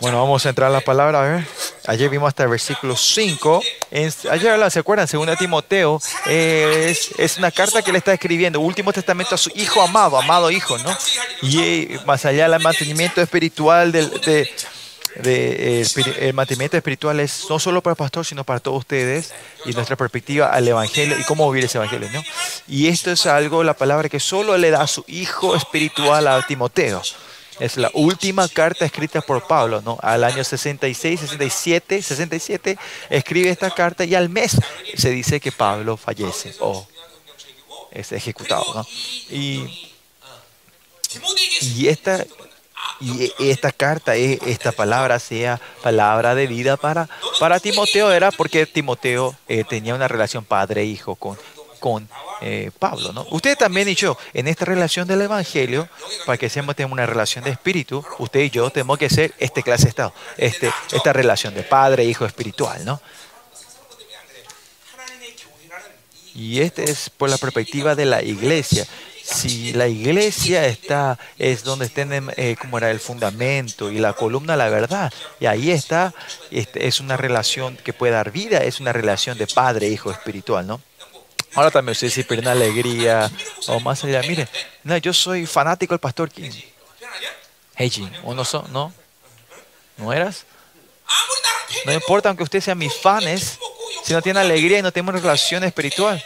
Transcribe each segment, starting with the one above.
Bueno, vamos a entrar a la palabra. Ayer vimos hasta el versículo 5. En- ayer, ¿se acuerdan? Segunda Timoteo. es, una carta que le está escribiendo. Último testamento a su hijo amado, amado hijo, ¿no? Y eh, más allá del mantenimiento espiritual del, de, de, eh, el mantenimiento espiritual es no solo para el pastor, sino para todos ustedes y nuestra perspectiva al evangelio y cómo vivir ese evangelio, ¿no? Y esto es algo, la palabra que solo le da a su hijo espiritual a Timoteo. Es la última carta escrita por Pablo, ¿no? Al año 66, 67, 67, escribe esta carta y al mes se dice que Pablo fallece o es ejecutado, ¿no? Y, esta, y esta carta, eh, esta palabra sea palabra de vida para, para Timoteo, era porque Timoteo eh, tenía una relación padre-hijo con, con eh, Pablo. ¿no? Usted también y yo, en esta relación del Evangelio, para que seamos tenemos una relación de espíritu, usted y yo tenemos que ser este clase de estado, este, esta relación de padre-hijo espiritual. ¿no? Y este es por la perspectiva de la iglesia. Si la iglesia está, es donde tienen, eh, como era el fundamento y la columna la verdad, y ahí está, este, es una relación que puede dar vida, es una relación de padre-hijo espiritual, ¿no? Ahora también usted si pierde alegría o más allá. Mire, no, yo soy fanático del pastor King. Hey, Jim, ¿o no, so- no? ¿No eras? No importa aunque usted sea mis fans, si no tiene alegría y no tenemos relación espiritual,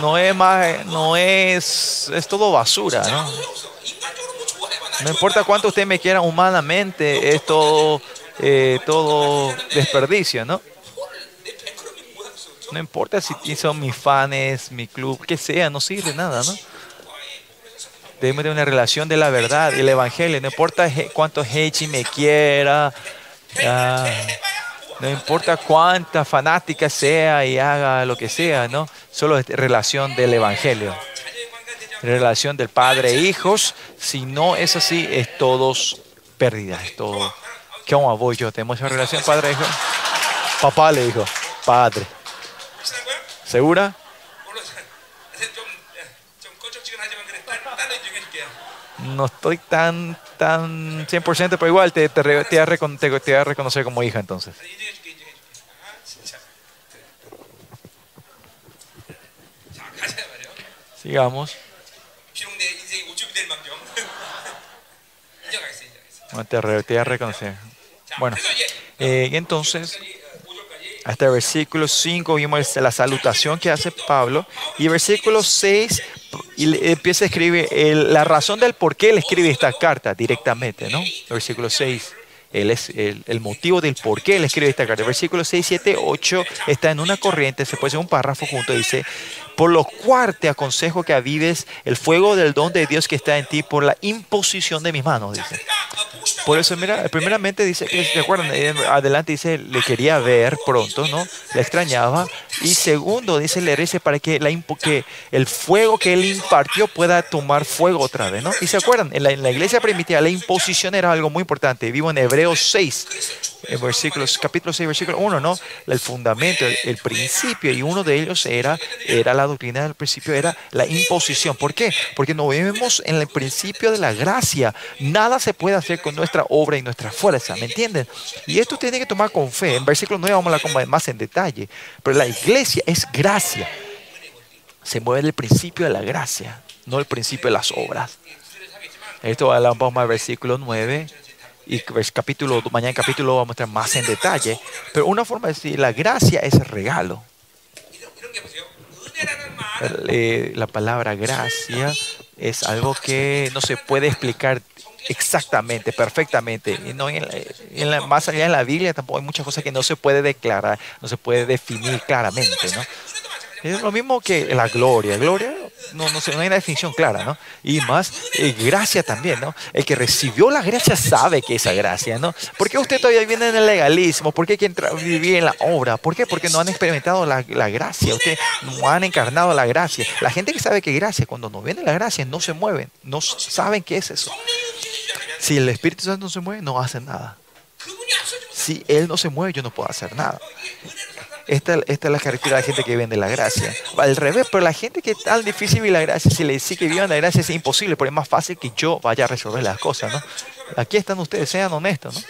no es más, no es, es todo basura, ¿no? No importa cuánto usted me quiera humanamente, es todo, eh, todo desperdicio, ¿no? No importa si son mis fans, mi club, que sea, no sirve nada, ¿no? Debemos tener una relación de la verdad el evangelio. No importa cuánto Hechi me quiera, no importa cuánta fanática sea y haga lo que sea, ¿no? Solo es relación del evangelio. Relación del padre e hijos. Si no es así, es todos pérdida, es todo. ¿Qué vamos voy yo? ¿Tenemos esa relación padre e hijo? Papá le dijo, padre. ¿Segura? No estoy tan, tan 100%, pero igual te, te, te, voy a recon- te- te a reconocer como hija entonces. Sigamos. Bueno, te, te voy a reconocer. Bueno, eh, y entonces, hasta el versículo 5 vimos la salutación que hace Pablo. Y el versículo 6 y empieza a escribir el- la razón del por qué él escribe esta carta directamente, ¿no? El versículo 6. Él es el, el motivo del por qué él escribe esta carta. El versículo 6, 7, 8 está en una corriente, se puede hacer un párrafo junto, dice, por lo cual te aconsejo que avives el fuego del don de Dios que está en ti por la imposición de mis manos, dice. Por eso, mira, primeramente dice que, ¿se acuerdan? Eh, Adelante dice, le quería ver pronto, ¿no? Le extrañaba. Y segundo, dice, le dice para que, la, que el fuego que él impartió pueda tomar fuego otra vez, ¿no? Y se acuerdan, en la, en la iglesia primitiva la imposición era algo muy importante. Vivo en Hebreos 6, en versículos, capítulo 6, versículo 1, ¿no? El fundamento, el, el principio, y uno de ellos era, era la doctrina del principio, era la imposición. ¿Por qué? Porque no vemos en el principio de la gracia. Nada se puede hacer con nuestra obra y nuestra fuerza, ¿me entienden? Y esto tiene que tomar con fe. En versículo 9 vamos a hablar más en detalle. Pero la iglesia es gracia. Se mueve del principio de la gracia, no el principio de las obras. Esto vamos al versículo 9 y vers- capítulo, mañana en capítulo vamos a mostrar más en detalle. Pero una forma de decir, la gracia es regalo. Eh, la palabra gracia es algo que no se puede explicar exactamente, perfectamente. Y no en la- en la- más allá de la Biblia tampoco hay muchas cosas que no se puede declarar, no se puede definir claramente, ¿no? Es lo mismo que la gloria. Gloria no, no, no hay una definición clara, ¿no? Y más, eh, gracia también, ¿no? El que recibió la gracia sabe que esa gracia, ¿no? ¿Por qué usted todavía viene en el legalismo? ¿Por qué hay que vivir en la obra? ¿Por qué? Porque no han experimentado la, la gracia. Usted no han encarnado la gracia. La gente que sabe que gracia, cuando no viene la gracia, no se mueven. No saben qué es eso. Si el Espíritu Santo no se mueve, no hacen nada. Si Él no se mueve, yo no puedo hacer nada. Esta, esta es la característica de la gente que vive de la gracia. Al revés, pero la gente que es tan difícil vivir la gracia, si le dice que vivan la gracia es imposible, porque es más fácil que yo vaya a resolver las cosas, ¿no? Aquí están ustedes, sean honestos, ¿no?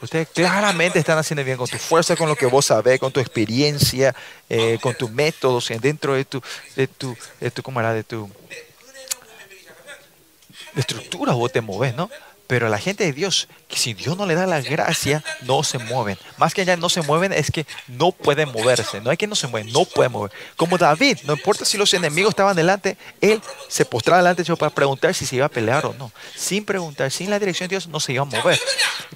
Ustedes claramente están haciendo bien con tu fuerza, con lo que vos sabés, con tu experiencia, eh, con tus métodos, dentro de tu, de tu, de tu, ¿cómo era? De tu estructura vos te moves, ¿no? Pero la gente de Dios, que si Dios no le da la gracia, no se mueven. Más que allá no se mueven, es que no pueden moverse. No hay que no se mueven, no pueden mover. Como David, no importa si los enemigos estaban delante, él se postraba delante de para preguntar si se iba a pelear o no. Sin preguntar, sin la dirección de Dios, no se iba a mover.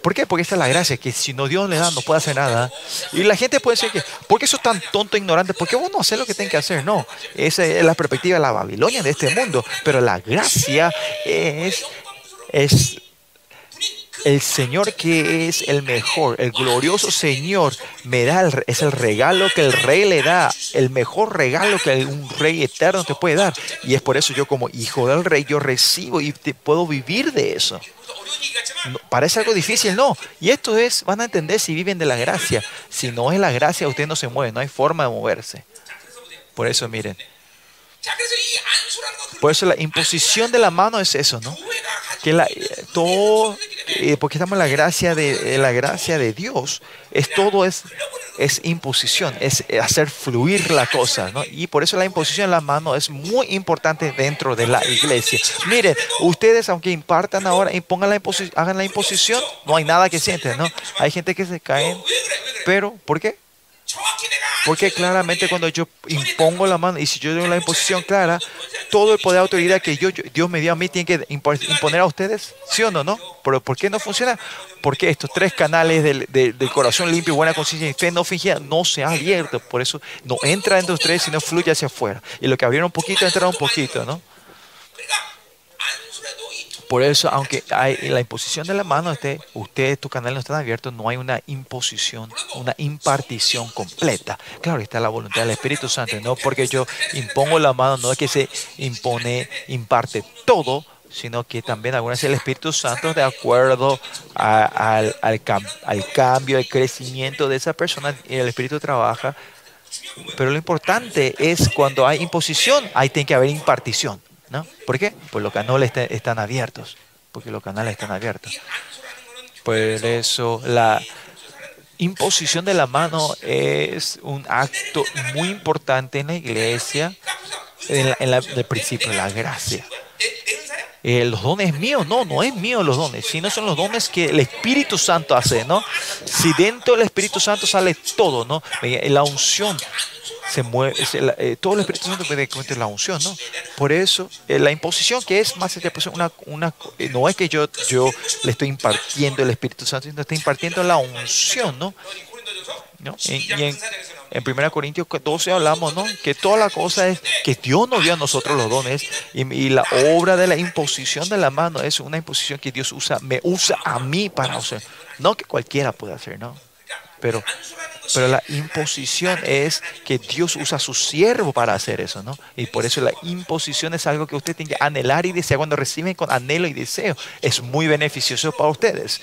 ¿Por qué? Porque esa es la gracia, que si no Dios le da, no puede hacer nada. Y la gente puede decir que, ¿por qué sos tan tonto, ignorante? ¿Por qué vos no haces lo que tenés que hacer? No, esa es la perspectiva de la Babilonia de este mundo. Pero la gracia es, es el Señor que es el mejor, el glorioso Señor, me da es el regalo que el rey le da, el mejor regalo que un rey eterno te puede dar. Y es por eso yo como hijo del rey, yo recibo y puedo vivir de eso. parece algo difícil, no. Y esto es, van a entender si viven de la gracia. Si no es la gracia, usted no se mueve, no hay forma de moverse. Por eso, miren. Por eso la imposición de la mano es eso, ¿no? Que la, todo, eh, porque estamos en la gracia de la gracia de Dios, es todo es, es imposición, es hacer fluir la cosa, ¿no? Y por eso la imposición de la mano es muy importante dentro de la iglesia. Miren, ustedes aunque impartan ahora, impongan la hagan la imposición, no hay nada que sienten, ¿no? Hay gente que se cae, pero ¿por qué? Porque claramente cuando yo impongo la mano y si yo doy la imposición clara, todo el poder de autoridad que yo, Dios me dio a mí tiene que imponer a ustedes, ¿sí o no? no? Pero ¿por qué no funciona? Porque estos tres canales del, corazón limpio y buena conciencia y fe no fingida no se han abierto. Por eso no entra entre ustedes, sino fluye hacia afuera. Y lo que abrieron un poquito, entra un poquito, ¿no? Por eso, aunque hay la imposición de la mano, este, ustedes, tu canal no están abiertos, no hay una imposición, una impartición completa. Claro, está la voluntad del Espíritu Santo, no porque yo impongo la mano, no es que se impone, imparte todo, sino que también algunas el Espíritu Santo de acuerdo al, al, al cambio, al crecimiento de esa persona, el Espíritu trabaja. Pero lo importante es cuando hay imposición, ahí tiene que haber impartición. ¿No? ¿Por qué? Pues los canales están abiertos. Porque los canales están abiertos. Por eso la imposición de la mano es un acto muy importante en la iglesia, en, el principio, la gracia. Eh, los dones míos, no, no es mío los dones, sino son los dones que el Espíritu Santo hace, ¿no? Si dentro del Espíritu Santo sale todo, ¿no? La unción, se mueve, eh, todo el Espíritu Santo puede cuenta la unción, ¿no? Por eso, eh, la imposición que es más una, una, eh, no es que yo, yo le estoy impartiendo el Espíritu Santo, sino estoy impartiendo la unción, ¿no? Y en, en 1 Corintios 12 hablamos, ¿no? Que toda la cosa es que Dios nos dio a nosotros los dones y, y, la obra de la imposición de la mano es una imposición que Dios usa, me usa a mí para hacer, no que cualquiera pueda hacer, ¿no? Pero, pero la imposición es que Dios usa a su siervo para hacer eso, ¿no? Y por eso la imposición es algo que usted tiene que anhelar y desear. Cuando reciben con anhelo y deseo, es muy beneficioso para ustedes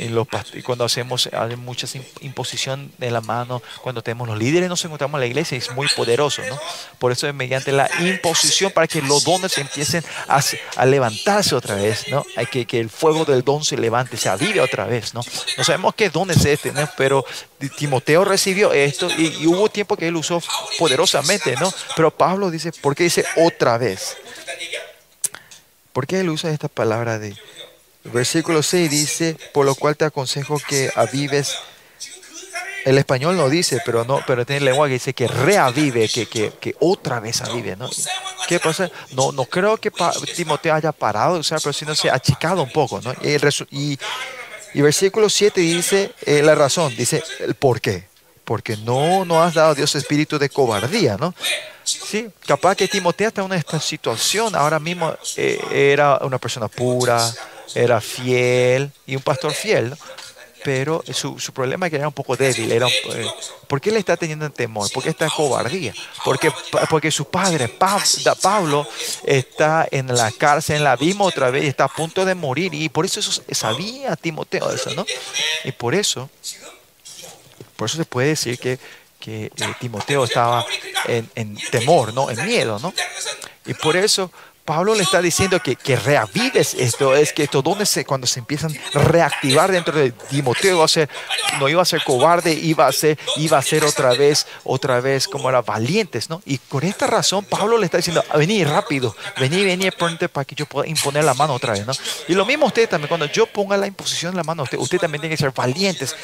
y cuando hacemos hay mucha imposición de la mano, cuando tenemos los líderes nos encontramos en la iglesia, es muy poderoso, ¿no? Por eso es mediante la imposición para que los dones empiecen a, levantarse otra vez, ¿no? Hay que, que el fuego del don se levante, se avive otra vez, ¿no? No sabemos qué don es este, ¿no? Pero Timoteo recibió esto y, y hubo tiempo que él usó poderosamente, ¿no? Pero Pablo dice, ¿por qué dice otra vez? ¿Por qué él usa esta palabra de Versículo 6 dice, por lo cual te aconsejo que avives. El español no dice, pero no, pero tiene lengua que dice que reavive, que, que, que otra vez avive, ¿no? ¿Qué pasa? No, no creo que Timoteo haya parado de usar, pero sino se ha achicado un poco, ¿no? Y, y, versículo 7 dice eh, la razón, dice el por qué. Porque no, no has dado a Dios espíritu de cobardía, ¿no? Sí, capaz que Timoteo está en esta situación, ahora mismo eh, era una persona pura, era fiel y un pastor fiel, pero su, su, problema es que era un poco débil. Era eh, ¿Por qué le está teniendo temor? ¿Por qué está en cobardía? Porque, porque su padre, Pablo, está en la cárcel, en la abismo otra vez, y está a punto de morir. Y por eso, eso sabía Timoteo eso, ¿no? Y por eso, por eso se puede decir que, que eh, Timoteo estaba en, en temor, ¿no? En miedo, ¿no? Y por eso Pablo le está diciendo que, que reavives esto, es que esto, donde se, cuando se empiezan a reactivar dentro de Timoteo, iba a ser, no iba a ser cobarde, iba a ser, iba a ser otra vez, otra vez como era valientes, ¿no? Y por esta razón Pablo le está diciendo, vení rápido, vení, vení, ponte para que yo pueda imponer la mano otra vez, ¿no? Y lo mismo usted también, cuando yo ponga la imposición de la mano, usted, usted también tiene que ser valientes.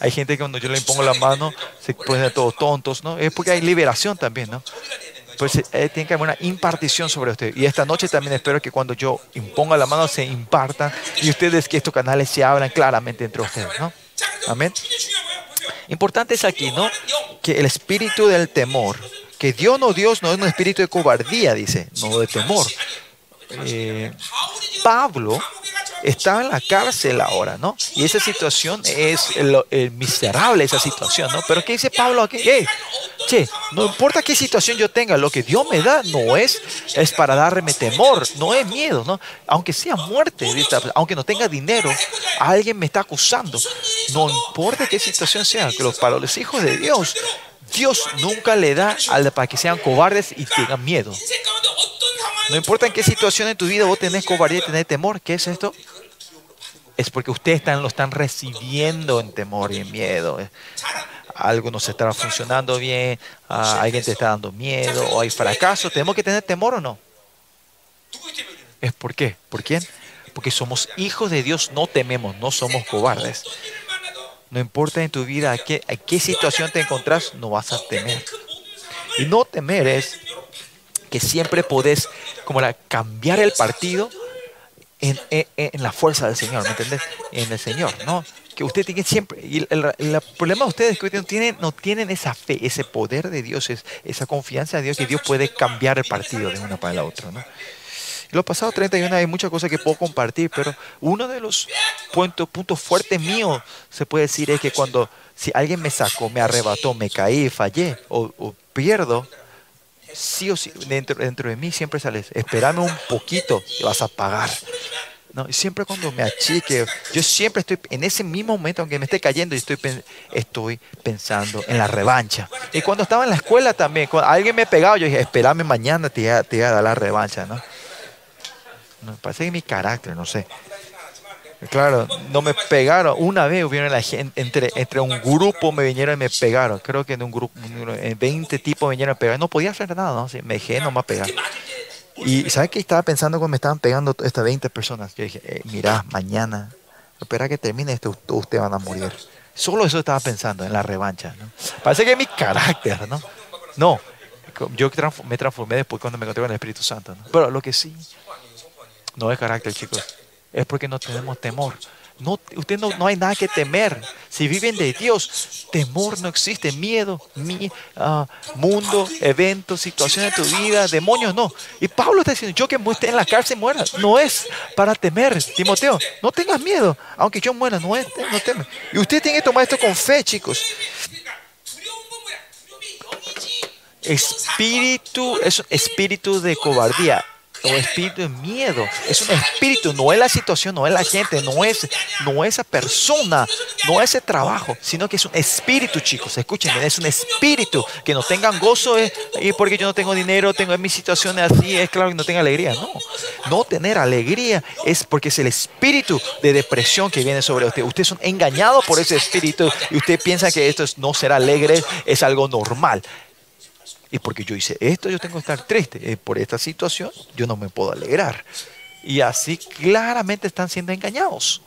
Hay gente que cuando yo le impongo la mano se ponen todos tontos, ¿no? Es porque hay liberación también, ¿no? Pues eh, tiene que haber una impartición sobre usted. Y esta noche también espero que cuando yo imponga la mano se impartan y ustedes que estos canales se hablan claramente entre ustedes, ¿no? Amén. Importante es aquí, ¿no? Que el espíritu del temor, que Dios no Dios no es un espíritu de cobardía, dice, no de temor. Eh, Pablo estaba en la cárcel ahora, ¿no? Y esa situación es miserable, esa situación, ¿no? Pero ¿qué dice Pablo aquí? che, no importa qué situación yo tenga, lo que Dios me da no es, es para darme temor, no es miedo, ¿no? Aunque sea muerte, aunque no tenga dinero, alguien me está acusando. No importa qué situación sea, que los, para los hijos de Dios, Dios nunca le da al para que sean cobardes y tengan miedo. No importa en qué situación en tu vida vos tenés cobardía y tenés temor. ¿Qué es esto? Es porque ustedes están, lo están recibiendo en temor y en miedo. Algo no se está funcionando bien, alguien te está dando miedo, o hay fracaso. ¿Tenemos que tener temor o no? ¿Es por qué? ¿Por quién? Porque somos hijos de Dios, no tememos, no somos cobardes. No importa en tu vida a qué, a qué situación te encontrás, no vas a temer. Y no temer es que siempre podés como la, cambiar el partido en, la fuerza del Señor, ¿me entendés? En el Señor, ¿no? Que usted tiene siempre, y el, problema de ustedes es que no tienen, no tienen esa fe, ese poder de Dios, esa confianza de Dios que Dios puede cambiar el partido de una para la otra, ¿no? En los pasados 31 hay muchas cosas que puedo compartir, pero uno de los puntos, puntos fuertes míos, se puede decir, es que cuando, si alguien me sacó, me arrebató, me caí, fallé o pierdo, sí o sí, dentro, dentro de mí siempre sale, espérame un poquito y vas a pagar. No, siempre cuando me achique, yo siempre estoy en ese mismo momento, aunque me esté cayendo, estoy, estoy pensando en la revancha. Y cuando estaba en la escuela también, cuando alguien me pegaba, yo dije, espérame mañana, te te voy a dar la revancha, ¿no? no parece que mi carácter, no sé. Claro, no me pegaron. Una vez hubieron la gente, entre, entre un grupo me vinieron y me pegaron. Creo que en un grupo, en 20 tipos me vinieron a pegar. No podía hacer nada, ¿no? me dejé nomás pegar. Y ¿sabes qué estaba pensando cuando me estaban pegando estas 20 personas? Yo dije, eh, mañana, espera que termine esto, ustedes van a morir. Solo eso estaba pensando en la revancha. ¿no? Parece que es mi carácter, ¿no? No, yo me transformé después cuando me encontré con el Espíritu Santo. ¿no? Pero lo que sí, no es carácter, chicos es porque no tenemos temor. No, usted no, no hay nada que temer. Si viven de Dios, temor no existe. Miedo, mi, ah, mundo, eventos, situaciones de tu vida, demonios, no. Y Pablo está diciendo, yo que esté en la cárcel muera. No es para temer, Timoteo. No tengas miedo. Aunque yo muera, no, es, no teme. Y usted tiene que tomar esto con fe, chicos. Espíritu, es espíritu de cobardía o espíritu de miedo. Es un espíritu, no es la situación, no es la gente, no es, no esa persona, no es ese trabajo, sino que es un espíritu, chicos. Escúchenme, es un espíritu. Que no tengan gozo eh, y porque yo no tengo dinero, tengo en mi situación así, es claro que no tenga alegría. No, no tener alegría es porque es el espíritu de depresión que viene sobre usted. Ustedes son engañados por ese espíritu y usted piensa que esto no será alegre, es algo normal. Y porque yo hice esto, yo tengo que estar triste. Por esta situación, yo no me puedo alegrar. Y así claramente están siendo engañados.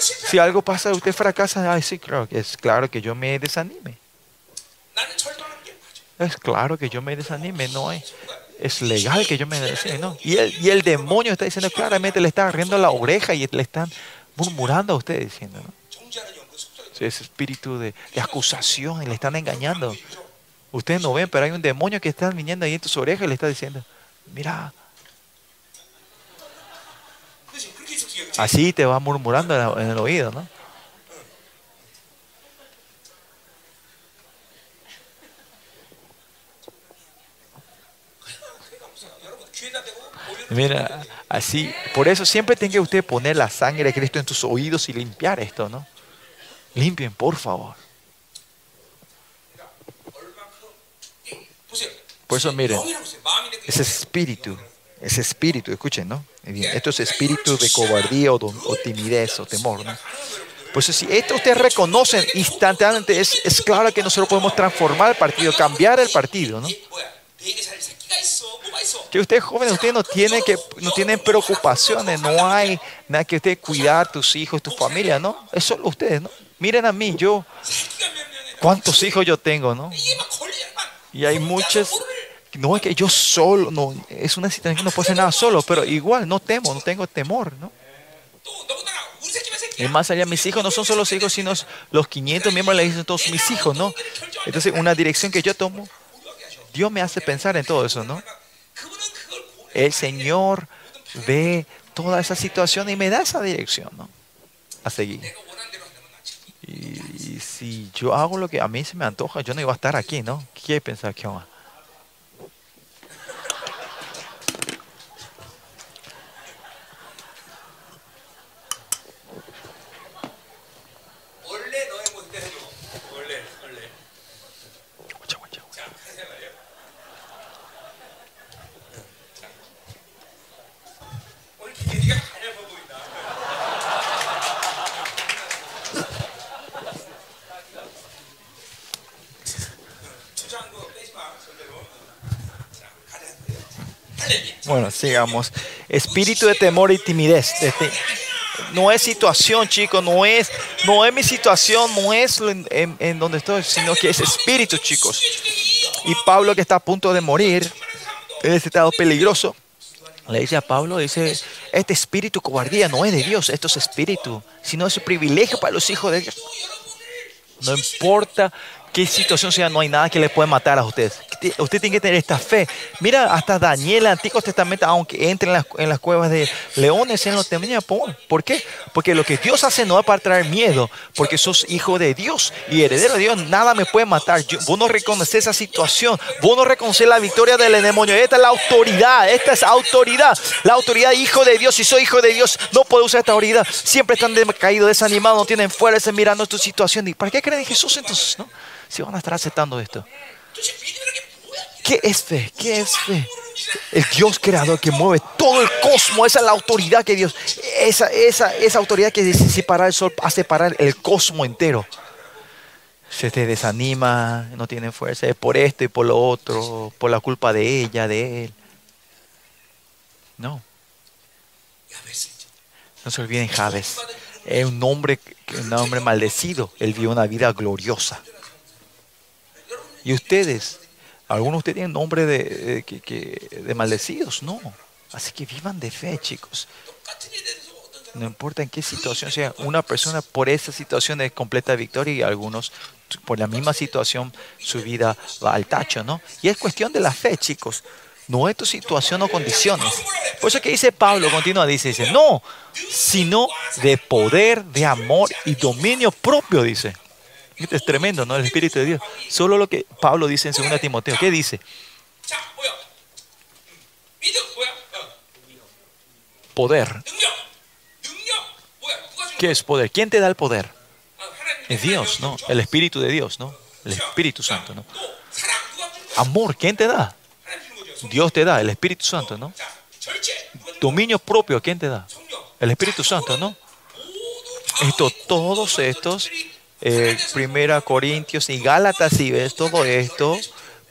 Si algo pasa, usted fracasa, ay, sí, claro, es claro que yo me desanime. Es claro que yo me desanime, no es, es legal que yo me desanime. Y el, y el demonio está diciendo claramente, le está agarrando la oreja y le están murmurando a usted diciendo, ¿no? ese espíritu de, de acusación y le están engañando. Ustedes no ven, pero hay un demonio que está viniendo ahí en tus orejas y le está diciendo, mira. Así te va murmurando en el oído, ¿no? Mira, así, por eso siempre tiene que usted poner la sangre de Cristo en tus oídos y limpiar esto, ¿no? Limpien, por favor. Por eso miren, ese espíritu, ese espíritu, escuchen, ¿no? Bien, esto es espíritu de cobardía o, o timidez o temor, ¿no? Pues si esto ustedes reconocen instantáneamente, es, es claro que nosotros podemos transformar el partido, cambiar el partido, ¿no? Que ustedes jóvenes, ustedes no tienen, que, no tienen preocupaciones, no hay nada que ustedes cuidar tus hijos, tu familia, ¿no? Es solo ustedes, ¿no? Miren a mí, yo, ¿cuántos hijos yo tengo, no? Y hay muchos, no es que yo solo, no, es una situación que no puedo hacer nada solo, pero igual no temo, no tengo temor, ¿no? Y más allá, mis hijos no son solo los hijos, sino los 500 miembros le dicen todos mis hijos, ¿no? Entonces, una dirección que yo tomo, Dios me hace pensar en todo eso, ¿no? El Señor ve toda esa situación y me da esa dirección, ¿no? A seguir. Y, si yo hago lo que a mí se me antoja, yo no iba a estar aquí, ¿no? ¿Qué pensar que va? Bueno, sigamos. Espíritu de temor y timidez. No es situación, chicos, no es, no es mi situación, no es en, donde estoy, sino que es espíritu, chicos. Y Pablo que está a punto de morir, en este estado peligroso, le dice a Pablo, dice, este espíritu cobardía no es de Dios, esto es espíritu, sino es un privilegio para los hijos de Dios. No importa qué situación sea, no hay nada que le pueda matar a ustedes. Usted tiene que tener esta fe. Mira, hasta Daniel, el Antiguo Testamento, aunque entre en las, en las cuevas de leones, él no temía. ¿Por qué? Porque lo que Dios hace no es para traer miedo, porque sos hijo de Dios y heredero de Dios. Nada me puede matar. vos no reconoces esa situación. Vos no reconoces la victoria del demonio. Esta es la autoridad. Esta es autoridad. La autoridad, hijo de Dios. Si soy hijo de Dios, no puedo usar esta autoridad. Siempre están caídos, desanimados, no tienen fuerza mirando tu situación. ¿Y para qué creen en Jesús entonces? ¿no? si van a estar aceptando esto. ¿Qué es fe? ¿Qué es fe? El Dios creador que mueve todo el cosmos, esa es la autoridad que Dios, esa, esa, esa autoridad que dice separar el sol, hace parar el cosmos entero. Se te desanima, no tiene fuerza, es por esto y por lo otro, por la culpa de ella, de él. No. No se olviden, Javes. Es un hombre, un hombre maldecido. Él vivió una vida gloriosa. Y ustedes, algunos de ustedes tienen nombre de, de maldecidos, no. Así que vivan de fe, chicos. No importa en qué situación sea, una persona por esa situación de completa victoria y algunos por la misma situación su vida va al tacho, ¿no? Y es cuestión de la fe, chicos. No es tu situación o condiciones. Por eso que dice Pablo, continúa, dice, dice, no, sino de poder, de amor y dominio propio, dice. Es tremendo, ¿no? El Espíritu de Dios. Solo lo que Pablo dice en 2 Timoteo. ¿Qué dice? Poder. ¿Qué es poder? ¿Quién te da el poder? Es Dios, ¿no? El Espíritu de Dios, ¿no? El Espíritu Santo, ¿no? Amor, ¿quién te da? Dios te da, el Espíritu Santo, ¿no? Dominio propio, ¿quién te da? El Espíritu Santo, ¿no? Esto, todos estos eh, Primera Corintios y Gálatas, si ves todo esto,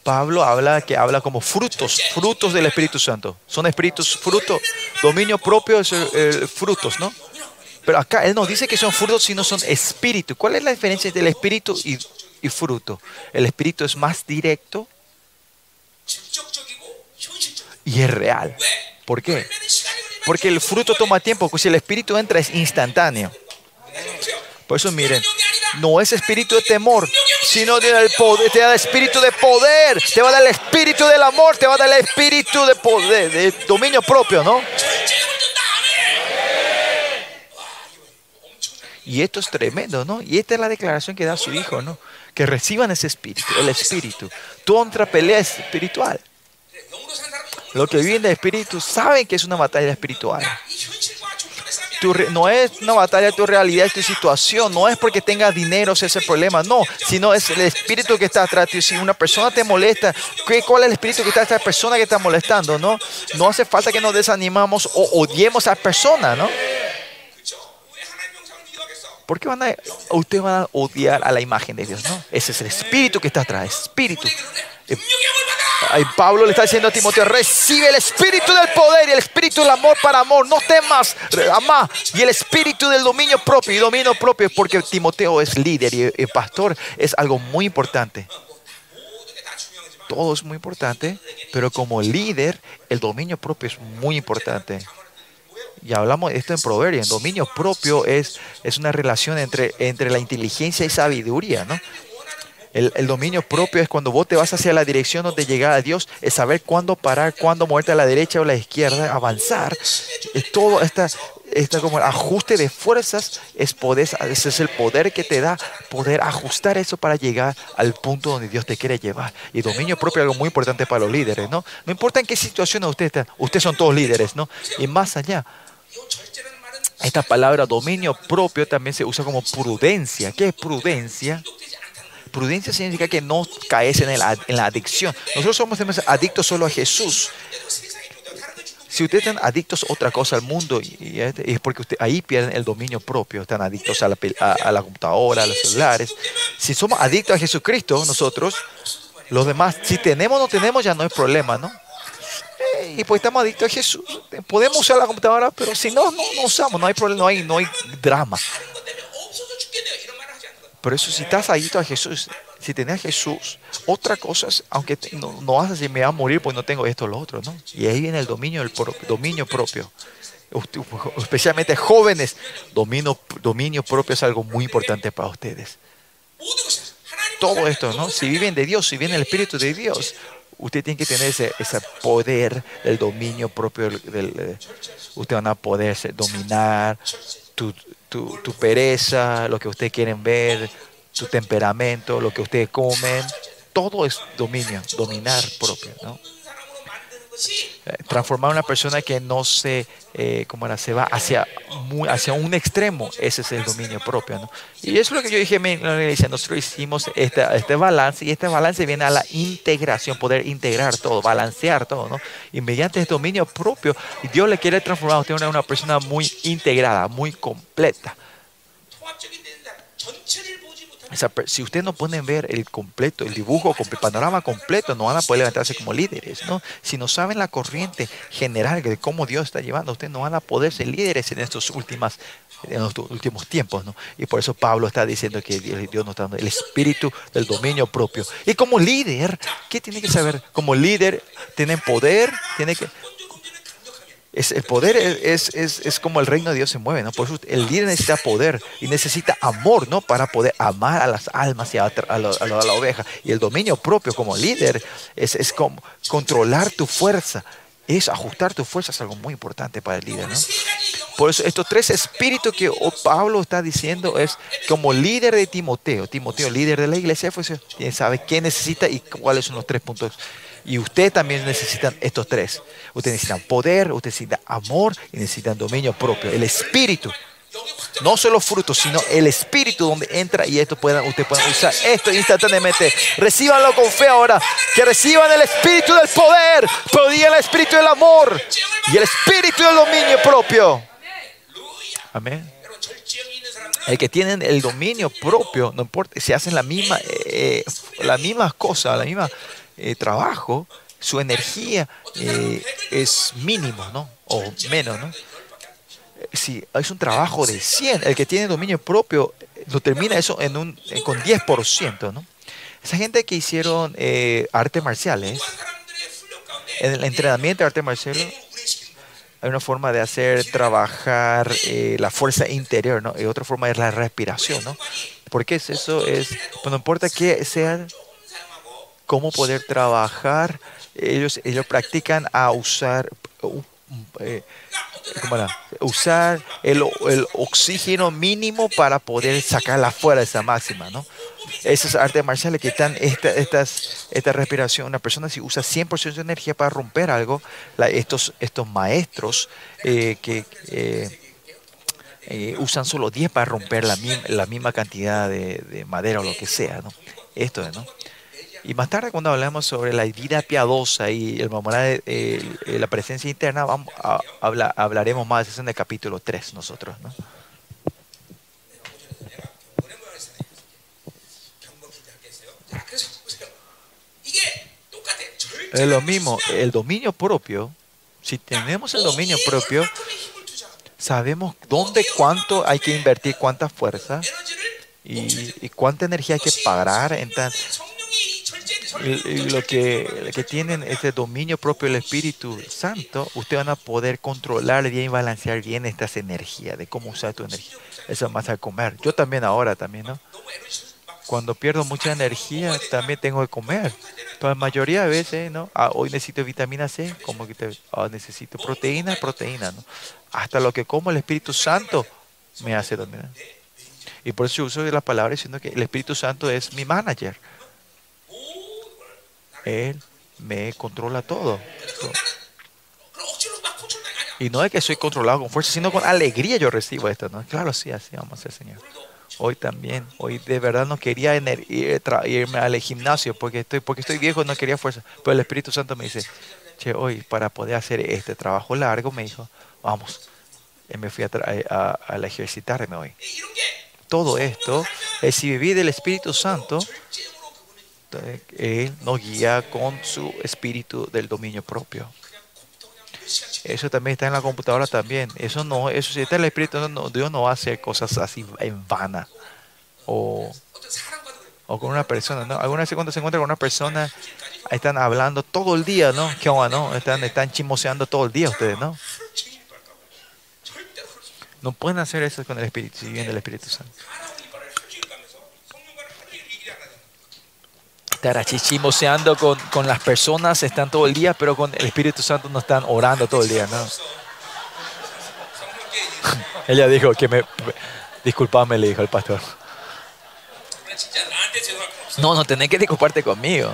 Pablo habla que habla como frutos, frutos del Espíritu Santo. Son espíritus, frutos, dominio propio, eh, frutos, ¿no? Pero acá él no dice que son frutos, sino son espíritu. ¿Cuál es la diferencia entre el espíritu y, y fruto? El espíritu es más directo y es real. ¿Por qué? Porque el fruto toma tiempo, pues si el espíritu entra es instantáneo. Por eso miren, no es espíritu de temor, sino de poder, te da el espíritu de poder, te va a dar el espíritu del amor, te va a dar el espíritu de poder, de dominio propio, ¿no? Y esto es tremendo, ¿no? Y esta es la declaración que da su hijo, ¿no? Que reciban ese espíritu, el espíritu. Tu otra es espiritual. Los que viven de espíritu saben que es una batalla espiritual no es una batalla de tu realidad, de tu situación. No es porque tengas dinero es el problema. No, sino es el espíritu que está atrás. Si una persona te molesta, ¿cuál es el espíritu que está esa persona que está molestando? No, no hace falta que nos desanimamos o odiemos a esa persona, ¿no? ¿Por qué van a, ustedes van a odiar a la imagen de Dios? No, ese es el espíritu que está atrás, espíritu. Pablo le está diciendo a Timoteo, recibe el espíritu del poder y el espíritu del amor para amor. No temas, ama. Y el espíritu del dominio propio y dominio propio, porque Timoteo es líder y pastor es algo muy importante. Todo es muy importante, pero como líder, el dominio propio es muy importante. Y hablamos de esto en Proverbios. Dominio propio es, es una relación entre, entre la inteligencia y sabiduría, ¿no? El, dominio propio es cuando vos te vas hacia la dirección donde llega a Dios, es saber cuándo parar, cuándo moverte a la derecha o a la izquierda, avanzar. Es todo esta, esta como el ajuste de fuerzas, es poder, ese es el poder que te da poder ajustar eso para llegar al punto donde Dios te quiere llevar. Y dominio propio es algo muy importante para los líderes, ¿no? No importa en qué situación ustedes están, ustedes son todos líderes, ¿no? Y más allá. Esta palabra dominio propio también se usa como prudencia. ¿Qué es prudencia? Prudencia significa que no caes en, la adicción. Nosotros somos adictos solo a Jesús. Si ustedes están adictos a otra cosa al mundo, y es porque usted, ahí pierden el dominio propio, están adictos a la, computadora, a los celulares. Si somos adictos a Jesucristo, nosotros, los demás, si tenemos o no tenemos, ya no hay problema, ¿no? Y pues estamos adictos a Jesús. Podemos usar la computadora, pero si no, no, usamos, no hay problema, no hay drama. Por eso si estás adicto a Jesús, si tenés a Jesús, otra cosa, aunque no, no, vas me voy a morir pues no tengo esto o lo otro, ¿no? Y ahí viene el dominio, el dominio propio. Especialmente jóvenes, dominio, dominio propio es algo muy importante para ustedes. Todo esto, ¿no? Si viven de Dios, si viene el Espíritu de Dios, usted tiene que tener ese, ese poder del dominio propio. Del, usted van a poder dominar tu, tu, tu pereza, lo que ustedes quieren ver, su temperamento, lo que ustedes comen. Todo es dominio, dominar propio, ¿no? Eh, transformar a una persona que no se, eh, como era, se va hacia, hacia un extremo, ese es el dominio propio. Y eso es lo que yo dije en la iglesia, nosotros hicimos este, este balance y este balance viene a la integración, poder integrar todo, balancear todo. ¿no? Y mediante este dominio propio, Dios le quiere transformar a usted en una persona muy integrada, muy completa si ustedes no pueden ver el completo, el dibujo, el panorama completo, no van a poder levantarse como líderes. ¿no? Si no saben la corriente general de cómo Dios está llevando, ustedes no van a poder ser líderes en estos últimos, en los últimos tiempos. ¿no? Y por eso Pablo está diciendo que Dios nos está dando el espíritu del dominio propio. Y como líder, ¿qué tiene que saber? Como líder, tienen poder, tiene que es, el poder es, es, es, como el reino de Dios se mueve, ¿no? Por eso el líder necesita poder y necesita amor, ¿no? Para poder amar a las almas y a, la, oveja. Y el dominio propio como líder es, es como controlar tu fuerza. Es ajustar tu fuerza, es algo muy importante para el líder, ¿no? Por eso estos tres espíritus que Pablo está diciendo es como líder de Timoteo. Timoteo, líder de la iglesia, pues, sabe qué necesita y cuáles son los tres puntos y ustedes también necesitan estos tres. Ustedes necesitan poder, ustedes necesitan amor y necesitan dominio propio. El espíritu. No solo frutos, sino el espíritu donde entra y esto puedan, ustedes puedan usar esto instantáneamente. Recíbanlo con fe ahora. Que reciban el espíritu del poder, pero el espíritu del amor y el espíritu del dominio propio. Amén. El que tienen el dominio propio, no importa, si hacen la misma, eh, las mismas cosas, la misma eh, trabajo, su energía eh, es mínimo, ¿no? O menos, ¿no? Si es un trabajo de 100, el que tiene dominio propio lo termina eso en un, con 10%, ¿no? Esa gente que hicieron eh, artes marciales, en el entrenamiento de artes marciales, hay una forma de hacer trabajar la fuerza interior, ¿no? Y otra forma es la respiración, ¿no? Porque es eso, es, pues no importa que sea cómo poder trabajar. Ellos, ellos practican a usar, eh, usar el, el, oxígeno mínimo para poder sacar la fuerza máxima, ¿no? Esas artes marciales que están esta, estas, esta respiración, una persona si usa 100% de energía para romper algo, estos, estos maestros eh, que... Eh, eh, usan solo 10 para romper la, la misma cantidad de, de, madera o lo que sea, ¿no? Esto es, ¿no? Y más tarde cuando hablamos sobre la vida piadosa y el memorar eh, la presencia interna, vamos hablaremos más eso en el capítulo 3 nosotros, ¿no? Es lo mismo, el dominio propio, si tenemos el dominio propio, sabemos dónde, cuánto hay que invertir, cuánta fuerza y, cuánta energía hay que pagar. Entonces, y, lo que, que tienen este dominio propio del Espíritu Santo, ustedes van a poder controlar bien y balancear bien estas energías, de cómo usar tu energía. Eso más a comer. Yo también ahora también, ¿no? Cuando pierdo mucha energía, también tengo que comer. Pero la mayoría de veces, ¿no? Ah, hoy necesito vitamina C, como ah, necesito proteína, proteína. Hasta lo que como el Espíritu Santo me hace dominar. Y por eso uso la palabra diciendo que el Espíritu Santo es mi manager. Él me controla todo. Y no es que soy controlado con fuerza, sino con alegría yo recibo esto. ¿no? Claro, sí, así vamos a hacer, Señor. Hoy también, hoy de verdad no quería irme al gimnasio porque estoy, porque estoy viejo, no quería fuerza. Pero el Espíritu Santo me dice, che, hoy para poder hacer este trabajo largo, me dijo, vamos. Y me fui a, a, a ejercitarme hoy. Todo esto es si viví del Espíritu Santo, él nos guía con su espíritu del dominio propio. Eso también está en la computadora también. Eso no, eso si está en el espíritu, Dios no hace cosas así en vana. O, o con una persona, ¿no? Algunas veces cuando se encuentra con una persona, están hablando todo el día, ¿no? ¿Qué onda, no? Están, están chismoseando todo el día ustedes, ¿no? No pueden hacer eso con el Espíritu, si viene el Espíritu Santo. Estar chichimoseando con, con las personas, están todo el día, pero con el Espíritu Santo no están orando todo el día, ¿no? Ella dijo que me... Disculpame, le dijo el pastor. No, no tenés que disculparte conmigo.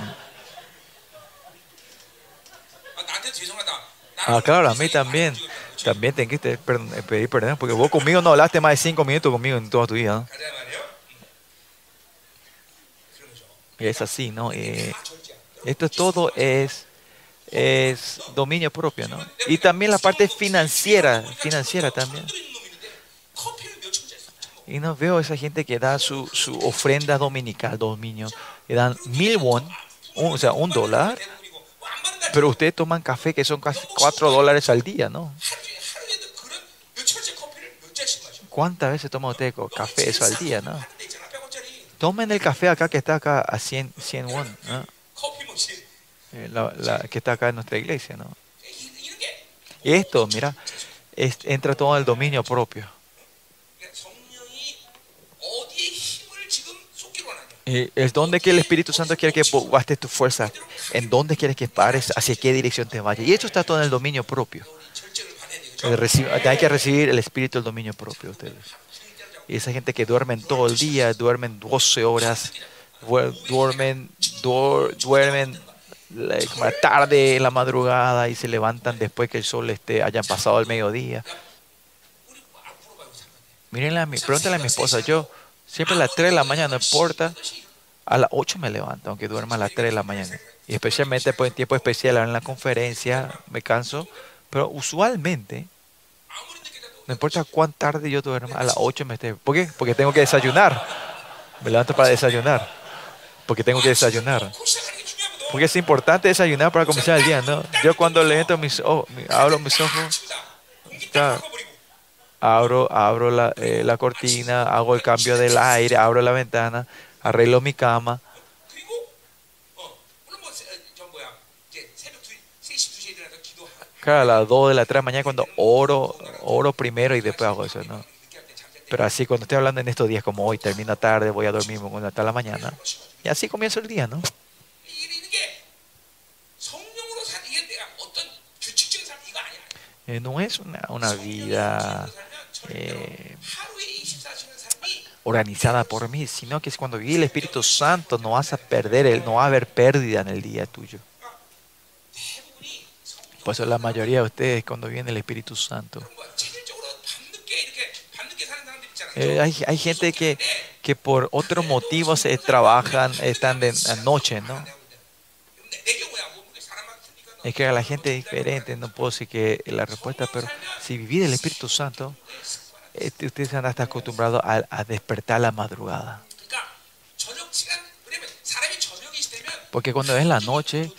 Ah, claro, a mí también. También tenés que pedir perdón, porque vos conmigo no hablaste más de cinco minutos conmigo en toda tu vida. ¿no? Es así, ¿no? Eh, esto todo es, es dominio propio, ¿no? Y también la parte financiera, financiera también. Y no veo esa gente que da su, su ofrenda dominical, dominio, le dan mil won, o sea, un dólar, pero ustedes toman café que son casi cuatro dólares al día, ¿no? ¿Cuántas veces toma usted café eso al día, no? Tomen el café acá que está acá a 100, 100 won, eh, la, que está acá en nuestra iglesia. ¿no? Y esto, mira, entra todo en el dominio propio. Es donde que el Espíritu Santo quiere que gastes tu fuerza, en dónde quieres que pares, hacia qué dirección te vayas. Y esto está todo en el dominio propio. hay que recibir el Espíritu del dominio propio ustedes. Esa gente que duermen todo el día, duermen 12 horas, duermen, duermen tarde en la madrugada y se levantan después que el sol esté, hayan pasado el mediodía. Miren, pregúntale a mi esposa, yo siempre a las 3 de la mañana, no importa, a las 8 me levanto, aunque duerma a las 3 de la mañana. Y especialmente pues, en tiempo especial, en la conferencia, me canso. Pero usualmente no importa cuán tarde yo duerma, a las 8 me esté. ¿Por qué? Porque tengo que desayunar. Me levanto para desayunar. Porque tengo que desayunar. Porque es importante desayunar para comenzar el día, ¿no? Yo cuando levanto mis ojos, abro mis ojos, abro, abro la, eh, la cortina, hago el cambio del aire, abro la ventana, arreglo mi cama Claro, a las 2 de la 3 de la mañana cuando oro, oro primero y después hago eso, ¿no? Pero así cuando estoy hablando en estos días como hoy, termina tarde, voy a dormir hasta la mañana. Y así comienza el día, ¿no? Eh, no es una, vida eh, organizada por mí, sino que es cuando vive el Espíritu Santo no vas a perder, el, no va a haber pérdida en el día tuyo. Por eso la mayoría de ustedes cuando viene el Espíritu Santo Eh, hay, hay, gente que, que por otros motivos trabajan, están de noche, ¿no? Es que a la gente es diferente, no puedo decir que la respuesta, pero si vivís el Espíritu Santo, este, ustedes van a estar acostumbrados a, a despertar la madrugada. Porque cuando es la noche,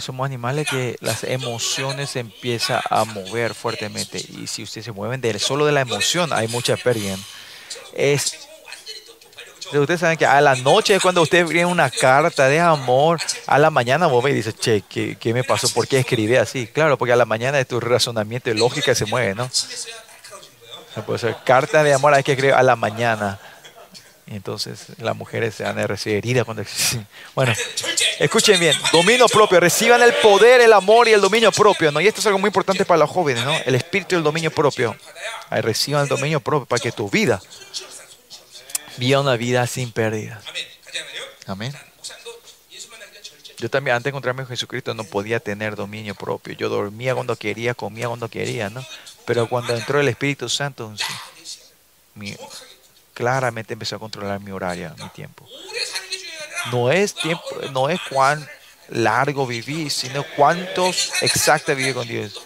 somos animales que las emociones empiezan a mover fuertemente. Y si ustedes se mueven de, solo de la emoción, hay mucha pérdida. Es, ustedes saben que a la noche es cuando usted viene una carta de amor. A la mañana vos me dices, che, ¿qué, ¿qué, me pasó? ¿Por qué escribí así? Claro, porque a la mañana tu razonamiento y lógica se mueve, ¿no? Puede ser carta de amor hay que escribir a la mañana. Entonces las mujeres se van a recibir heridas cuando... Bueno, escuchen bien, dominio propio, reciban el poder, el amor y el dominio propio, ¿no? Y esto es algo muy importante para los jóvenes, ¿no? El espíritu y el dominio propio. Ahí reciban el dominio propio para que tu vida viva una vida sin pérdidas. Amén. Yo también antes de encontrarme con Jesucristo no podía tener dominio propio. Yo dormía cuando quería, comía cuando quería, ¿no? Pero cuando entró el Espíritu Santo, mi, claramente empezó a controlar mi horario, mi tiempo. No es tiempo, no es cuán largo viví, sino cuántos exactos viví con Dios.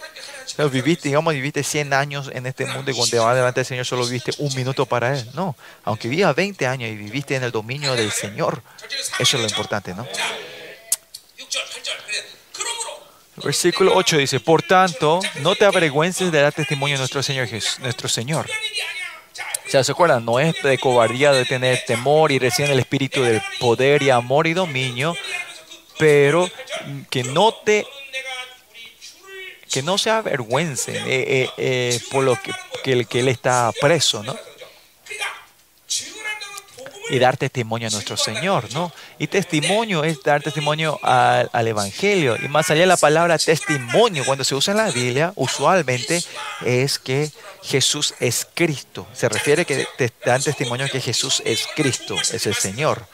Viviste, digamos, viviste 100 años en este mundo y cuando vas delante del Señor solo viviste un minuto para Él. No, aunque vivas 20 años y viviste en el dominio del Señor, eso es lo importante, ¿no? Versículo 8 dice, por tanto, no te avergüences de dar testimonio a nuestro Señor Jesús, nuestro Señor sea, ¿se acuerdan? No es de cobardía de tener temor y recién el espíritu del poder y amor y dominio, pero que no te que no se avergüencen eh, eh, eh, por lo que, que, que él está preso, ¿no? Y dar testimonio a nuestro Señor, ¿no? Y testimonio es dar testimonio al, al, Evangelio. Y más allá de la palabra testimonio, cuando se usa en la Biblia, usualmente es que Jesús es Cristo. Se refiere que te dan testimonio que Jesús es Cristo, es el Señor.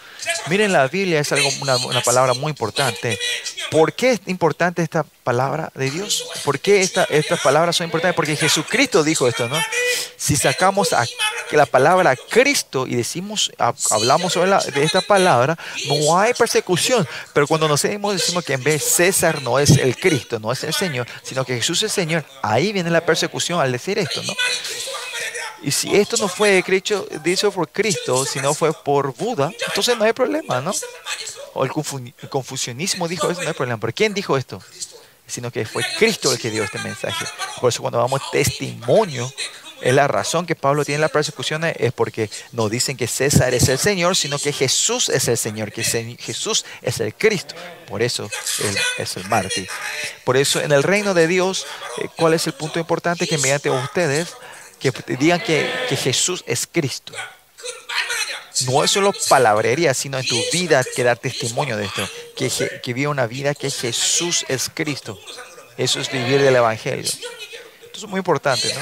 Miren, la Biblia es algo, una, una, palabra muy importante. ¿Por qué es importante esta palabra de Dios? ¿Por qué esta, estas palabras son importantes? Porque Jesucristo dijo esto, ¿no? Si sacamos a, la palabra Cristo y decimos, hablamos sobre de esta palabra, no hay persecución. Pero cuando nos decimos, decimos que en vez César no es el Cristo, no es el Señor, sino que Jesús es el Señor, ahí viene la persecución al decir esto, ¿no? Y si esto no fue dicho por Cristo, sino fue por Buda, entonces no hay problema, ¿no? O el, confucianismo dijo eso, no hay problema. ¿Pero quién dijo esto? Sino que fue Cristo el que dio este mensaje. Por eso cuando damos testimonio, es la razón que Pablo tiene la persecución es porque no dicen que César es el Señor, sino que Jesús es el Señor, que Jesús es el Cristo. Por eso Él es el mártir. Por eso en el reino de Dios, eh, ¿cuál es el punto importante? Que mediante ustedes que digan que, que Jesús es Cristo. No es solo palabrería, sino en tu vida que dar testimonio de esto. Que, que vive una vida que Jesús es Cristo. Eso es vivir del Evangelio. Esto es muy importante, ¿no?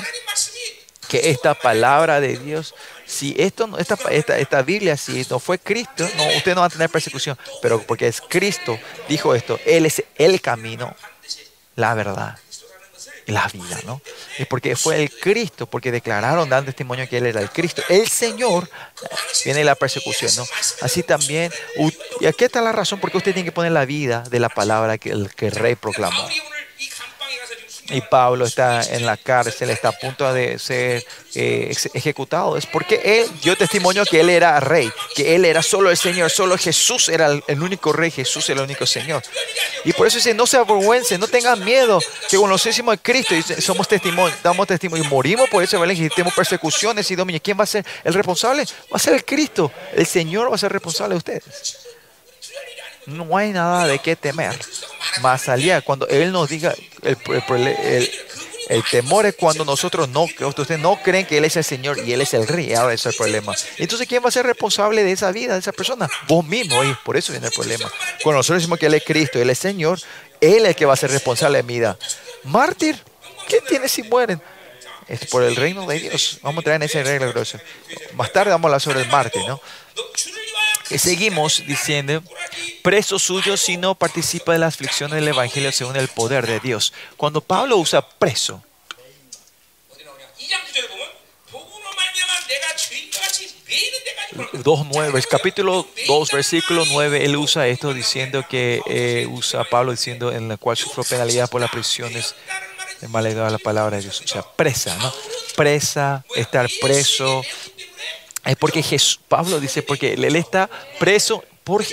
Que esta palabra de Dios, si esto, esta, esta, esta Biblia, si no fue Cristo, no, usted no va a tener persecución. Pero porque es Cristo, dijo esto, Él es el camino, la verdad la vida, ¿no? Es porque fue el Cristo, porque declararon, dan testimonio que Él era el Cristo. El Señor, viene la persecución, ¿no? Así también, y aquí está la razón por qué usted tiene que poner la vida de la palabra que el, que el rey proclamó y Pablo está en la cárcel, está a punto de ser eh, ejecutado, es porque él dio testimonio que él era rey, que él era solo el Señor, solo Jesús era el, único rey, Jesús era el único Señor. Y por eso dice, no se avergüencen, no tengan miedo, que conocemos a Cristo y somos testimonio, damos testimonio y morimos por eso, tenemos persecuciones y dominio. ¿Quién va a ser el responsable? Va a ser el Cristo, el Señor va a ser responsable de ustedes. No hay nada de qué temer. Más allá, cuando Él nos diga, el, el, temor es cuando nosotros no, ustedes no creen que Él es el Señor y Él es el Rey. Ahora es el problema. Entonces, ¿quién va a ser responsable de esa vida, de esa persona? Vos mismo, y por eso viene el problema. Cuando nosotros decimos que Él es Cristo, Él es Señor, Él es el que va a ser responsable de mi vida. Mártir, ¿qué tiene si mueren? Es por el reino de Dios. Vamos a traer en ese regla. Más tarde vamos a hablar sobre el mártir, ¿no? Y seguimos diciendo, preso suyo si no participa de las aflicciones del Evangelio según el poder de Dios. Cuando Pablo usa preso, 2.9, capítulo 2, versículo 9, él usa esto diciendo que eh, usa Pablo diciendo en la cual sufrió penalidad por las prisiones de la palabra de Dios. O sea, presa, ¿no? Presa, estar preso. Es porque Jesús, Pablo dice, porque él está preso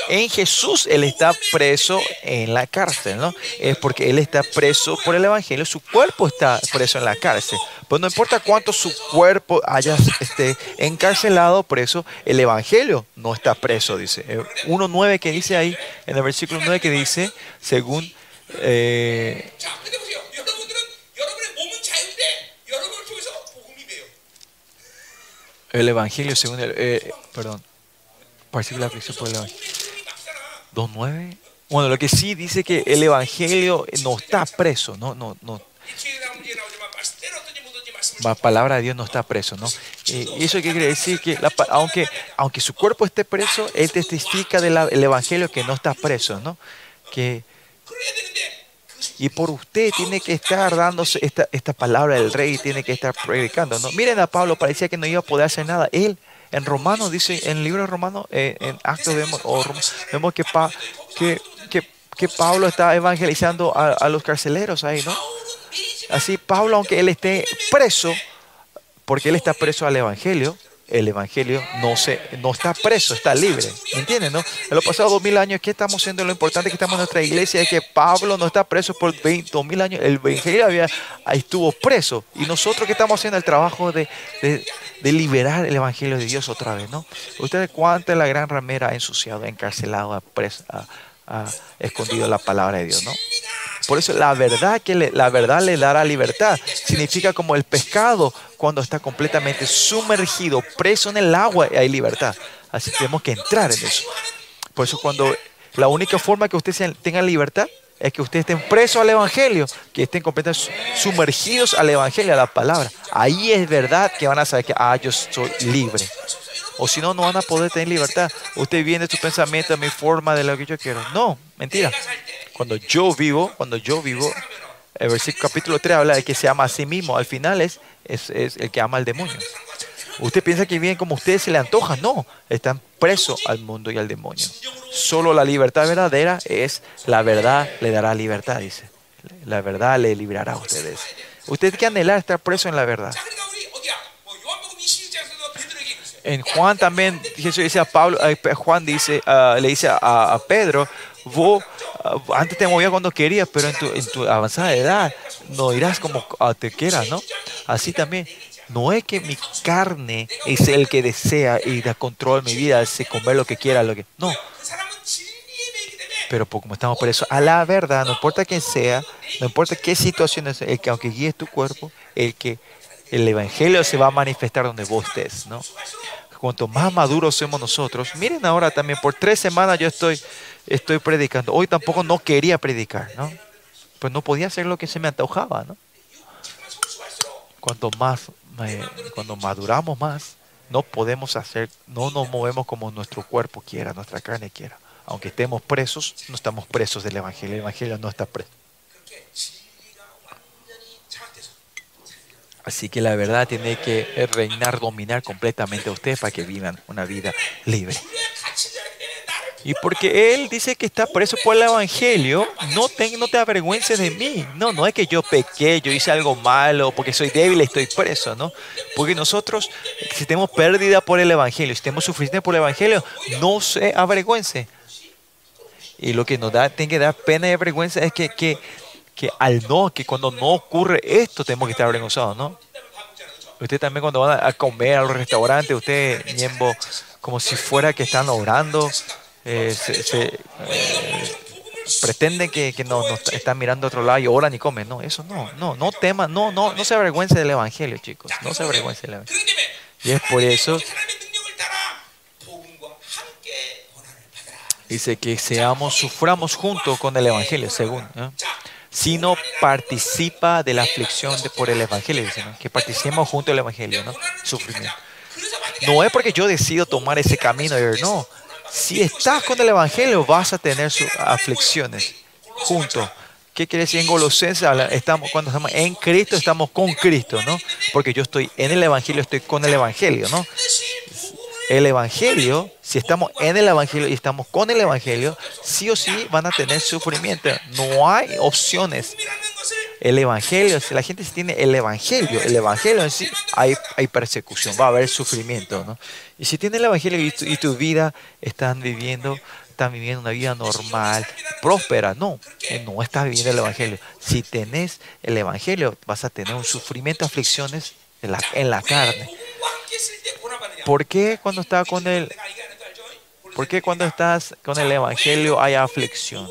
en Jesús él está preso en la cárcel, ¿no? Es porque él está preso por el Evangelio, su cuerpo está preso en la cárcel. Pues no importa cuánto su cuerpo haya esté encarcelado, preso, el Evangelio no está preso, dice. 1.9 que dice ahí, en el versículo 9 que dice, según... Eh, el Evangelio según el... Eh, perdón la aflicción por el Evangelio. 2.9. Bueno, lo que sí dice que el Evangelio no está preso, no, no, no. La palabra de Dios no está preso, ¿no? Eh, eso quiere decir que aunque, aunque su cuerpo esté preso, él testifica del Evangelio que no está preso, ¿no? Que, y por usted tiene que estar dándose esta, esta palabra del rey, tiene que estar predicando, ¿no? Miren a Pablo, parecía que no iba a poder hacer nada. Él en Romanos dice, en el libro de Romanos, eh, en Actos vemos, vemos que, que, que, Pablo está evangelizando a, los carceleros ahí, ¿no? Así Pablo, aunque él esté preso, porque él está preso al Evangelio, el Evangelio no, se, no está preso, está libre. ¿Me entienden? No? En los pasados dos mil años, ¿qué estamos haciendo? Lo importante que estamos en nuestra iglesia es que Pablo no está preso por dos mil años. El Evangelio había, estuvo preso. Y nosotros que estamos haciendo el trabajo de, de, liberar el Evangelio de Dios otra vez. ¿no? Ustedes cuánta la gran ramera ha ensuciado, encarcelado, ha, ha escondido la palabra de Dios. ¿no? Por eso la verdad que la verdad le dará libertad. Significa como el pescado cuando está completamente sumergido, preso en el agua, hay libertad. Así que tenemos que entrar en eso. Por eso cuando la única forma que ustedes tengan libertad es que ustedes estén presos al Evangelio, que estén completamente sumergidos al Evangelio, a la palabra. Ahí es verdad que van a saber que, ah, yo soy libre. O si no, no van a poder tener libertad. Usted viene su pensamiento, mi forma de lo que yo quiero. No, mentira. Cuando yo vivo, cuando yo vivo, el versículo capítulo 3 habla de que se ama a sí mismo. Al final es, es, el que ama al demonio. Usted piensa que viven como ustedes se le antoja. No, están presos al mundo y al demonio. Solo la libertad verdadera es la verdad le dará libertad, dice. La verdad le librará a ustedes. Usted tiene que anhelar estar preso en la verdad. En Juan también, Jesús dice a Pablo, Juan dice, ah, le dice a, Pedro, vos ah, antes te movías cuando querías, pero en tu, en tu avanzada edad no irás como te quieras, ¿no? Así también, no es que mi carne es el que desea y da control mi vida, es comer lo que quiera, lo que... No. Pero como estamos por eso, a la verdad, no importa quién sea, no importa qué situación es, el que aunque guíes tu cuerpo, el que el Evangelio se va a manifestar donde vos estés, ¿no? Cuanto más maduros somos nosotros, miren ahora también, por tres semanas yo estoy, estoy predicando. Hoy tampoco no quería predicar, ¿no? Pues no podía hacer lo que se me antojaba, ¿no? Cuanto más, cuando maduramos más, no podemos hacer, no nos movemos como nuestro cuerpo quiera, nuestra carne quiera. Aunque estemos presos, no estamos presos del Evangelio. El Evangelio no está preso. Así que la verdad tiene que reinar, dominar completamente a ustedes para que vivan una vida libre. Y porque Él dice que está preso por el Evangelio, no te, no te avergüences de mí. No, no es que yo pequé, yo hice algo malo, porque soy débil estoy preso, ¿no? Porque nosotros, si tenemos pérdida por el Evangelio, si tenemos sufrimiento por el Evangelio, no se avergüence. Y lo que nos da, tiene que dar pena y vergüenza es que, que que al no, que cuando no ocurre esto tenemos que estar avergonzados, ¿no? Usted también cuando van a comer a los restaurantes, usted, miembro, como si fuera que están orando, eh, eh, pretenden que, que no, están mirando a otro lado y oran y comen. No, eso no, no, no tema, no, no, no se avergüence del Evangelio, chicos. No se avergüence del Evangelio. Y es por eso dice que seamos, suframos juntos con el Evangelio, según. Sino participa de la aflicción de, por el Evangelio, que participemos junto al Evangelio, ¿no? Sufrimiento. No es porque yo decido tomar ese camino, no. Si estás con el Evangelio, vas a tener sus aflicciones juntos. ¿Qué quiere decir en Colosenses? Estamos, cuando estamos en Cristo, estamos con Cristo, ¿no? Porque yo estoy en el Evangelio, estoy con el Evangelio, ¿no? El Evangelio, si estamos en el Evangelio y estamos con el Evangelio, sí o sí van a tener sufrimiento. No hay opciones. El Evangelio, si la gente tiene el Evangelio, el Evangelio en sí, hay, persecución, va a haber sufrimiento. ¿no? Y si tiene el Evangelio y tu, vida están viviendo están viviendo una vida normal, próspera. No, eh, no estás viviendo el Evangelio. Si tenés el Evangelio, vas a tener un sufrimiento, aflicciones en la, en la carne. ¿Por qué cuando estás con el ¿Por qué cuando estás con el Evangelio hay aflicción?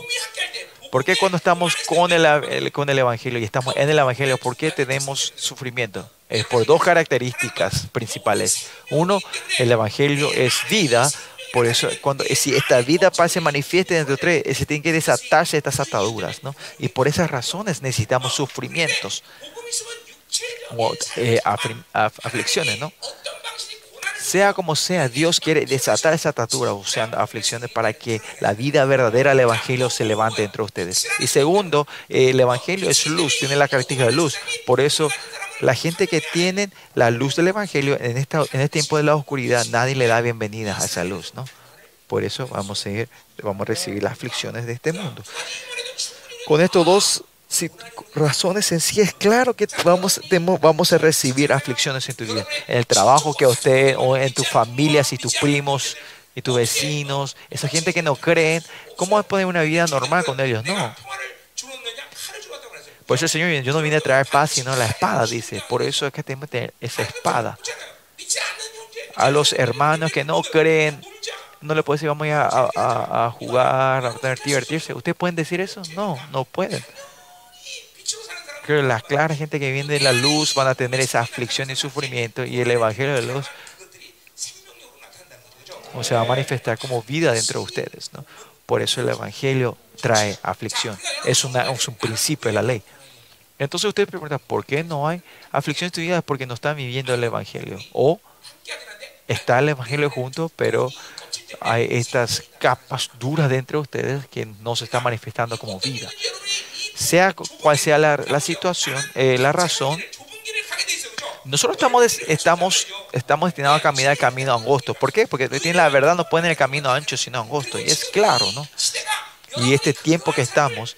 ¿Por qué cuando estamos con el, con el Evangelio y estamos en el Evangelio, por qué tenemos sufrimiento? Es por dos características principales. Uno, el Evangelio es vida, por eso, cuando si esta vida se manifieste dentro de ustedes, se tienen que desatarse estas ataduras, ¿no? Y por esas razones necesitamos sufrimientos, o, eh, aflicciones, ¿no? Sea como sea, Dios quiere desatar esa atadura, o aflicciones, para que la vida verdadera del Evangelio se levante entre ustedes. Y segundo, el Evangelio es luz, tiene la característica de luz. Por eso la gente que tiene la luz del Evangelio en, en este tiempo de la oscuridad, nadie le da bienvenida a esa luz, ¿no? Por eso vamos a, ir, vamos a recibir las aflicciones de este mundo. Con estos dos razones sencillas, claro que vamos, vamos a recibir aflicciones en tu vida. En el trabajo que usted, o en tu familia, si tus primos y tus vecinos, esa gente que no creen, ¿cómo vas a poner una vida normal con ellos? No. Por eso el Señor, yo no vine a traer paz, sino la espada, dice. Por eso es que tenemos que tener esa espada. A los hermanos que no creen, no le puede decir, vamos a, a, jugar, a divertirse. ¿Ustedes pueden decir eso? No, no pueden. Que la clara gente que viene de la luz van a tener esa aflicción y sufrimiento y el evangelio de luz o se va a manifestar como vida dentro de ustedes. ¿no? Por eso el evangelio trae aflicción. Es, una, es un principio de la ley. Entonces usted pregunta, ¿por qué no hay aflicción en tu vida? Porque no están viviendo el Evangelio. O está el Evangelio junto, pero hay estas capas duras dentro de ustedes que no se están manifestando como vida. Sea cual sea la, situación, eh, la razón, nosotros estamos, estamos, estamos destinados a caminar el camino angosto. ¿Por qué? Porque tiene la verdad no pueden el camino ancho sino angosto. Y es claro, ¿no? Y este tiempo que estamos,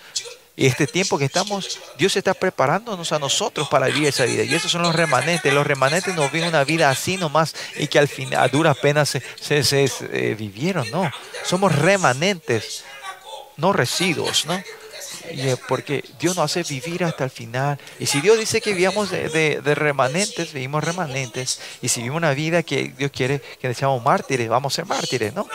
y este tiempo que estamos, Dios está preparándonos a nosotros para vivir esa vida. Y esos son los remanentes. Los remanentes no viven una vida así nomás y que al final, a duras penas se, se, eh, vivieron. No, somos remanentes, no residuos, ¿no? Porque Dios nos hace vivir hasta el final. Y si Dios dice que vivamos de, de, remanentes, vivimos remanentes. Y si vivimos una vida que Dios quiere que seamos mártires, vamos a ser mártires, ¿no?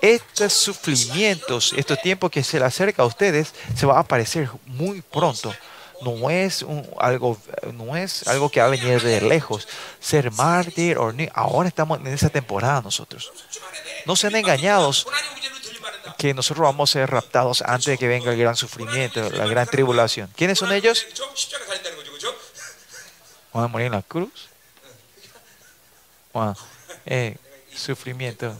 estos sufrimientos, estos tiempos que se le acerca a ustedes, se va a aparecer muy pronto. No es, algo, no es algo que va a venir de lejos. Ser mártir, ahora estamos en esa temporada nosotros. No sean engañados que nosotros vamos a ser raptados antes de que venga el gran sufrimiento, la gran tribulación. ¿Quiénes son ellos? ¿Van a morir en la cruz? Eh, sufrimiento.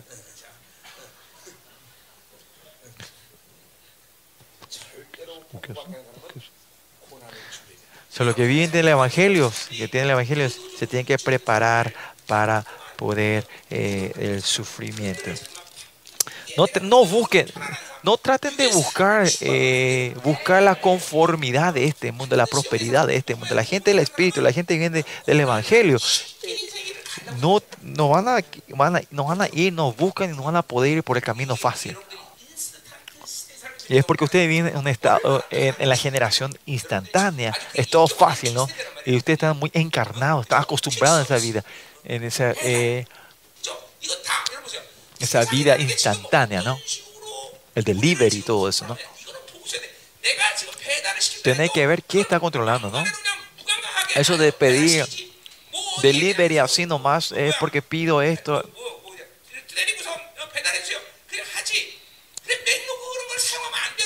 Solo que viven del Evangelio, que tienen el Evangelio, se tienen que preparar para poder eh, el sufrimiento. No, no busquen, no traten de buscar, eh, buscar la conformidad de este mundo, la prosperidad de este mundo. La gente del Espíritu, la gente viene del Evangelio, no, no, van a, van a, no van a ir, no buscan y no van a poder ir por el camino fácil. Y es porque ustedes viven en un estado, en, la generación instantánea. Es todo fácil, ¿no? Y ustedes están muy encarnados, están acostumbrados a esa vida, en esa, eh, esa vida instantánea, ¿no? El delivery y todo eso, ¿no? Tenéis que ver qué está controlando, ¿no? Eso de pedir delivery así nomás es porque pido esto.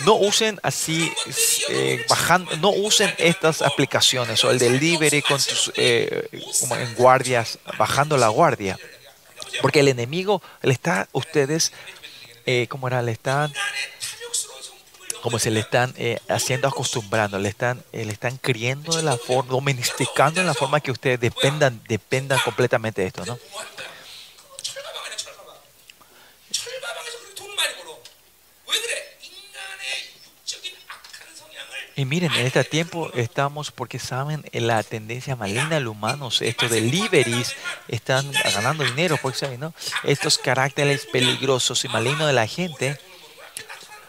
no usen así, eh, bajando, no usen estas aplicaciones o el delivery con tus, eh, como en guardias, bajando la guardia. Porque el enemigo le está, ustedes, eh, como era, le están, como se le están haciendo acostumbrando, le están, le están criando de la forma, domesticando en la forma que ustedes dependan, dependan completamente de esto, ¿no? Y miren, en este tiempo estamos, porque saben la tendencia maligna del humano, estos deliveries están ganando dinero, porque saben, ¿no? Estos caracteres peligrosos y malignos de la gente.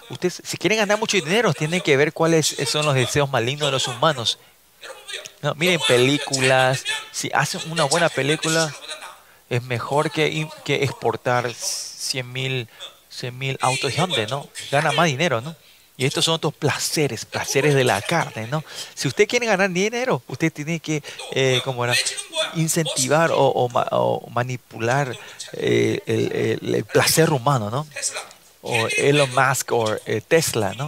Ustedes, si quieren ganar mucho dinero, tienen que ver cuáles son los deseos malignos de los humanos. No, miren películas, si hacen una buena película, es mejor que, que exportar 100 mil autos Hyundai, ¿no? Gana más dinero, ¿no? Y estos son otros placeres, placeres de la carne, ¿no? Si usted quiere ganar dinero, usted tiene que, eh, como era, incentivar o, manipular eh, el, placer humano, ¿no? O Elon Musk o eh, Tesla, ¿no?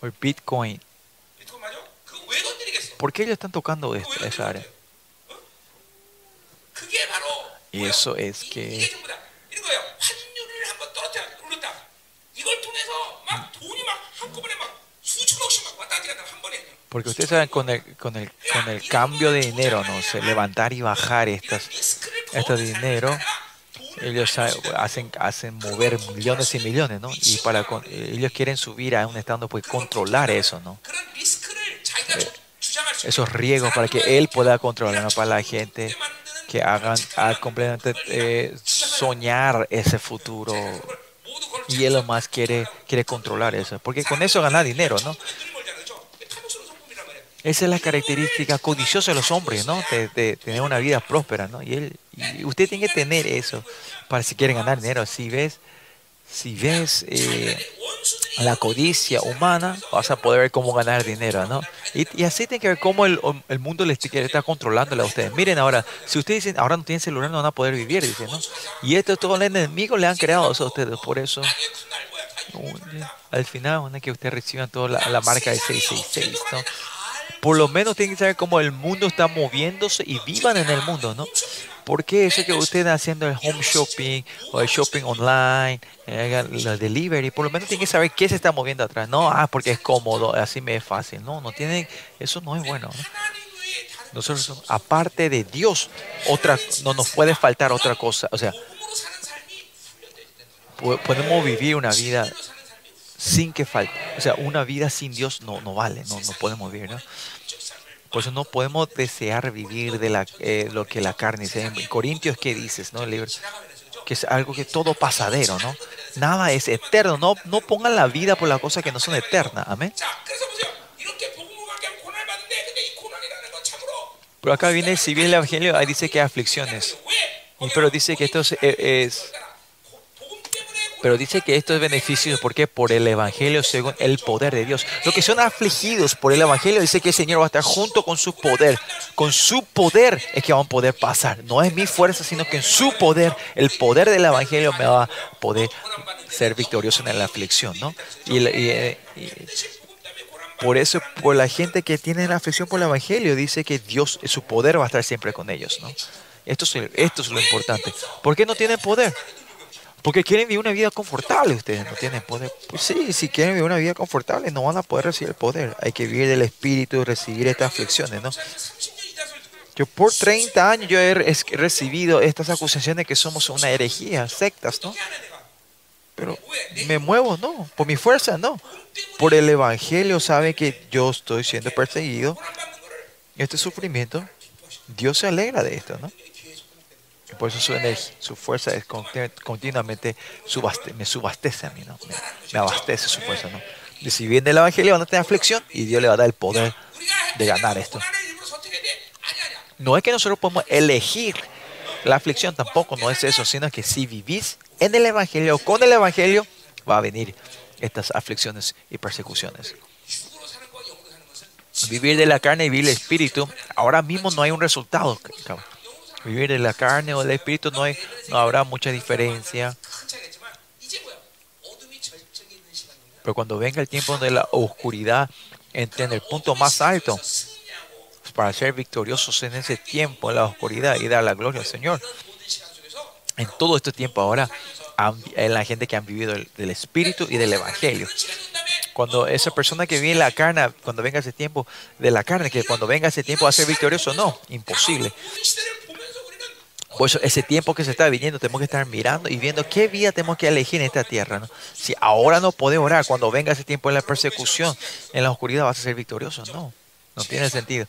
O Bitcoin. ¿Por qué ellos están tocando esa área? Y eso es que porque ustedes saben, con el, con el, con el cambio de dinero, ¿no? sé, levantar y bajar estas, este dinero, ellos hacen, hacen mover millones y millones, ¿no? Y para ellos quieren subir a un estado, pues controlar eso, ¿no? Eh, esos riesgos para que él pueda controlar, ¿no? Para la gente que hagan, completamente eh, soñar ese futuro. Y él más quiere, quiere controlar eso, porque con eso gana dinero, ¿no? Esa es la característica codiciosa de los hombres, ¿no? De, tener una vida próspera, ¿no? Y, él, usted tiene que tener eso para si quiere ganar dinero. Si ves, si ves eh, la codicia humana, vas a poder ver cómo ganar dinero, ¿no? Y, así tiene que ver cómo el, mundo les está controlando a ustedes. Miren ahora, si ustedes dicen, ahora no tienen celular, no van a poder vivir, dicen, ¿no? Y esto todos los enemigos le han creado a ustedes, por eso al final, una que ustedes reciban toda la, la marca de 666, ¿no? Por lo menos tienen que saber cómo el mundo está moviéndose y vivan en el mundo, ¿no? Porque eso que ustedes haciendo el home shopping o el shopping online, la delivery, por lo menos tienen que saber qué se está moviendo atrás. No, ah, porque es cómodo, así me es fácil. No, no tienen, eso no es bueno. ¿no? Nosotros, aparte de Dios, otra, no nos puede faltar otra cosa. O sea, podemos vivir una vida sin que falte. O sea, una vida sin Dios no, no vale, no, no podemos vivir, ¿no? Por eso no podemos desear vivir de la, eh, lo que la carne dice. En Corintios, ¿qué dices? No? que es algo que todo pasadero, ¿no? Nada es eterno. No, no pongan la vida por las cosas que no son eternas. Amén. Pero acá viene, si bien el Evangelio, ahí dice que hay aflicciones. Pero dice que esto es pero dice que esto es beneficio porque por el Evangelio según el poder de Dios. Los que son afligidos por el Evangelio dice que el Señor va a estar junto con su poder. Con su poder es que van a poder pasar. No es mi fuerza, sino que en su poder, el poder del Evangelio me va a poder ser victorioso en la aflicción. ¿no? Y, por eso, por la gente que tiene la aflicción por el Evangelio, dice que Dios, su poder va a estar siempre con ellos. ¿no? Esto, es, esto es lo importante. ¿Por qué no tienen poder? Porque quieren vivir una vida confortable, ustedes no tienen poder. Pues sí, si quieren vivir una vida confortable, no van a poder recibir el poder. Hay que vivir del Espíritu y recibir estas aflicciones, ¿no? Yo por 30 años yo he recibido estas acusaciones que somos una herejía, sectas, ¿no? Pero me muevo, no. Por mi fuerza, no. Por el Evangelio sabe que yo estoy siendo perseguido. Este sufrimiento, Dios se alegra de esto, ¿no? Por eso su, su fuerza es continuamente me subastece a mí, ¿no? Me, abastece su fuerza, ¿no? Y si viene el Evangelio van a aflicción y Dios le va a dar el poder de ganar esto. No es que nosotros podemos elegir la aflicción, tampoco no es eso, sino que si vivís en el Evangelio, con el Evangelio, va a venir estas aflicciones y persecuciones. Vivir de la carne y vivir del espíritu, ahora mismo no hay un resultado vivir en la carne o del espíritu no, hay, no habrá mucha diferencia. Pero cuando venga el tiempo de la oscuridad entre en el punto más alto, para ser victoriosos en ese tiempo, en la oscuridad y dar la gloria al Señor. En todo este tiempo ahora, en la gente que han vivido del Espíritu y del Evangelio. Cuando esa persona que vive la carne, cuando venga ese tiempo de la carne, que cuando venga ese tiempo va a ser victorioso, no, imposible. Por eso ese tiempo que se está viniendo tenemos que estar mirando y viendo qué vida tenemos que elegir en esta tierra. ¿no? Si ahora no podemos orar, cuando venga ese tiempo de la persecución, en la oscuridad vas a ser victorioso. No, no tiene sentido.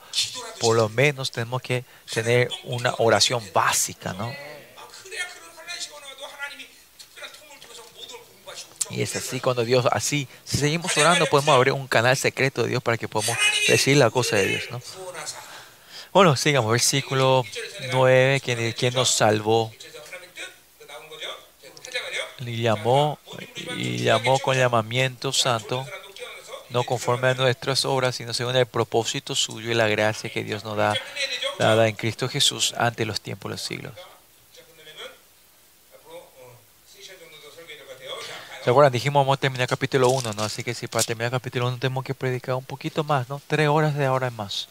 Por lo menos tenemos que tener una oración básica, ¿no? Y es así cuando Dios, así, si seguimos orando, podemos abrir un canal secreto de Dios para que podamos decir la cosa de Dios, ¿no? Bueno, sigamos, versículo 9, quien, nos salvó y llamó, y llamó con llamamiento santo, no conforme a nuestras obras, sino según el propósito suyo y la gracia que Dios nos da, dada en Cristo Jesús ante los tiempos de los siglos. ¿Se acuerdan? Dijimos vamos a terminar capítulo 1, ¿no? Así que si para terminar capítulo 1 tenemos que predicar un poquito más, ¿no? Tres horas de ahora en más.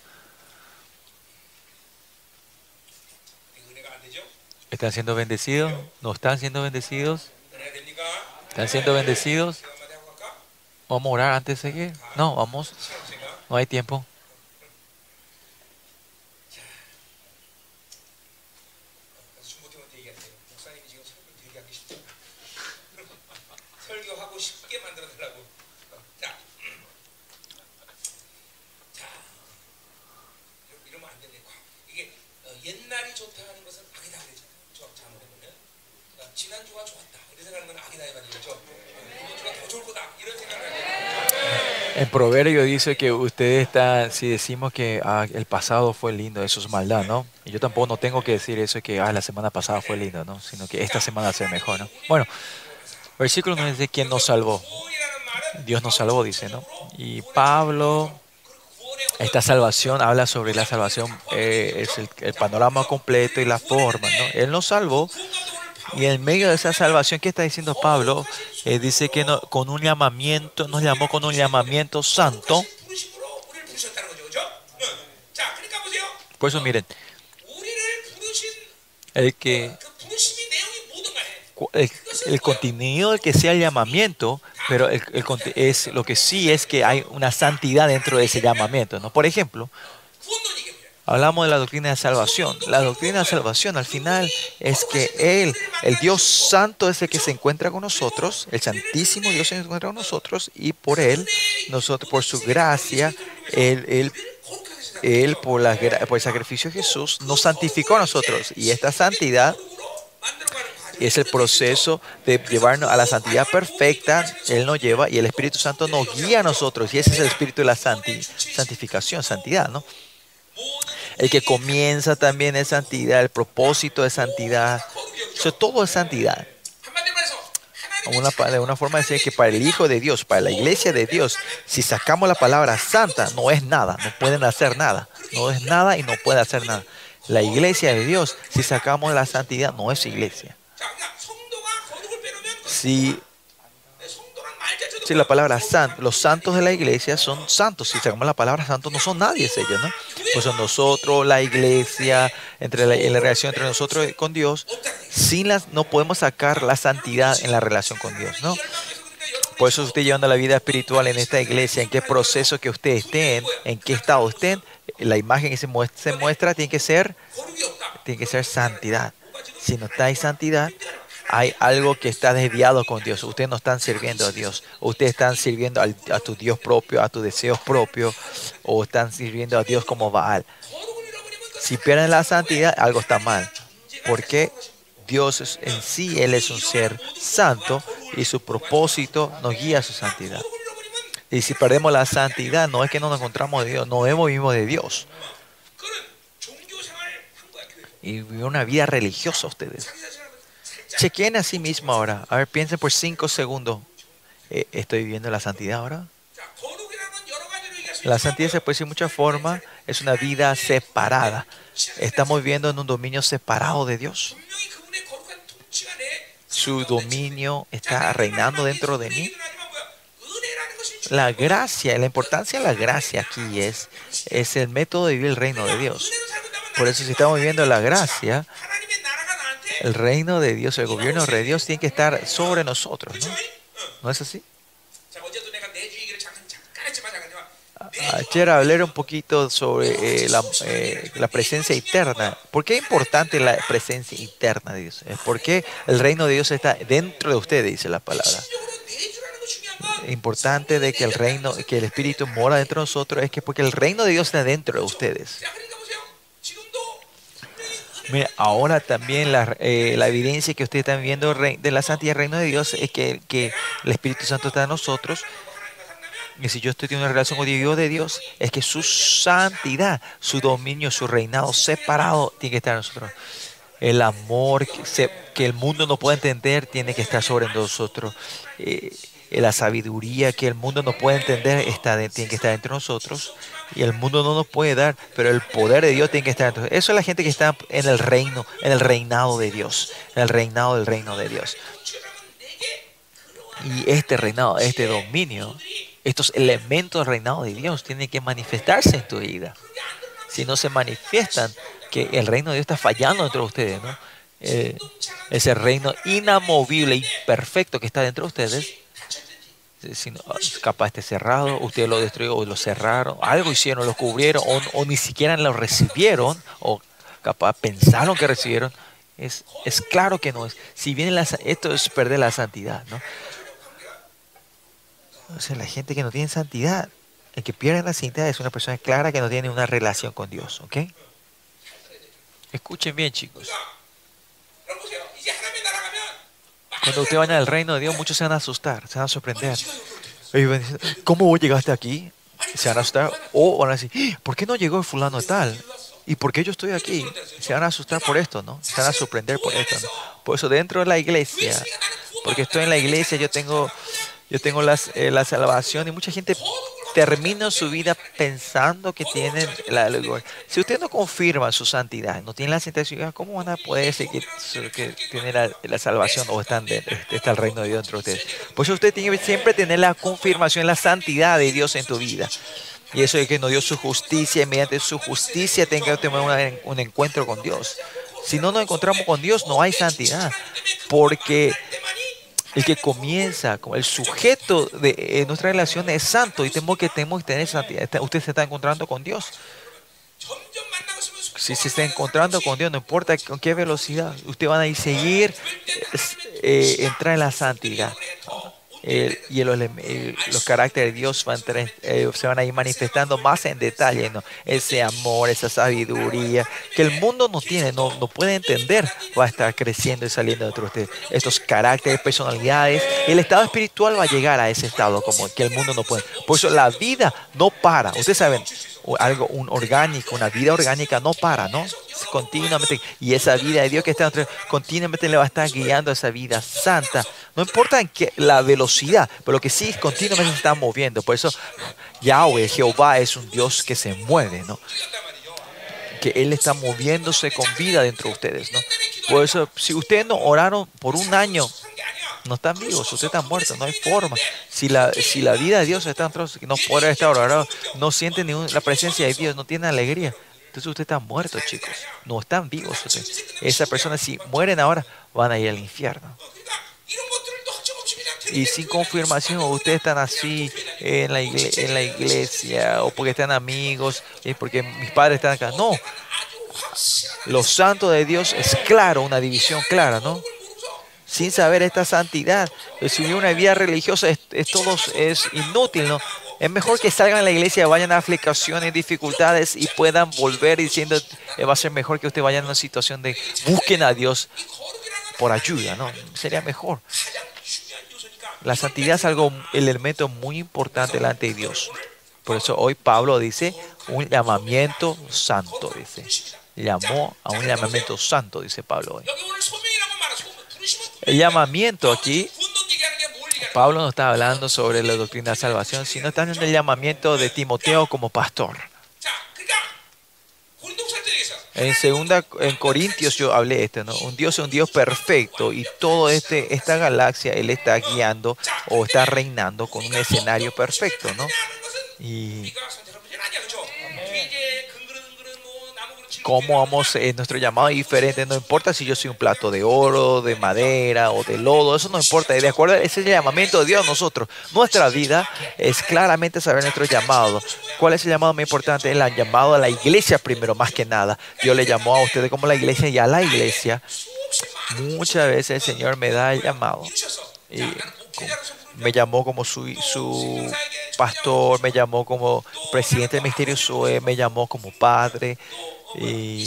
¿Están siendo bendecidos? ¿No están siendo bendecidos? ¿Están siendo bendecidos? ¿Vamos a orar antes de seguir? No, vamos. No hay tiempo. En Proverbio dice que ustedes están, si decimos que ah, el pasado fue lindo, eso es maldad, ¿no? Y yo tampoco no tengo que decir eso que ah, la semana pasada fue lindo, ¿no? Sino que esta semana ser mejor, ¿no? Bueno, versículo 9 dice quién nos salvó. Dios nos salvó, dice, ¿no? Y Pablo, esta salvación habla sobre la salvación, eh, es el, el, panorama completo y la forma, ¿no? Él nos salvó y en medio de esa salvación, ¿qué está diciendo Pablo? Eh, dice que no, con un llamamiento, nos llamó con un llamamiento santo. Por eso miren, el que el, el contenido del que sea el llamamiento, pero el, el, es lo que sí es que hay una santidad dentro de ese llamamiento. ¿no? Por ejemplo, Hablamos de la doctrina de salvación. La doctrina de salvación al final es que Él, el Dios Santo es el que se encuentra con nosotros, el Santísimo Dios se encuentra con nosotros y por Él, nosotros, por su gracia, Él, él, él por, la, por el sacrificio de Jesús, nos santificó a nosotros. Y esta santidad es el proceso de llevarnos a la santidad perfecta. Él nos lleva y el Espíritu Santo nos guía a nosotros. Y ese es el espíritu de la santificación, santidad, ¿no? El que comienza también es santidad, el propósito de santidad. Eso todo es santidad. Una, de una forma de decir que para el Hijo de Dios, para la iglesia de Dios, si sacamos la palabra santa, no es nada, no pueden hacer nada. No es nada y no puede hacer nada. La iglesia de Dios, si sacamos la santidad, no es iglesia. Si si la palabra santo, los santos de la iglesia son santos. Si sacamos la palabra santo, no son nadie ellos, ¿no? Pues son nosotros, la iglesia, entre la, en la relación entre nosotros con Dios, sin las, no podemos sacar la santidad en la relación con Dios, ¿no? Por eso usted llevando la vida espiritual en esta iglesia, en qué proceso que usted esté, en qué estado estén, la imagen que se muestra, se muestra tiene que ser, tiene que ser santidad. Si no está en santidad, hay algo que está desviado con Dios. Ustedes no están sirviendo a Dios. Ustedes están sirviendo a tu Dios propio, a tus deseos propios, o están sirviendo a Dios como Baal. Si pierden la santidad, algo está mal. Porque Dios en sí, Él es un ser santo y su propósito nos guía a su santidad. Y si perdemos la santidad, no es que no nos encontramos de Dios, no hemos vivido de Dios. Y una vida religiosa ustedes. Chequen a sí mismo ahora. A ver, piensen por cinco segundos. Eh, ¿Estoy viviendo la santidad ahora? La santidad se puede decir de muchas formas. Es una vida separada. Estamos viviendo en un dominio separado de Dios. Su dominio está reinando dentro de mí. La gracia, la importancia de la gracia aquí es, es el método de vivir el reino de Dios. Por eso si estamos viviendo la gracia, el reino de Dios, el gobierno de Dios tiene que estar sobre nosotros. ¿No, ¿No es así? Ayer hablé un poquito sobre eh, la, eh, la, presencia interna. ¿Por qué es importante la presencia interna de Dios? Es porque el reino de Dios está dentro de ustedes, dice la palabra. Importante de que el reino, que el Espíritu mora dentro de nosotros, es que porque el reino de Dios está dentro de ustedes. Mira, ahora también la, eh, la, evidencia que ustedes están viendo de la santidad del reino de Dios es que, que el Espíritu Santo está en nosotros y si yo estoy teniendo una relación con Dios de Dios, es que su santidad, su dominio, su reinado separado tiene que estar en nosotros. El amor que, el mundo no puede entender tiene que estar sobre nosotros. Eh, la sabiduría que el mundo no puede entender está tiene que estar entre nosotros. Y el mundo no nos puede dar, pero el poder de Dios tiene que estar dentro. Eso es la gente que está en el reino, en el reinado de Dios, en el reinado del reino de Dios. Y este reinado, este dominio, estos elementos del reinado de Dios tienen que manifestarse en tu vida. Si no se manifiestan, que el reino de Dios está fallando dentro de ustedes, ¿no? Eh, ese reino inamovible y perfecto que está dentro de ustedes, no, capaz esté cerrado, ustedes lo destruyeron o lo cerraron, algo hicieron, lo cubrieron o, ni siquiera lo recibieron o capaz pensaron que recibieron, es, es claro que no es. Si viene esto es perder la santidad, ¿no? O sea, la gente que no tiene santidad, el que pierde la santidad es una persona clara que no tiene una relación con Dios, ¿ok? Escuchen bien, chicos. Cuando usted vaya al reino de Dios, muchos se van a asustar, se van a sorprender. ¿Cómo vos llegaste aquí? Se van a asustar. O van a decir, ¡Ah! ¿por qué no llegó el fulano tal? ¿Y por qué yo estoy aquí? Se van a asustar por esto, ¿no? Se van a sorprender por esto, ¿no? Por eso dentro de la iglesia, porque estoy en la iglesia, yo tengo yo tengo las, eh, la salvación y mucha gente termina su vida pensando que tienen la Si usted no confirma su santidad, no tiene la santidad, ¿cómo van a poder decir que, tiene la, salvación o están de, está el reino de Dios entre ustedes? Pues usted tiene que siempre tener la confirmación, la santidad de Dios en tu vida. Y eso es que nos dio su justicia y mediante su justicia tenga que un encuentro con Dios. Si no nos encontramos con Dios, no hay santidad. Porque el que comienza, el sujeto de eh, nuestra relación es santo y tenemos que, tenemos que tener santidad. Usted se está encontrando con Dios. Si se está encontrando con Dios, no importa con qué velocidad, usted va a ir seguir, eh, entrar en la santidad y los caracteres de Dios van eh, se van a ir manifestando más en detalle, ¿no? ese amor, esa sabiduría que el mundo no tiene, no, no puede entender, va a estar creciendo y saliendo de usted. Estos caracteres, personalidades, el estado espiritual va a llegar a ese estado como que el mundo no puede. Por eso la vida no para. Ustedes saben, algo un orgánico, una vida orgánica no para, ¿no? Continuamente. Y esa vida de Dios que está continuamente le va a estar guiando esa vida santa. No importa en qué, la velocidad, pero lo que sí continuamente está moviendo. Por eso Yahweh, Jehová, es un Dios que se mueve, ¿no? Que Él está moviéndose con vida dentro de ustedes, ¿no? Por eso, si ustedes no oraron por un año, no están vivos, ustedes están muertos, no hay forma. Si la, si la vida de Dios está dentro, no puede estar orando, no sienten ni la presencia de Dios, no tienen alegría. Entonces usted está muerto, chicos. No están vivos ustedes. Esas personas, si mueren ahora, van a ir al infierno. Y sin confirmación, ustedes están así en la, iglesia, en la iglesia, o porque están amigos, y porque mis padres están acá. No. Los santos de Dios es claro, una división clara, ¿no? Sin saber esta santidad. Si una vida religiosa es, todo es inútil, ¿no? Es mejor que salgan a la iglesia, vayan a aflicciones, dificultades y puedan volver diciendo, eh, va a ser mejor que usted vaya en una situación de busquen a Dios por ayuda, ¿no? Sería mejor. La santidad es algo, el elemento muy importante delante de Dios. Por eso hoy Pablo dice un llamamiento santo, dice. Llamó a un llamamiento santo, dice Pablo hoy. El llamamiento aquí, Pablo no está hablando sobre la doctrina de salvación, sino está en el llamamiento de Timoteo como pastor. En segunda, en Corintios yo hablé esto, ¿no? Un Dios es un Dios perfecto y todo este, esta galaxia Él está guiando o está reinando con un escenario perfecto, ¿no? Y cómo vamos, eh, nuestro llamado diferente, no importa si yo soy un plato de oro, de madera o de lodo, eso no importa, de acuerdo, ese es el llamamiento de Dios a nosotros. Nuestra vida es claramente saber nuestro llamado. ¿Cuál es el llamado más importante? El llamado a la iglesia primero, más que nada. Dios le llamó a ustedes como la iglesia y a la iglesia. Muchas veces el Señor me da el llamado. Y me llamó como su, su pastor, me llamó como presidente del Ministerio SUE, me llamó como padre, y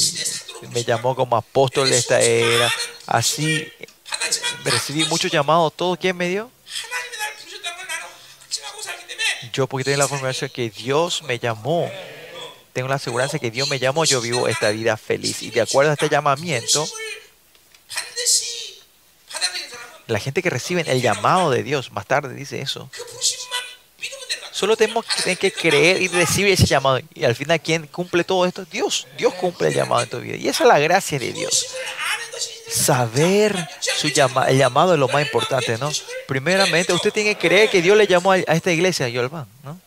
me llamó como apóstol de esta era. Así recibí muchos llamados. ¿Todo quién me dio? Yo porque tengo la confirmación que Dios me llamó. Tengo la aseguranza que Dios me llamó, yo vivo esta vida feliz. Y de acuerdo a este llamamiento, la gente que recibe el llamado de Dios, más tarde dice eso, solo tenemos que creer y recibir ese llamado. Y al final, ¿quién cumple todo esto? Dios. Dios cumple el llamado en tu vida. Y esa es la gracia de Dios. Saber su llama, el llamado es lo más importante, ¿no? Primeramente, usted tiene que creer que Dios le llamó a, esta iglesia, Yolván, ¿no?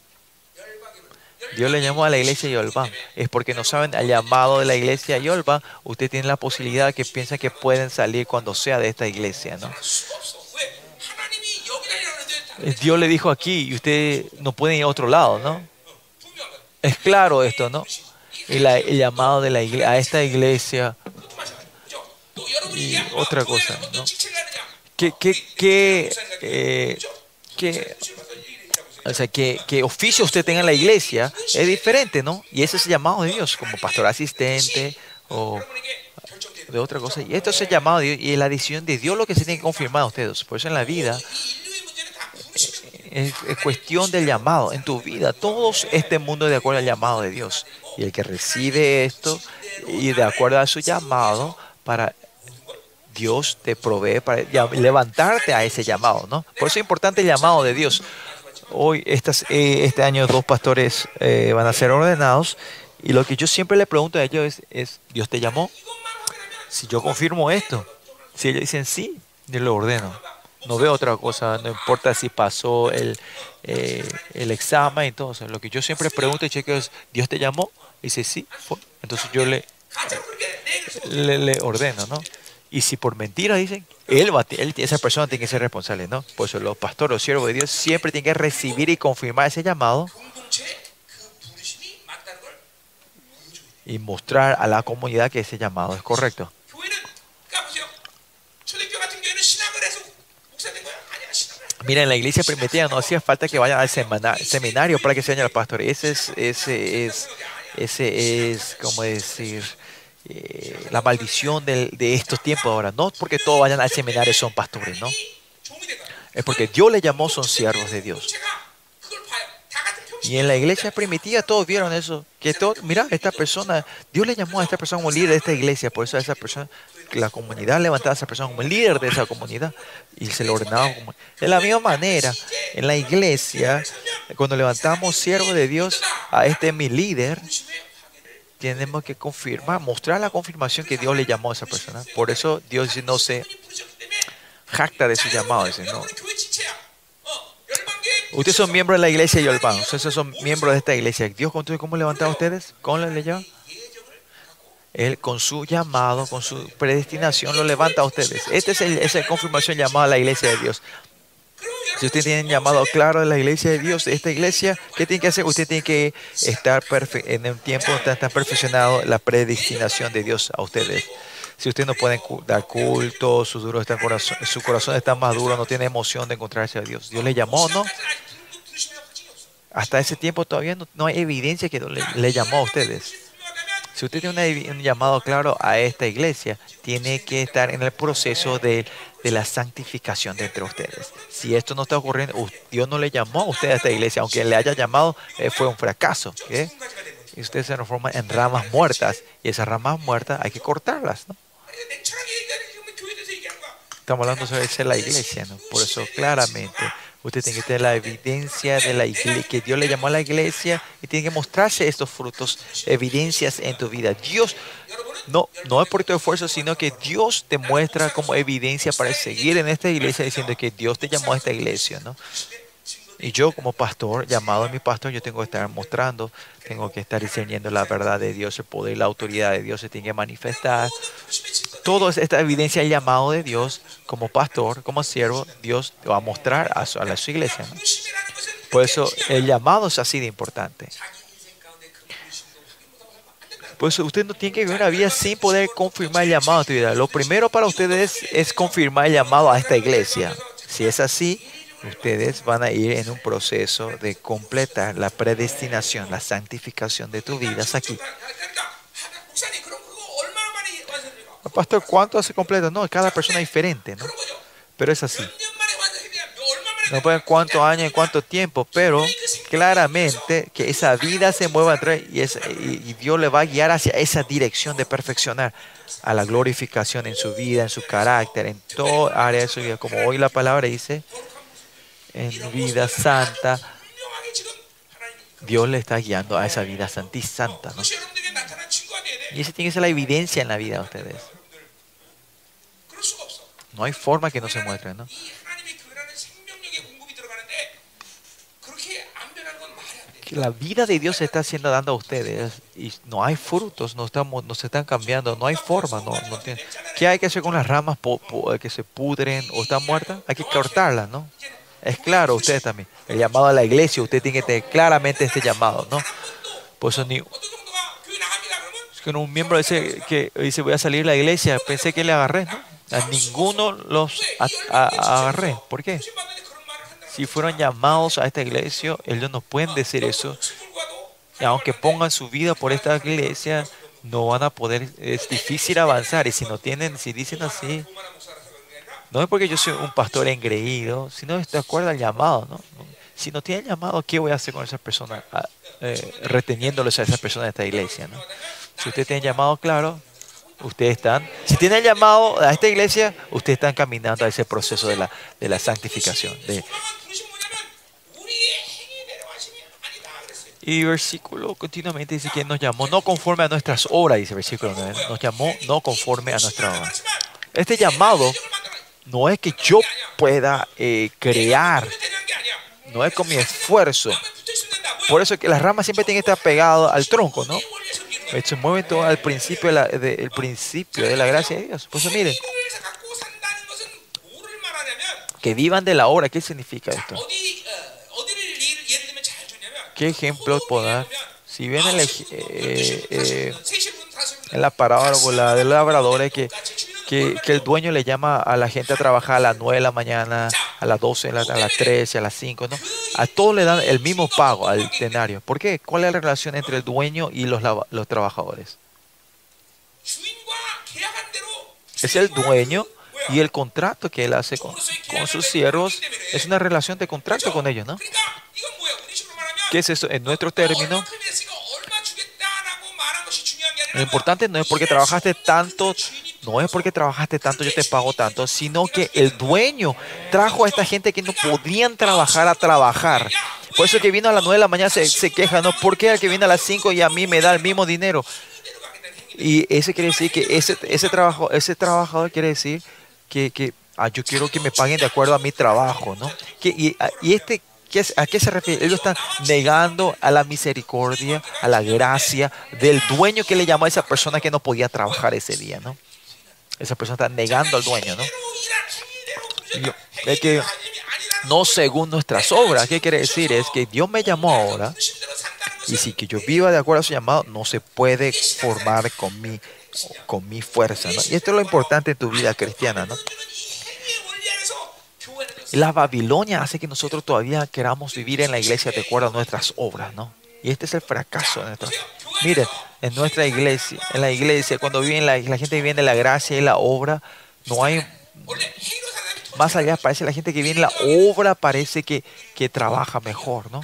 Dios le llamó a la iglesia Yolván. Es porque no saben el llamado de la iglesia Yolván. Usted tiene la posibilidad que piensa que pueden salir cuando sea de esta iglesia, ¿no? Dios le dijo aquí y usted no puede ir a otro lado, ¿no? Es claro esto, ¿no? El, el llamado de la iglesia, a esta iglesia y otra cosa, ¿no? ¿Qué, qué, qué, eh, o sea, que, que, oficio usted tenga en la iglesia es diferente, ¿no? Y ese es el llamado de Dios, como pastor asistente o de otra cosa. Y esto es el llamado de Dios y la decisión de Dios lo que se tiene que confirmar a ustedes. Por eso en la vida es, es, cuestión del llamado. En tu vida, todo este mundo es de acuerdo al llamado de Dios. Y el que recibe esto y de acuerdo a su llamado, para Dios te provee para levantarte a ese llamado, ¿no? Por eso es importante el llamado de Dios. Hoy, estas, eh, este año, dos pastores eh, van a ser ordenados y lo que yo siempre le pregunto a ellos es, es, ¿Dios te llamó? Si yo confirmo esto, si ellos dicen sí, yo lo ordeno. No veo otra cosa, no importa si pasó el, eh, el examen todo. lo que yo siempre pregunto y chequeo es, ¿Dios te llamó? Y dice sí, fue. entonces yo le, le, le ordeno, ¿no? Y si por mentira dicen, él, va, él, esa persona tiene que ser responsable, ¿no? Por eso los pastores, los siervos de Dios siempre tienen que recibir y confirmar ese llamado y mostrar a la comunidad que ese llamado es correcto. Mira, en la iglesia primitiva no hacía falta que vayan al seminario para que se vayan al pastor. Ese es, ese es, ese es, como decir, eh, la maldición de, de, estos tiempos ahora. No porque todos vayan al seminario son pastores, ¿no? Es porque Dios le llamó, son siervos de Dios. Y en la iglesia primitiva todos vieron eso. Que todo, mira, esta persona, Dios le llamó a esta persona como líder de esta iglesia. Por eso a esa persona, la comunidad levantaba a esa persona como líder de esa comunidad. Y se lo ordenaba como... De la misma manera, en la iglesia, cuando levantamos siervo de Dios, a este es mi líder, tenemos que confirmar, mostrar la confirmación que Dios le llamó a esa persona. Por eso Dios no se jacta de su llamado. Dice, no. Ustedes son miembros de la iglesia de Yolpan. Ustedes son miembros de esta iglesia. Dios, ¿cómo levantó a ustedes? ¿Cómo le llama? Él con su llamado, con su predestinación, lo levanta a ustedes. Esta es esa confirmación llamada a la iglesia de Dios. Si usted tiene llamado claro de la iglesia de Dios, de esta iglesia, ¿qué tiene que hacer? Usted tiene que estar en un tiempo estar perfeccionado la predestinación de Dios a ustedes. Si usted no puede dar culto, su, duro está corazón, su corazón está más duro, no tiene emoción de encontrarse a Dios. Dios le llamó, ¿no? Hasta ese tiempo todavía no, hay evidencia que le, le llamó a ustedes. Si usted tiene un llamado claro a esta iglesia, tiene que estar en el proceso de, la santificación de entre ustedes. Si esto no está ocurriendo, Dios no le llamó a usted a esta iglesia, aunque le haya llamado, eh, fue un fracaso. Y usted se transforma en ramas muertas, y esas ramas muertas hay que cortarlas. ¿no? Estamos hablando sobre la iglesia, ¿no? Por eso claramente Usted tiene que tener la evidencia de la iglesia, que Dios le llamó a la iglesia y tiene que mostrarse estos frutos, evidencias en tu vida. Dios, no, no es por tu esfuerzo, sino que Dios te muestra como evidencia para seguir en esta iglesia diciendo que Dios te llamó a esta iglesia, ¿no? Y yo como pastor, llamado a mi pastor, yo tengo que estar mostrando, tengo que estar discerniendo la verdad de Dios, el poder, la autoridad de Dios se tiene que manifestar. Toda esta evidencia, el llamado de Dios como pastor, como siervo, Dios va a mostrar a su, a su iglesia. Por eso el llamado es así de importante. Por eso usted no tiene que vivir una vida sin poder confirmar el llamado a tu vida. Lo primero para ustedes es confirmar el llamado a esta iglesia. Si es así, ustedes van a ir en un proceso de completar la predestinación, la santificación de tu vida aquí. Pastor, ¿cuánto se completa? No, cada persona es diferente, ¿no? Pero es así. No pueden cuántos años, en cuánto tiempo, pero claramente que esa vida se mueva y, y Dios le va a guiar hacia esa dirección de perfeccionar a la glorificación en su vida, en su carácter, en toda área de su vida. Como hoy la palabra dice, en vida santa, Dios le está guiando a esa vida santa y. ¿no? Y esa tiene que ser la evidencia en la vida de ustedes. No hay forma que no se muestre, ¿no? La vida de Dios se está haciendo dando a ustedes y no hay frutos, no, estamos, no se están cambiando, no hay forma. No, no ¿Qué hay que hacer con las ramas que se pudren o están muertas? Hay que cortarlas, ¿no? Es claro, ustedes también. El llamado a la iglesia, usted tiene que tener claramente este llamado, ¿no? Por eso ni, es que un miembro dice que dice voy a salir de la iglesia, pensé que le agarré, ¿no? A ninguno los agarré. ¿Por qué? Si fueron llamados a esta iglesia, ellos no pueden decir eso. Y aunque pongan su vida por esta iglesia, no van a poder, es difícil avanzar. Y si no tienen, si dicen así, no es porque yo soy un pastor engreído, sino de acuerdo al llamado. ¿no? Si no tienen llamado, ¿qué voy a hacer con esas personas? Ah, eh, reteniéndoles a esas personas de esta iglesia. Si ustedes tienen llamado claro, ustedes están. Si tienen llamado a esta iglesia, ustedes están caminando a ese proceso de la, de la santificación. De, y versículo continuamente dice que nos llamó no conforme a nuestras obras, dice versículo 9. Nos llamó no conforme a nuestras obras. Este llamado no es que yo pueda eh, crear, no es con mi esfuerzo. Por eso es que las ramas siempre tienen que estar pegadas al tronco, ¿no? Se mueven todo al principio de la, principio de la gracia de Dios. Por eso miren, que vivan de la obra, ¿qué significa esto? ¿Qué ejemplo puedo dar? Si bien el, eh, eh, en la parábola del labrador que que, el dueño le llama a la gente a trabajar a las 9 de la mañana, a las 12, a las 13, a las 5, ¿no? A todos le dan el mismo pago al denario. ¿Por qué? ¿Cuál es la relación entre el dueño y los, los trabajadores? Es el dueño y el contrato que él hace con, con sus siervos es una relación de contrato con ellos, ¿no? ¿Qué es eso? En nuestro término, lo importante no es porque trabajaste tanto no es porque trabajaste tanto, yo te pago tanto, sino que el dueño trajo a esta gente que no podían trabajar a trabajar. Por eso que vino a las 9 de la mañana se, se queja, ¿no? ¿Por qué el que viene a las 5 y a mí me da el mismo dinero? Y ese quiere decir que ese, ese, trabajo, ese trabajador quiere decir que, que ah, yo quiero que me paguen de acuerdo a mi trabajo, ¿no? Que, y, y este ¿A qué se refiere? Ellos están negando a la misericordia, a la gracia del dueño que le llamó a esa persona que no podía trabajar ese día, ¿no? Esa persona está negando al dueño, ¿no? Es que no según nuestras obras. ¿Qué quiere decir? Es que Dios me llamó ahora y si que yo viva de acuerdo a su llamado, no se puede formar con mi, con mi fuerza. ¿no? Y esto es lo importante en tu vida cristiana. ¿no? La Babilonia hace que nosotros todavía queramos vivir en la iglesia de acuerdo a nuestras obras. ¿no? Y este es el fracaso de nuestras Miren, en nuestra iglesia, en la iglesia, cuando viven la, gente viene la gracia y la obra, no hay más allá parece la gente que viene la obra parece que, que trabaja mejor, ¿no?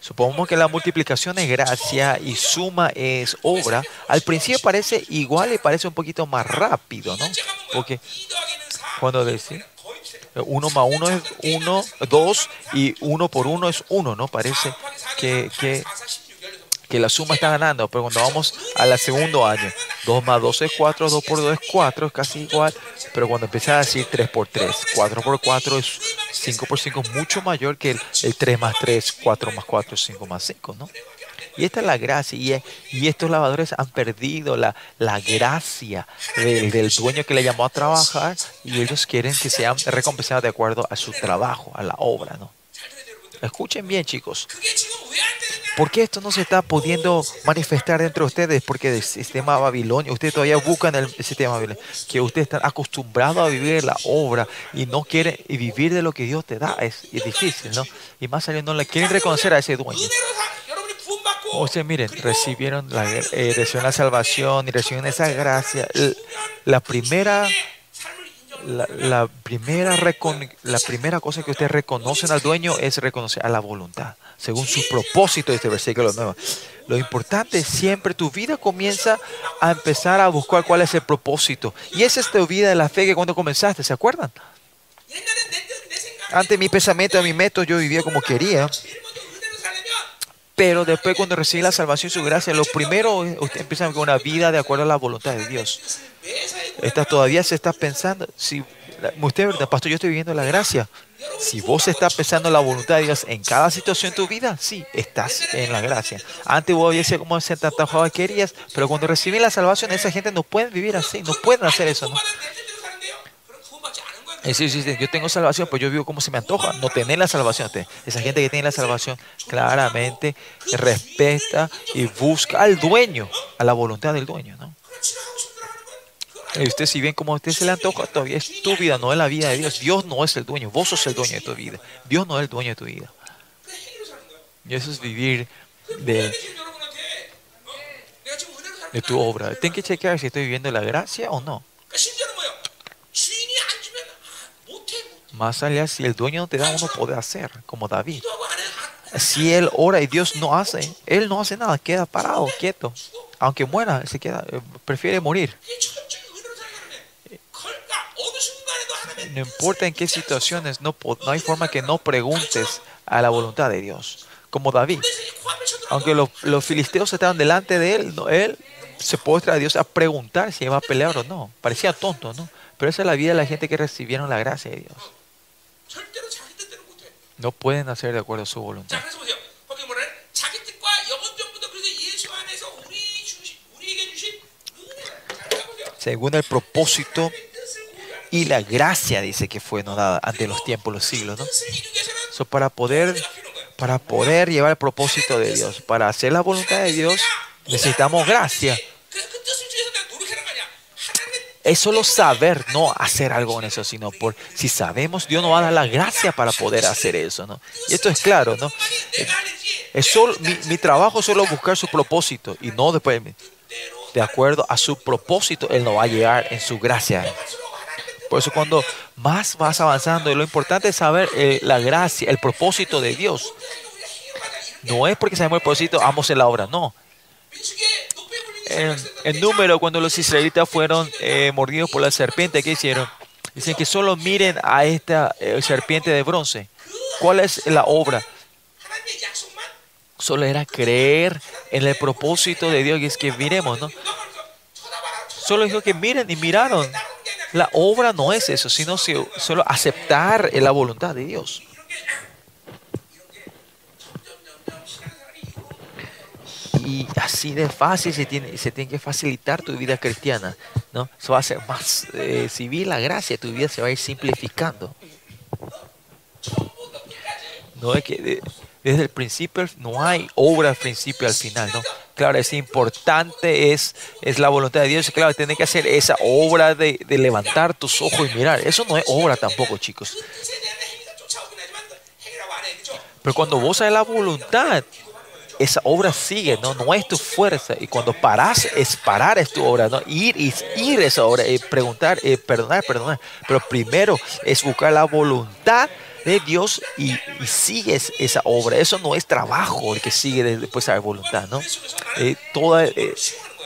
Supongamos que la multiplicación es gracia y suma es obra. Al principio parece igual y parece un poquito más rápido, ¿no? Porque cuando decimos uno más uno es uno, dos y uno por uno es uno, ¿no? Parece que, que que la suma está ganando, pero cuando vamos al segundo año, 2 más 2 es 4, 2 por 2 es 4, es casi igual, pero cuando empiezas a decir 3 por 3, 4 por 4 es 5 por 5, mucho mayor que el, el 3 más 3, 4 más 4 es 5 más 5, ¿no? Y esta es la gracia. Y, y estos lavadores han perdido la, la gracia del, del, dueño que le llamó a trabajar y ellos quieren que sean recompensados de acuerdo a su trabajo, a la obra, ¿no? Escuchen bien, chicos. ¿Por qué esto no se está pudiendo manifestar dentro de ustedes? Porque el sistema Babilonia, ustedes todavía buscan el sistema Babilonia, que ustedes están acostumbrados a vivir la obra y no quieren y vivir de lo que Dios te da. Es, es difícil, ¿no? Y más allá no le quieren reconocer a ese dueño. O sea, miren, recibieron la, eh, recibieron la salvación y recibieron esa gracia. La primera la, primera la primera cosa que ustedes reconocen al dueño es reconocer a la voluntad, según su propósito este versículo nuevo. Lo importante es siempre tu vida comienza a empezar a buscar cuál es el propósito. Y esa es tu vida de la fe que cuando comenzaste, ¿se acuerdan? Antes mi pensamiento, mi método, yo vivía como quería. Pero después cuando recibe la salvación y su gracia, lo primero, usted empieza con una vida de acuerdo a la voluntad de Dios. Esta todavía se está pensando, si usted, ¿verdad, pastor? Yo estoy viviendo la gracia. Si vos estás pensando la voluntad de Dios en cada situación de tu vida, sí, estás en la gracia. Antes vos decías como se tantas querías, pero cuando recibí la salvación, esa gente no puede vivir así, no pueden hacer eso, ¿no? Es decir, yo tengo salvación, pues yo vivo como se me antoja. No tener la salvación. Esa gente que tiene la salvación claramente respeta y busca al dueño, a la voluntad del dueño. ¿no? Y usted, si bien como a usted se le antoja, todavía es tu vida, no es la vida de Dios. Dios no es el dueño, vos sos el dueño de tu vida. Dios no es el dueño de tu vida. Y eso es vivir de, de tu obra. Tengo que chequear si estoy viviendo la gracia o no. Más allá, si el dueño no te da, uno puede hacer, como David. Si él ora y Dios no hace, él no hace nada, queda parado, quieto. Aunque muera, se queda, eh, prefiere morir. No importa en qué situaciones, no, no hay forma que no preguntes a la voluntad de Dios. Como David. Aunque los, los filisteos estaban delante de él, él se postra a Dios a preguntar si iba a pelear o no. Parecía tonto, ¿no? Pero esa es la vida de la gente que recibieron la gracia de Dios. No pueden hacer de acuerdo a su voluntad. Según el propósito y la gracia, dice que fue no dada ante los tiempos, los siglos, ¿no? So, para poder, para poder llevar el propósito de Dios, para hacer la voluntad de Dios, necesitamos gracia. Es solo saber, no hacer algo en eso, sino por si sabemos, Dios nos va a dar la gracia para poder hacer eso, ¿no? Y esto es claro, ¿no? Es solo, mi, trabajo es solo buscar su propósito y no después, de acuerdo a su propósito, Él nos va a llegar en su gracia. Por eso cuando más vas avanzando, lo importante es saber eh, la gracia, el propósito de Dios. No es porque sabemos el propósito, vamos en la obra, no. En, número, cuando los israelitas fueron eh, mordidos por la serpiente, ¿qué hicieron? Dicen que solo miren a esta eh, serpiente de bronce. ¿Cuál es la obra? Solo era creer en el propósito de Dios y es que miremos, ¿no? Solo dijo que miren y miraron. La obra no es eso, sino solo aceptar la voluntad de Dios. Y así de fácil se tiene, se tiene que facilitar tu vida cristiana. ¿no? Eso va a ser más eh, civil la gracia, tu vida se va a ir simplificando. No es que desde el principio no hay obra al principio al final, ¿no? Claro, es importante, es, es la voluntad de Dios. Claro, tiene que hacer esa obra de, levantar tus ojos y mirar. Eso no es obra tampoco, chicos. Pero cuando vos sabes la voluntad, esa obra sigue, ¿no? No es tu fuerza. Y cuando paras, es parar es tu obra, ¿no? Ir y ir esa obra, y preguntar, y perdonar, perdonar. Pero primero es buscar la voluntad de Dios y, sigues esa obra. Eso no es trabajo el que sigue después a la voluntad, ¿no? Eh, toda, eh,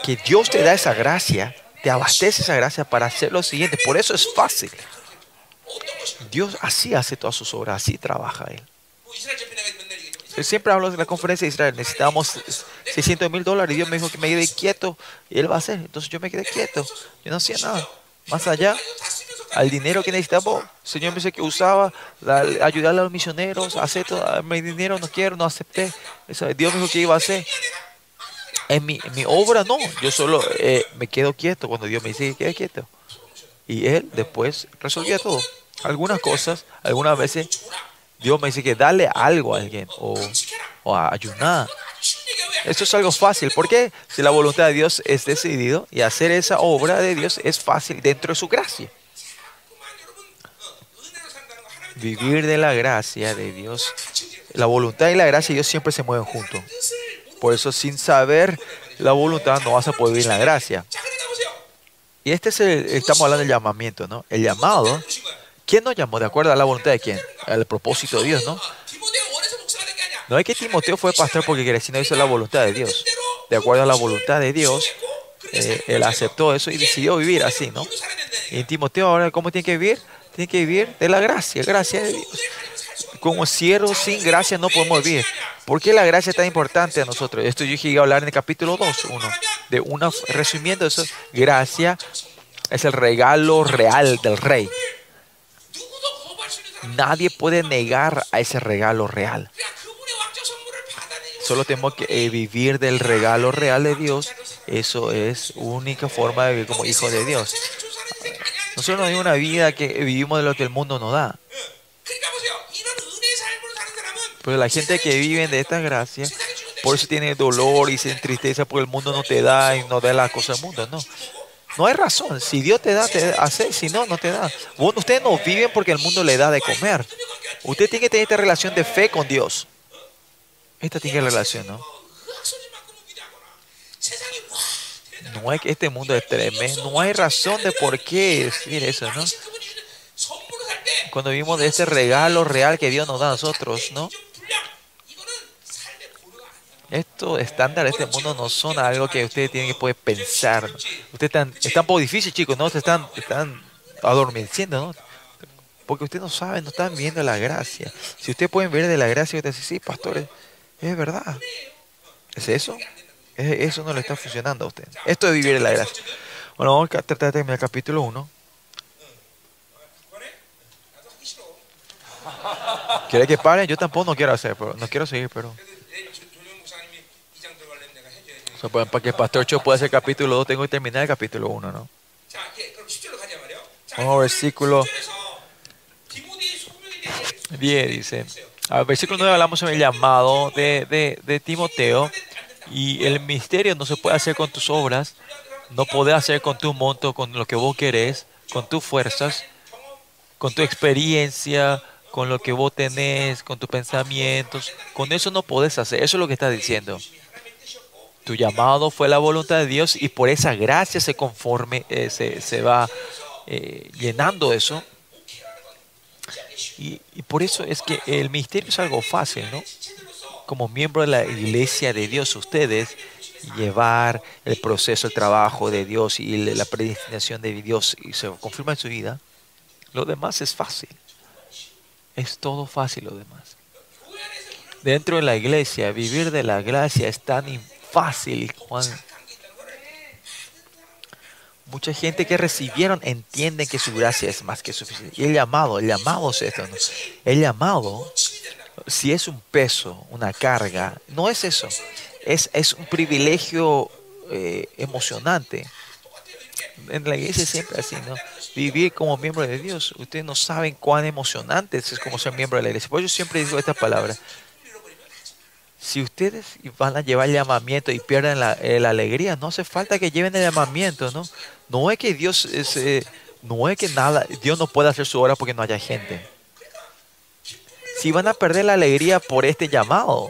que Dios te da esa gracia, te abastece esa gracia para hacer lo siguiente. Por eso es fácil. Dios así hace todas sus obras, así trabaja Él. Siempre hablo de la conferencia de Israel. Necesitamos 600 mil dólares. Y Dios me dijo que me quede quieto. Y Él va a hacer. Entonces yo me quedé quieto. Yo no hacía nada. Más allá, al dinero que necesitaba, el Señor me dice que usaba, ayudarle a los misioneros, hacer todo. Mi dinero no quiero, no acepté. Dios me dijo que iba a hacer. En mi, mi obra no. Yo solo eh, me quedo quieto cuando Dios me dice que quede quieto. Y Él después resolvía todo. Algunas cosas, algunas veces Dios me dice que dale algo a alguien o, ayunar. Esto es algo fácil. ¿Por qué? Si la voluntad de Dios es decidido y hacer esa obra de Dios es fácil dentro de su gracia. Vivir de la gracia de Dios. La voluntad y la gracia de Dios siempre se mueven juntos. Por eso sin saber la voluntad no vas a poder vivir en la gracia. Y este es el, estamos hablando del llamamiento, ¿no? El llamado ¿Quién nos llamó? ¿De acuerdo a la voluntad de quién? Al propósito de Dios, ¿no? No es que Timoteo fue pastor porque quería, sino hizo la voluntad de Dios. De acuerdo a la voluntad de Dios, eh, él aceptó eso y decidió vivir así, ¿no? Y Timoteo ahora, ¿cómo tiene que vivir? Tiene que vivir de la gracia, gracia de Dios. Como siervos sin gracia no podemos vivir. ¿Por qué la gracia es tan importante a nosotros? Esto yo llegué a hablar en el capítulo 2, uno, de una resumiendo eso. Gracia es el regalo real del rey. Nadie puede negar a ese regalo real. Solo tenemos que eh, vivir del regalo real de Dios. Eso es única forma de vivir como hijo de Dios. Nosotros no hay una vida que vivimos de lo que el mundo nos da. Pero la gente que vive de esta gracia, por eso tiene dolor y se entristece porque el mundo no te da y no da las cosas del mundo. No. No hay razón. Si Dios te da, te hace. Si no, no te da. ustedes no viven porque el mundo le da de comer. Usted tiene que tener esta relación de fe con Dios. Esta tiene relación, ¿no? No es que este mundo es tremendo. No hay razón de por qué decir eso, ¿no? Cuando vivimos de este regalo real que Dios nos da a nosotros, ¿no? Estos estándares de este mundo no son algo que ustedes tienen que poder pensar. Ustedes están, están un poco difícil, chicos, ¿no? Se están, están adormeciendo, ¿no? Porque ustedes no saben, no están viendo la gracia. Si ustedes pueden ver de la gracia, ustedes dicen, sí, pastores, es verdad. ¿Es eso? Eso no le está funcionando a ustedes. Esto es vivir en la gracia. Bueno, vamos a tratar de terminar el capítulo 1. ¿Quiere que pare? Yo tampoco no quiero hacer, pero no quiero seguir, pero... Pues, para que el pastor Cho pueda hacer capítulo 2, tengo que terminar el capítulo 1, ¿no? Vamos al versículo 10, dice. Al versículo 9 hablamos sobre el llamado de, de, Timoteo y el misterio no se puede hacer con tus obras, no puede hacer con tu monto, con lo que vos querés, con tus fuerzas, con tu experiencia, con lo que vos tenés, con tus pensamientos. Con eso no podés hacer. Eso es lo que está diciendo. Tu llamado fue la voluntad de Dios y por esa gracia se conforme, eh, se, va eh, llenando eso. Y, por eso es que el misterio es algo fácil, ¿no? Como miembro de la iglesia de Dios, ustedes llevar el proceso, el trabajo de Dios y la predestinación de Dios y se confirma en su vida, lo demás es fácil. Es todo fácil lo demás. Dentro de la iglesia, vivir de la gracia es tan fácil, Juan. Mucha gente que recibieron entiende que su gracia es más que suficiente. Y el llamado, el llamado es esto. El llamado, si es un peso, una carga, no es eso. Es, es un privilegio eh, emocionante. En la iglesia siempre así, ¿no? Vivir como miembro de Dios. Ustedes no saben cuán emocionante es como ser miembro de la iglesia. Por eso siempre digo esta palabra si ustedes van a llevar el llamamiento y pierden la, eh, alegría, no hace falta que lleven el llamamiento, ¿no? No es que Dios es, eh, no es que nada, Dios no puede hacer su obra porque no haya gente. Si van a perder la alegría por este llamado,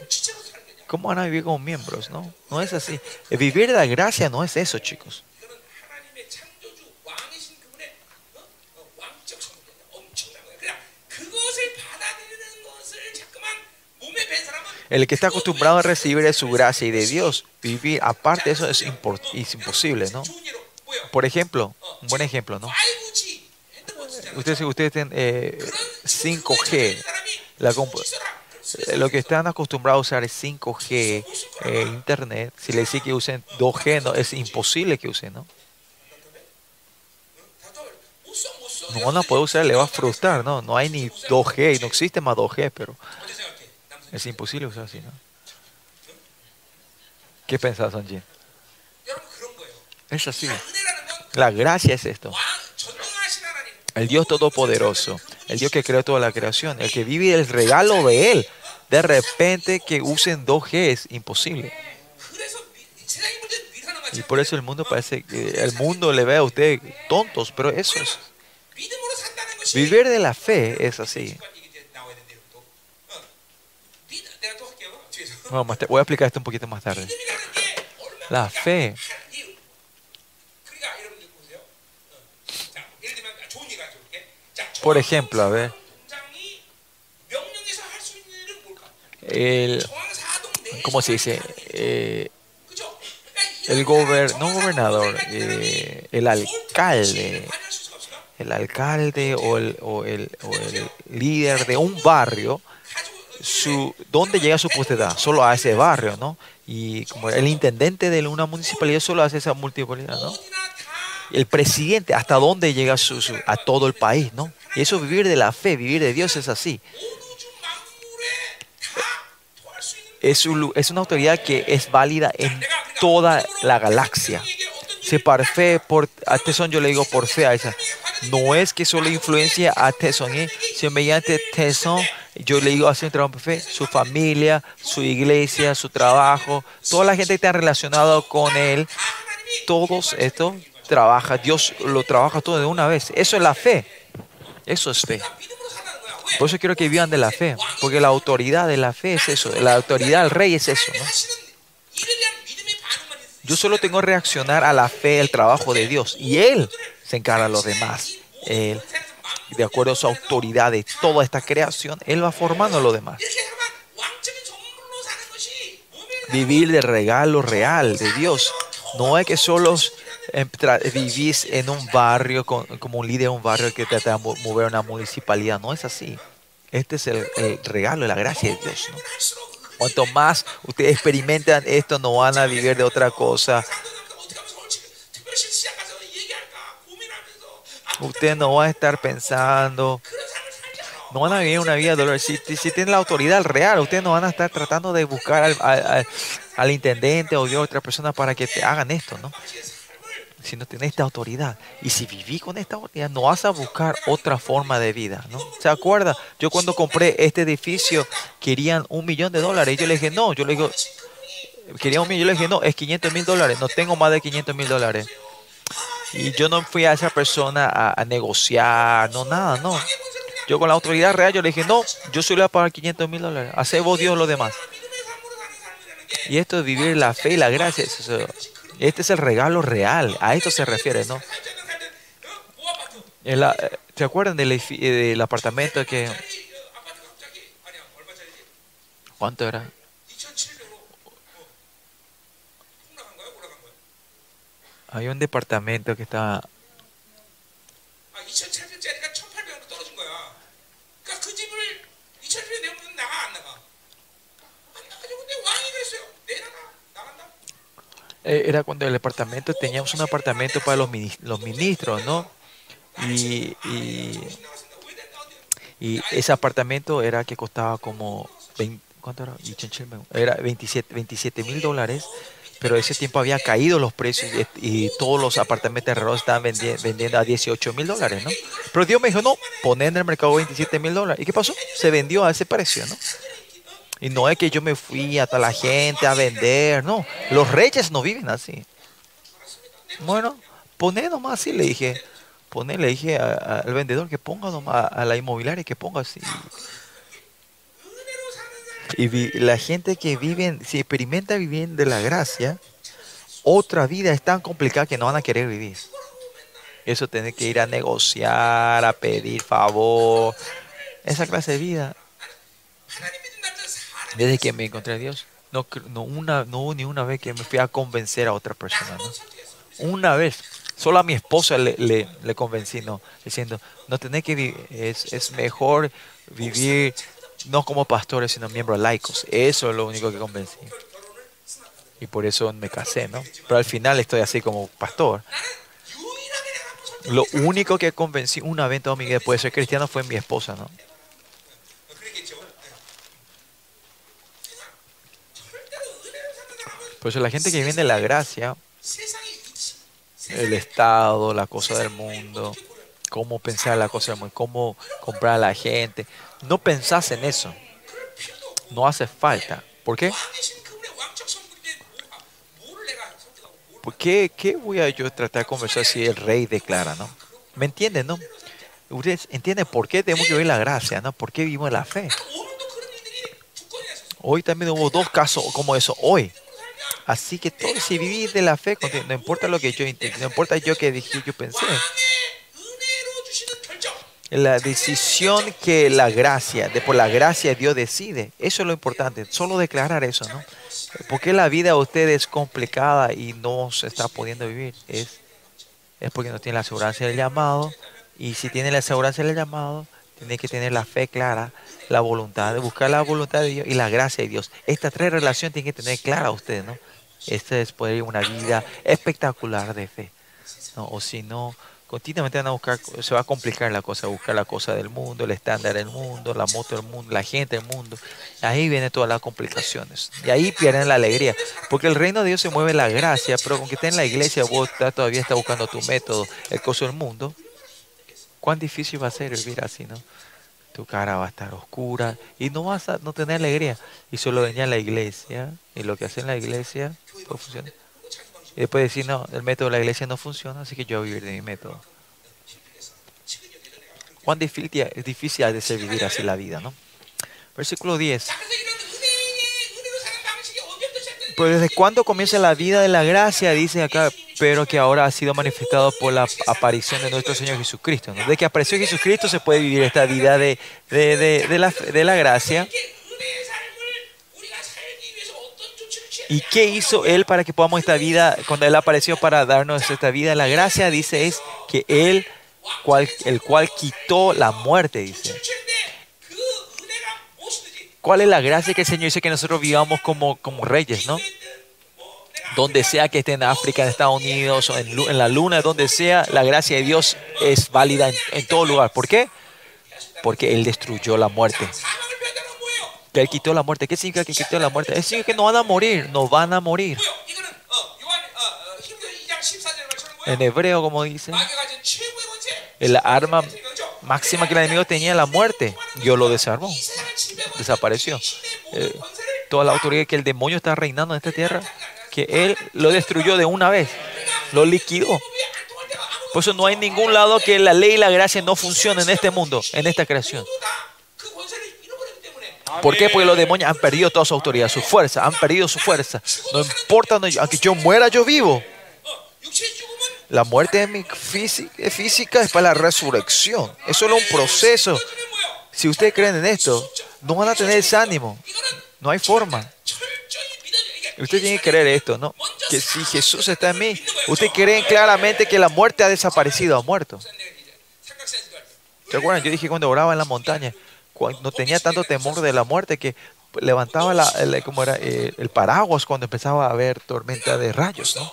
¿cómo van a vivir como miembros? No, no es así. vivir de la gracia no es eso, chicos. El que está acostumbrado a recibir de su gracia y de Dios, vivir aparte de eso es, imposible, ¿no? Por ejemplo, un buen ejemplo, ¿no? Ustedes, ustedes tienen 5G, eh, eh, lo que están acostumbrados a usar es 5G, eh, Internet. Si le dicen que usen 2G, no, es imposible que usen, ¿no? No van a usar, le va a frustrar, ¿no? No hay ni 2G, no existe más 2G, pero es imposible usar así, ¿no? ¿Qué pensás, Sanjin? Es así. La gracia es esto. El Dios Todopoderoso, el Dios que creó toda la creación, el que vive el regalo de Él. De repente que usen 2G es imposible. Y por eso el mundo parece que el mundo le ve a usted tontos, pero eso es. Vivir de la fe es así. Voy a explicar esto un poquito más tarde. La fe Por ejemplo, a ver, el, ¿cómo se dice? Eh, el gober, no gobernador, eh, el alcalde, el alcalde o el, o el, o el líder de un barrio, su, ¿dónde llega su potestad? Solo a ese barrio, ¿no? Y como el intendente de una municipalidad solo hace esa municipalidad, ¿no? El presidente, ¿hasta dónde llega su, a todo el país, ¿no? Y eso vivir de la fe, vivir de Dios es así. Es, es una autoridad que es válida en toda la galaxia. Se par fe por a Tesón, yo le digo por fe a esa. No es que solo influencia a Tesón, ¿eh? sino mediante Tesón, yo le digo así un su familia, su iglesia, su trabajo, toda la gente que está relacionada con él, todos esto trabaja, Dios lo trabaja todo de una vez. Eso es la fe. Eso es fe. Por eso quiero que vivan de la fe, porque la autoridad de la fe es eso, la autoridad del rey es eso. Yo solo tengo que reaccionar a la fe, el trabajo de Dios, y Él se encarga de los demás. Él, de acuerdo a su autoridad de toda esta creación, Él va formando a los demás. Vivir del regalo real de Dios. No es que solo vivís en un barrio como un líder de un barrio que trata de mover una municipalidad. No es así. Este es el, regalo de la gracia de Dios. Cuanto más ustedes experimentan esto, no van a vivir de otra cosa. Ustedes no van a estar pensando, no van a vivir una vida de dolor. Si, si tienen la autoridad real, ustedes no van a estar tratando de buscar al, intendente o de otra persona para que te hagan esto, ¿no? si no tienes esta autoridad. Y si viví con esta autoridad, no vas a buscar otra forma de vida, ¿no? ¿Se acuerda? Yo cuando compré este edificio querían un millón de dólares. Y yo le dije, no, yo le digo, quería un millón. Yo le dije, no, es 500 mil dólares. No tengo más de 500 mil dólares. Y yo no fui a esa persona a, negociar, no, nada, no. Yo con la autoridad real, yo le dije, no, yo solo voy a pagar 500 mil dólares. Hace vos Dios lo demás. Y esto es vivir la fe y la gracia. Este es el regalo real. A esto se refiere, ¿no? ¿Se acuerdan del, del apartamento que... ¿Cuánto era? Hay un departamento que estaba era cuando el departamento, teníamos un apartamento para los, los ministros, ¿no? Y, y, ese apartamento era que costaba como, 20, ¿cuánto era? Era 27 mil dólares, pero ese tiempo había caído los precios y, todos los apartamentos alrededor estaban vendiendo a 18 mil dólares, ¿no? Pero Dios me dijo, no, poner en el mercado 27 mil dólares. ¿Y qué pasó? Se vendió a ese precio, ¿no? Y no es que yo me fui hasta la gente a vender, no. Los reyes no viven así. Bueno, poné nomás así, le dije. Poné, le dije al vendedor que ponga nomás a la inmobiliaria que ponga así. Y la gente que vive, si experimenta vivir de la gracia, otra vida es tan complicada que no van a querer vivir. Eso tiene que ir a negociar, a pedir favor. Esa clase de vida desde que me encontré a Dios, no, no, una, no ni una vez que me fui a convencer a otra persona. Una vez. Solo a mi esposa le, le, convencí, no, diciendo, no tenés que vivir, es, es mejor vivir no como pastores, sino miembros laicos. Eso es lo único que convencí. Y por eso me casé, ¿no? Pero al final estoy así como pastor. Lo único que convencí una vez en mi vida de ser cristiano fue mi esposa, ¿no? Por eso la gente que viene de la gracia, el Estado, la cosa del mundo, cómo pensar la cosa cómo comprar a la gente, no pensás en eso. No hace falta. ¿Por qué? ¿Por qué, qué voy a yo tratar de conversar si el rey declara, no? ¿Me entienden, no? Ustedes entienden por qué tenemos que vivir la gracia, ¿no? ¿Por qué vivimos la fe? Hoy también hubo dos casos como eso, hoy. Así que todo, si vivís de la fe, no importa lo que yo no importa yo que dije, yo pensé. La decisión que la gracia, de por la gracia Dios decide, eso es lo importante, solo declarar eso, ¿no? Porque la vida de usted es complicada y no se está pudiendo vivir? Es, es porque no tiene la seguridad del llamado, y si tiene la seguridad del llamado, tiene que tener la fe clara, la voluntad, de buscar la voluntad de Dios y la gracia de Dios. Estas tres relaciones tienen que tener clara usted, ¿no? Esta es poder una vida espectacular de fe. ¿no? O si no, continuamente van a buscar, se va a complicar la cosa, buscar la cosa del mundo, el estándar del mundo, la moto del mundo, la gente del mundo. Ahí vienen todas las complicaciones. Y ahí pierden la alegría. Porque el reino de Dios se mueve la gracia, pero con que estés en la iglesia, vos todavía estás buscando tu método, el coso del mundo. Cuán difícil va a ser vivir así, ¿no? Tu cara va a estar oscura y no vas a no tener alegría. Y solo venía a la iglesia y lo que hace en la iglesia pues funciona. Y después decir, no, el método de la iglesia no funciona, así que yo voy a vivir de mi método. Cuán difícil, es difícil de ser vivir así la vida, ¿no? Versículo 10. Pues desde cuándo comienza la vida de la gracia, dice acá, pero que ahora ha sido manifestado por la aparición de nuestro Señor Jesucristo. ¿no? De que apareció Jesucristo se puede vivir esta vida de, de, de la gracia. ¿Y qué hizo Él para que podamos esta vida, cuando Él apareció para darnos esta vida? La gracia, dice, es que Él, cual, el cual quitó la muerte, dice. ¿Cuál es la gracia que el Señor dice que nosotros vivamos como, como reyes, no? Donde sea que esté en África, en Estados Unidos, o en, la luna, donde sea, la gracia de Dios es válida en, todo lugar. ¿Por qué? Porque Él destruyó la muerte. Que Él quitó la muerte. ¿Qué significa que quitó la muerte? Es significa que no van a morir, no van a morir. En hebreo, como dice, el arma máxima que el enemigo tenía la muerte. Dios lo desarmó. Desapareció. Eh, toda la autoridad que el demonio está reinando en esta tierra, que él lo destruyó de una vez. Lo liquidó. Por eso no hay ningún lado que la ley y la gracia no funcionen en este mundo, en esta creación. ¿Por qué? Porque los demonios han perdido toda su autoridad, su fuerza, han perdido su fuerza. No importa, aunque yo muera, yo vivo. La muerte física es para la resurrección. Es solo un proceso. Si ustedes creen en esto, no van a tener ese ánimo. No hay forma. Usted tiene que creer esto, ¿no? Que si Jesús está en mí, ustedes creen claramente que la muerte ha desaparecido, ha muerto. ¿Se acuerdan? Yo dije cuando oraba en la montaña, cuando tenía tanto temor de la muerte que levantaba la, el, como era, eh, el paraguas cuando empezaba a haber tormenta de rayos, ¿no?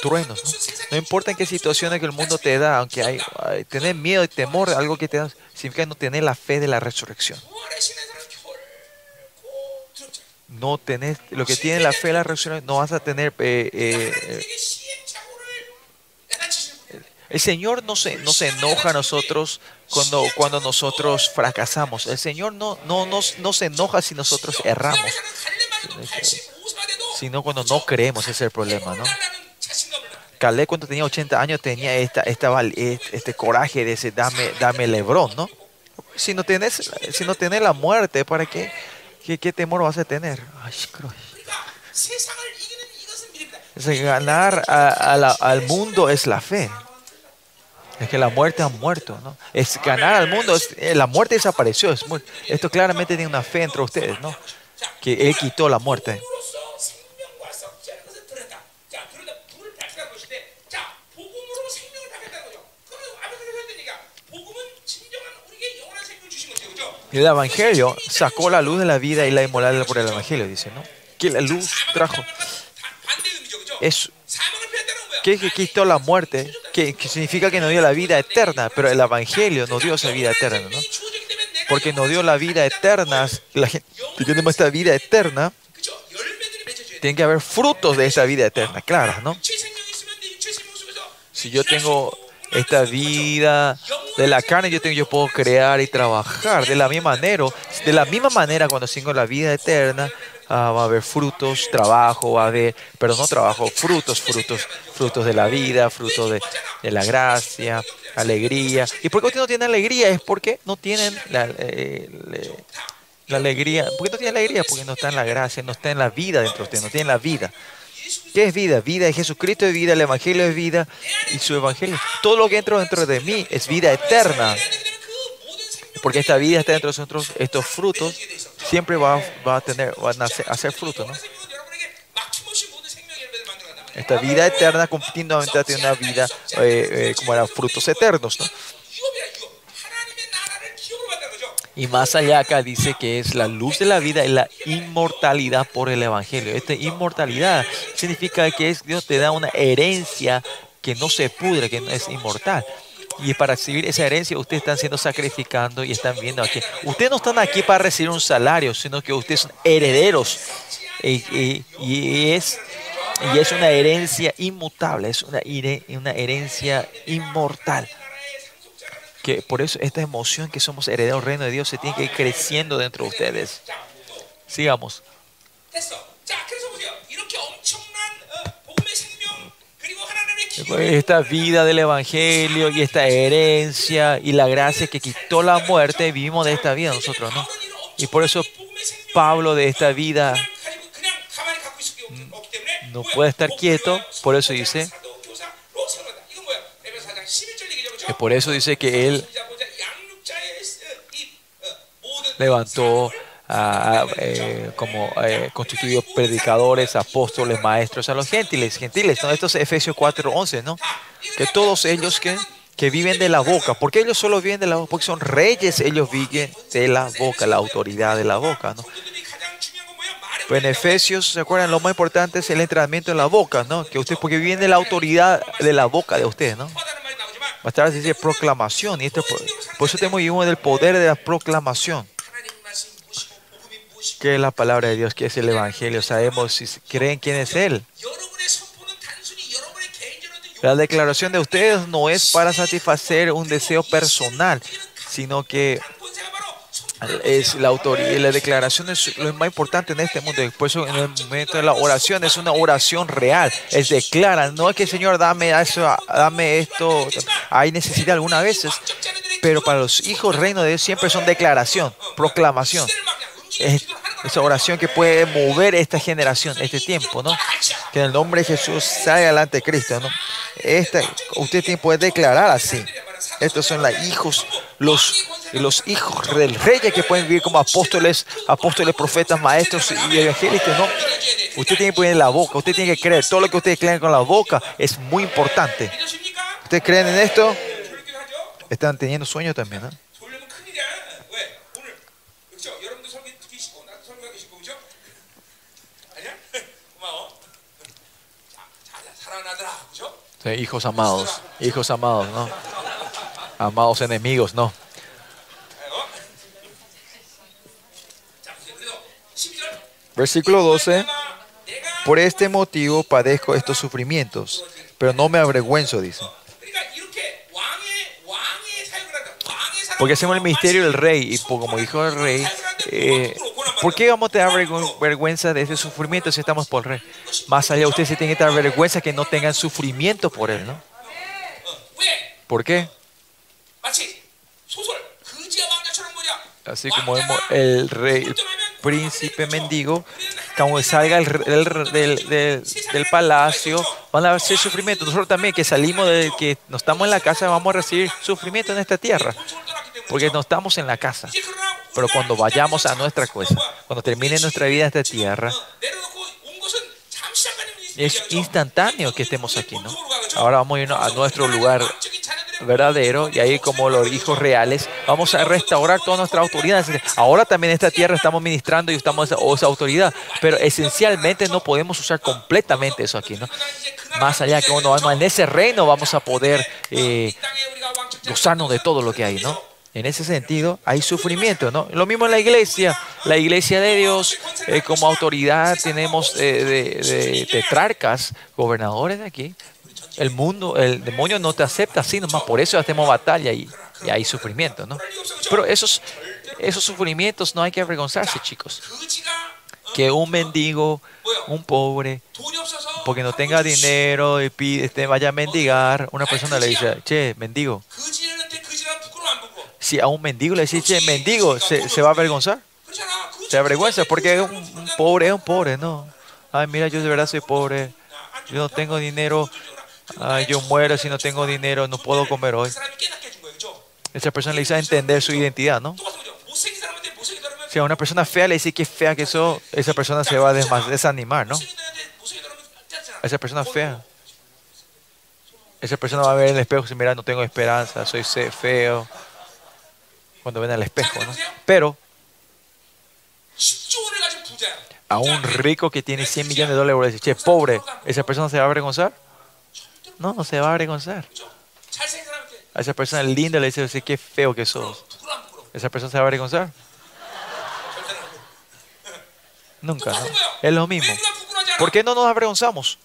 truenos. ¿no? importa en qué situaciones que el mundo te da, aunque hay, tener miedo y temor, algo que te da, significa no tener la fe de la resurrección. No tenés, lo que tiene la fe de la resurrección, no vas a tener... Eh, eh, el Señor no se, no se enoja a nosotros cuando, cuando nosotros fracasamos. El Señor no, no, no, no se enoja si nosotros erramos. Sino cuando no creemos, ese es el problema, ¿no? Caleb cuando tenía 80 años tenía esta, esta, este coraje de ese dame, dame Lebrón, ¿no? Si no tienes, si no tienes la muerte, ¿para qué, qué, temor vas a tener? es ganar al mundo es la fe. Es que la muerte ha muerto, ¿no? Es ganar al mundo, eh, la muerte desapareció. Es esto claramente tiene una fe entre ustedes, ¿no? Que Él quitó la muerte. El Evangelio sacó la luz de la vida y la inmortalidad por el Evangelio, dice, ¿no? Que la luz trajo. Es, que, quitó la muerte, que, significa que nos dio la vida eterna, pero el Evangelio nos dio esa vida eterna, ¿no? Porque nos dio la vida eterna, la gente que tenemos esta vida eterna, tiene que haber frutos de esa vida eterna, claras, ¿no? Si yo tengo esta vida de la carne, yo, tengo, yo puedo crear y trabajar de la misma manera, de la misma manera cuando tengo la vida eterna, Ah, va a haber frutos, trabajo, va a haber, pero no trabajo, frutos, frutos, frutos de la vida, frutos de, de la gracia, alegría. ¿Y por qué usted no tiene alegría? Es porque no tienen la, eh, la alegría. ¿Por qué no tiene alegría? Porque no está en la gracia, no está en la vida dentro de usted, no tiene la vida. ¿Qué es vida? Vida es Jesucristo es vida, el Evangelio es vida y su Evangelio. Todo lo que entra dentro de mí es vida eterna. Porque esta vida está dentro de nosotros, estos frutos siempre va, va a tener, van a hacer, frutos, ¿no? Esta vida eterna continuamente tiene una vida eh, eh, como eran frutos eternos, ¿no? Y más allá acá dice que es la luz de la vida y la inmortalidad por el Evangelio. Esta inmortalidad significa que es, Dios te da una herencia que no se pudre, que es inmortal. Y para recibir esa herencia, ustedes están siendo sacrificando y están viendo aquí. Ustedes no están aquí para recibir un salario, sino que ustedes son herederos. Y, es, y es una herencia inmutable, es una, herencia inmortal. Que por eso esta emoción que somos herederos del reino de Dios se tiene que ir creciendo dentro de ustedes. Sigamos. Esta vida del Evangelio y esta herencia y la gracia que quitó la muerte, vivimos de esta vida nosotros, ¿no? Y por eso Pablo de esta vida no puede estar quieto, por eso dice, que por eso dice que él levantó eh, como eh, constituidos predicadores, apóstoles, maestros a los gentiles. Gentiles, ¿no? Esto es Efesios 4:11, ¿no? Que todos ellos que, que viven de la boca, porque ellos solo viven de la boca, porque son reyes, ellos viven de la boca, la autoridad de la boca, ¿no? En Efesios, ¿se acuerdan? Lo más importante es el entrenamiento en la boca, ¿no? Que ustedes, porque viven de la autoridad de la boca de ustedes, ¿no? Más tarde dice proclamación, y esto, por eso tenemos vivimos del poder de la proclamación que es la palabra de Dios, que es el Evangelio. Sabemos si creen quién es Él. La declaración de ustedes no es para satisfacer un deseo personal, sino que es la autoridad. La declaración es lo más importante en este mundo. Eso en el momento de la oración es una oración real. Es declara, no es que Señor dame dame esto. Hay necesidad algunas veces, pero para los hijos reino de Dios siempre son declaración, proclamación es esa oración que puede mover esta generación, este tiempo, ¿no? Que en el nombre de Jesús salga delante de Cristo, ¿no? Esta, usted puede declarar así. Estos son los hijos, los, los hijos del rey que pueden vivir como apóstoles, apóstoles, profetas, maestros y evangélicos, ¿no? Usted tiene que poner la boca, usted tiene que creer. Todo lo que ustedes creen con la boca es muy importante. ¿Ustedes creen en esto? Están teniendo sueños también, ¿no? Hijos amados, hijos amados, ¿no? Amados enemigos, no. Versículo 12. Por este motivo padezco estos sufrimientos, pero no me avergüenzo, dice. Porque hacemos el misterio del rey, y como dijo el rey, eh, ¿por qué vamos a tener vergüenza de ese sufrimiento si estamos por rey? Más allá, ustedes se tienen que tener vergüenza que no tengan sufrimiento por él, ¿no? ¿Por qué? Así como vemos el rey, el príncipe mendigo, cuando salga el, del, palacio, van a hacer sufrimiento. Nosotros también, que salimos de que no estamos en la casa, vamos a recibir sufrimiento en esta tierra, porque no estamos en la casa. Pero cuando vayamos a nuestra cosa, cuando termine nuestra vida en esta tierra, es instantáneo que estemos aquí, ¿no? Ahora vamos a irnos a nuestro lugar verdadero y ahí como los hijos reales vamos a restaurar toda nuestra autoridad. Ahora también en esta tierra estamos ministrando y estamos esa, autoridad, pero esencialmente no podemos usar completamente eso aquí, ¿no? Más allá que uno en ese reino vamos a poder eh, gozarnos de todo lo que hay, ¿no? En ese sentido, hay sufrimiento, ¿no? Lo mismo en la iglesia. La iglesia de Dios, eh, como autoridad, tenemos eh, de, tetrarcas, gobernadores de aquí. El mundo, el demonio no te acepta así nomás, por eso hacemos batalla y, hay sufrimiento, ¿no? Pero esos, esos sufrimientos no hay que avergonzarse, chicos. Que un mendigo, un pobre, porque no tenga dinero y pide, este, vaya a mendigar, una persona le dice, che, mendigo, si a un mendigo le dice, mendigo, ¿se, va a avergonzar? Se avergüenza porque es un, pobre, es un pobre, ¿no? Ay, mira, yo de verdad soy pobre, yo no tengo dinero, Ay, yo muero si no tengo dinero, no puedo comer hoy. Esa persona le dice a entender su identidad, ¿no? Si a una persona fea le dice que es fea que eso, esa persona se va a desanimar, ¿no? Esa persona fea. Esa persona va a ver en el espejo y mira, no tengo esperanza, soy feo cuando ven al espejo, ¿no? Pero a un rico que tiene 100 millones de dólares, che, pobre, ¿esa persona se va a avergonzar? No, no se va a avergonzar. A esa persona linda le dice, qué feo que sos. ¿Esa persona se va a avergonzar? Nunca, ¿no? Es lo mismo. ¿Por qué no nos avergonzamos?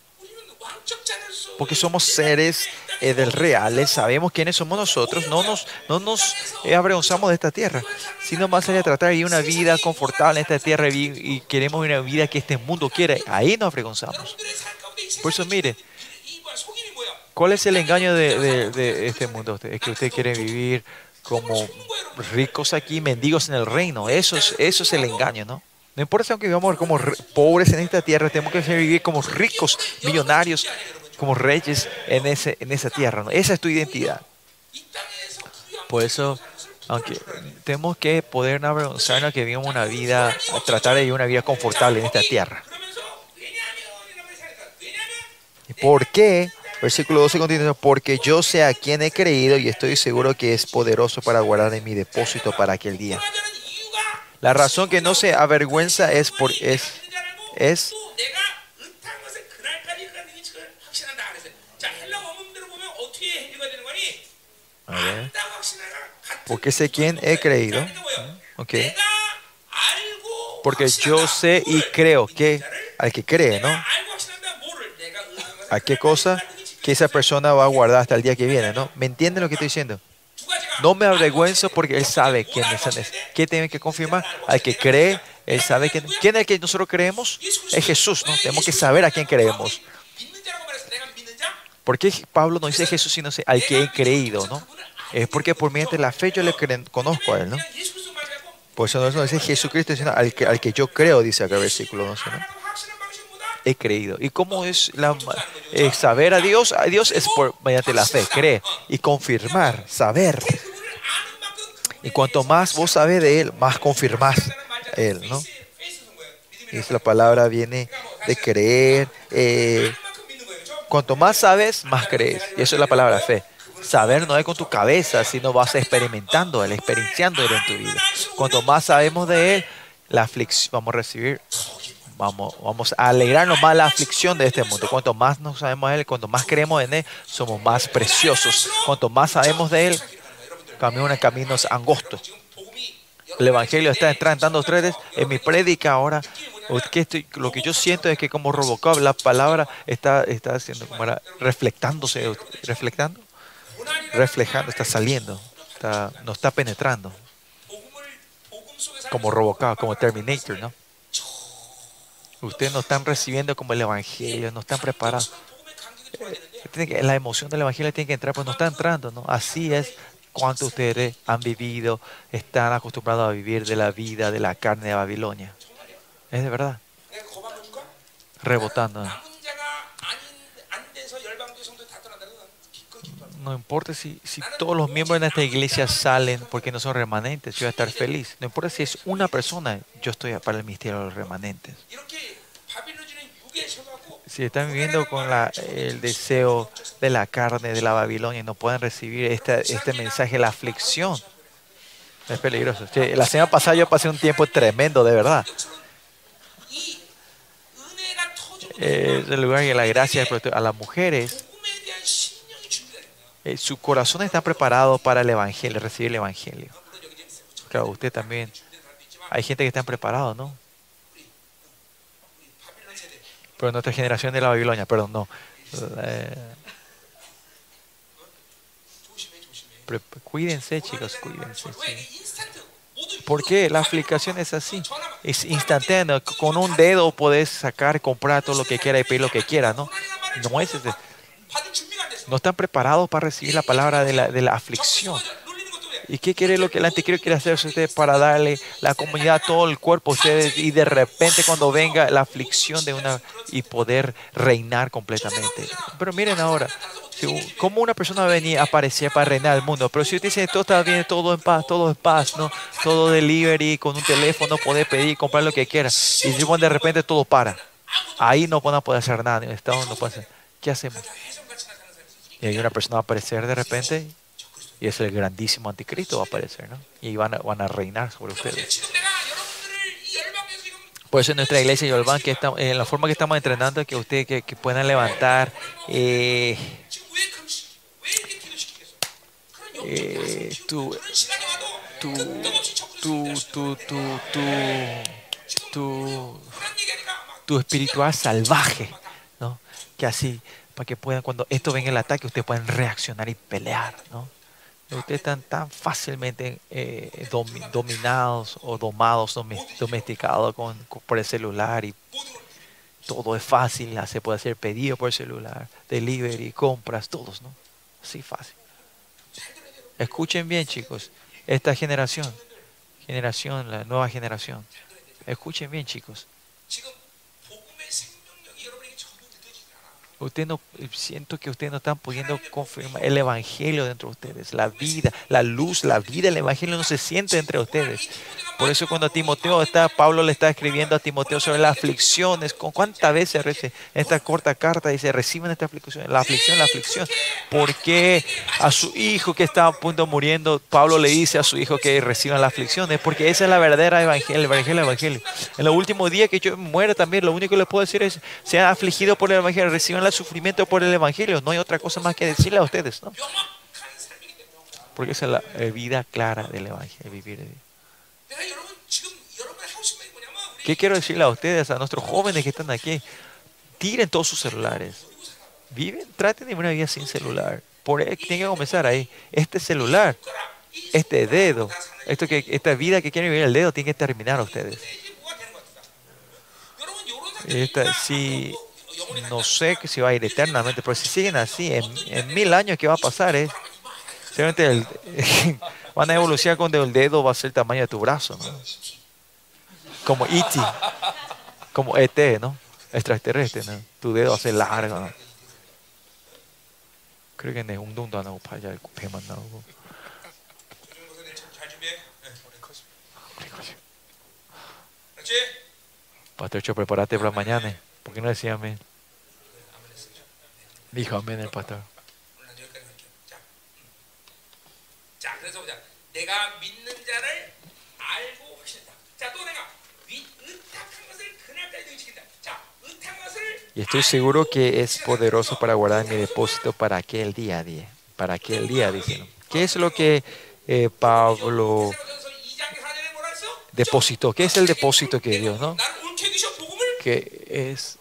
Porque somos seres eh, del reales, sabemos quiénes somos nosotros, no nos, no nos eh, avergonzamos de esta tierra, sino más allá de tratar de vivir una vida confortable en esta tierra y, queremos una vida que este mundo quiere, ahí nos avergonzamos. Por eso, mire, ¿cuál es el engaño de, este mundo? Es que usted quiere vivir como ricos aquí, mendigos en el reino. Eso es, eso es el engaño, ¿no? No importa aunque vivamos como pobres en esta tierra, tenemos que vivir como ricos, millonarios, como reyes en, ese, en esa tierra. Esa es tu identidad. Por eso, aunque tenemos que poder avergonzarnos que vivamos una vida, tratar de vivir una vida confortable en esta tierra. ¿Y por qué? Versículo 12 continúa, porque yo sé a quién he creído y estoy seguro que es poderoso para guardar en mi depósito para aquel día. La razón que no se avergüenza es por es es Porque sé quién he creído. Okay. Porque yo sé y creo que al que cree, ¿no? ¿A qué cosa? Que esa persona va a guardar hasta el día que viene, ¿no? ¿Me entienden lo que estoy diciendo? No me avergüenzo porque Él sabe quién es. ¿Qué tiene que confirmar? Al que cree, Él sabe quién, quién es el que nosotros creemos. Es Jesús, ¿no? Tenemos que saber a quién creemos. ¿Por qué Pablo no dice Jesús, sino al que he creído, no? Es porque por mediante la fe yo le conozco a Él, ¿no? Por eso no dice Jesucristo, sino al que, al que yo creo, dice acá el versículo 12, ¿no? He creído. ¿Y cómo es la, saber a Dios? A Dios es por mediante la fe, cree y confirmar, saber. Y cuanto más vos sabés de Él, más confirmás Él, ¿no? Y la palabra viene de creer. Eh, cuanto más sabes, más crees. Y eso es la palabra fe. Saber no es con tu cabeza, sino vas experimentando Él, experienciando Él en tu vida. Cuanto más sabemos de Él, la aflicción, vamos a recibir, vamos, vamos a alegrarnos más la aflicción de este mundo. Cuanto más nos sabemos de Él, cuanto más creemos en Él, somos más preciosos. Cuanto más sabemos de Él, caminamos en caminos angostos. El Evangelio está entrando ustedes en mi prédica ahora. lo que yo siento es que como Robocop, la palabra está, está haciendo como era, reflectándose, reflectando, reflejando, está saliendo, está, no está penetrando. Como Robocop, como Terminator, ¿no? Ustedes no están recibiendo como el Evangelio, no están preparados. Eh, la emoción del Evangelio tiene que entrar, pues no está entrando, ¿no? Así es cuánto ustedes han vivido, están acostumbrados a vivir de la vida de la carne de Babilonia. Es de verdad. Rebotando. No importa si, si todos los miembros de esta iglesia salen porque no son remanentes, yo voy a estar feliz. No importa si es una persona, yo estoy para el misterio de los remanentes. Si están viviendo con la, el deseo de la carne de la Babilonia no pueden recibir este, mensaje, la aflicción, es peligroso. la semana pasada yo pasé un tiempo tremendo, de verdad. Eh, el lugar y la gracia a las mujeres, eh, su corazón está preparado para el Evangelio, recibir el Evangelio. Claro, usted también. Hay gente que está preparado, ¿no? Pero nuestra generación de la Babilonia, perdón, no. cuídense, chicos, cuídense. ¿Por qué? La aplicación es así. Es instantáneo. Con un dedo puedes sacar, comprar todo lo que quiera y pedir lo que quiera, ¿no? No es No están preparados para recibir la palabra de la, de la aflicción. ¿Y qué quiere lo que el anticristo quiere hacer ustedes para darle la comunidad a todo el cuerpo a ustedes y de repente cuando venga la aflicción de una y poder reinar completamente? Pero miren ahora, cómo una persona venía aparecía para reinar el mundo, pero si usted dice todo está bien, todo en paz, todo en paz, ¿no? Todo delivery, con un teléfono poder pedir, comprar lo que quiera. Y de repente todo para. Ahí no van a poder hacer nada, no puede ¿Qué hacemos? Y hay una persona va a aparecer de repente y es el grandísimo anticristo va a aparecer, ¿no? Y van a, van a reinar sobre ustedes. Por eso en nuestra iglesia Yolván, que estamos, en la forma que estamos entrenando, que ustedes que, puedan levantar eh, eh, tu, tu, tu, tu, tu, tu, tu espiritual salvaje, ¿no? Que así, para que puedan, cuando esto venga el ataque, ustedes puedan reaccionar y pelear, ¿no? Ustedes están tan fácilmente eh, dominados o domados, domesticados con, por el celular y todo es fácil, se puede hacer pedido por el celular, delivery, compras, todos, ¿no? Así fácil. Escuchen bien, chicos, esta generación, generación, la nueva generación. Escuchen bien, chicos. Usted no, siento que ustedes no están pudiendo confirmar el evangelio dentro de ustedes, la vida, la luz, la vida, el evangelio no se siente entre ustedes. Por eso cuando Timoteo está, Pablo le está escribiendo a Timoteo sobre las aflicciones, con cuántas veces en esta corta carta dice, reciben esta aflicción, la aflicción, la aflicción. Porque a su hijo que está a punto muriendo, Pablo le dice a su hijo que reciban la aflicción, es porque esa es la verdadera evangelio, el evangelio, el evangelio. En los últimos días que yo muera también, lo único que les puedo decir es, sean afligidos por el evangelio, reciban el sufrimiento por el evangelio. No hay otra cosa más que decirle a ustedes, ¿no? Porque esa es la vida clara del evangelio, vivir. ¿Qué quiero decirle a ustedes, a nuestros jóvenes que están aquí? Tiren todos sus celulares. Viven, traten de una vida sin celular. Por tienen que comenzar ahí. Este celular, este dedo, esto que, esta vida que quieren vivir el dedo, tiene que terminar ustedes. Esta, si, no sé si va a ir eternamente, pero si siguen así, en, mil años, ¿qué va a pasar? Eh? el, van a evolucionar cuando el dedo va a ser el tamaño de tu brazo, ¿no? Como E.T., como ET, ¿no? Extraterrestre, ¿no? Tu dedo va a ser largo, ¿no? Creo que es un dundo no para allá. Pastor Cho, prepárate para mañana. ¿Por qué no decía amén? Dijo amén el pastor. Y estoy seguro que es poderoso para guardar mi depósito para aquel día, día para aquel día, dicen. ¿Qué es lo que eh, Pablo depositó? ¿Qué es el depósito que Dios, no? Que es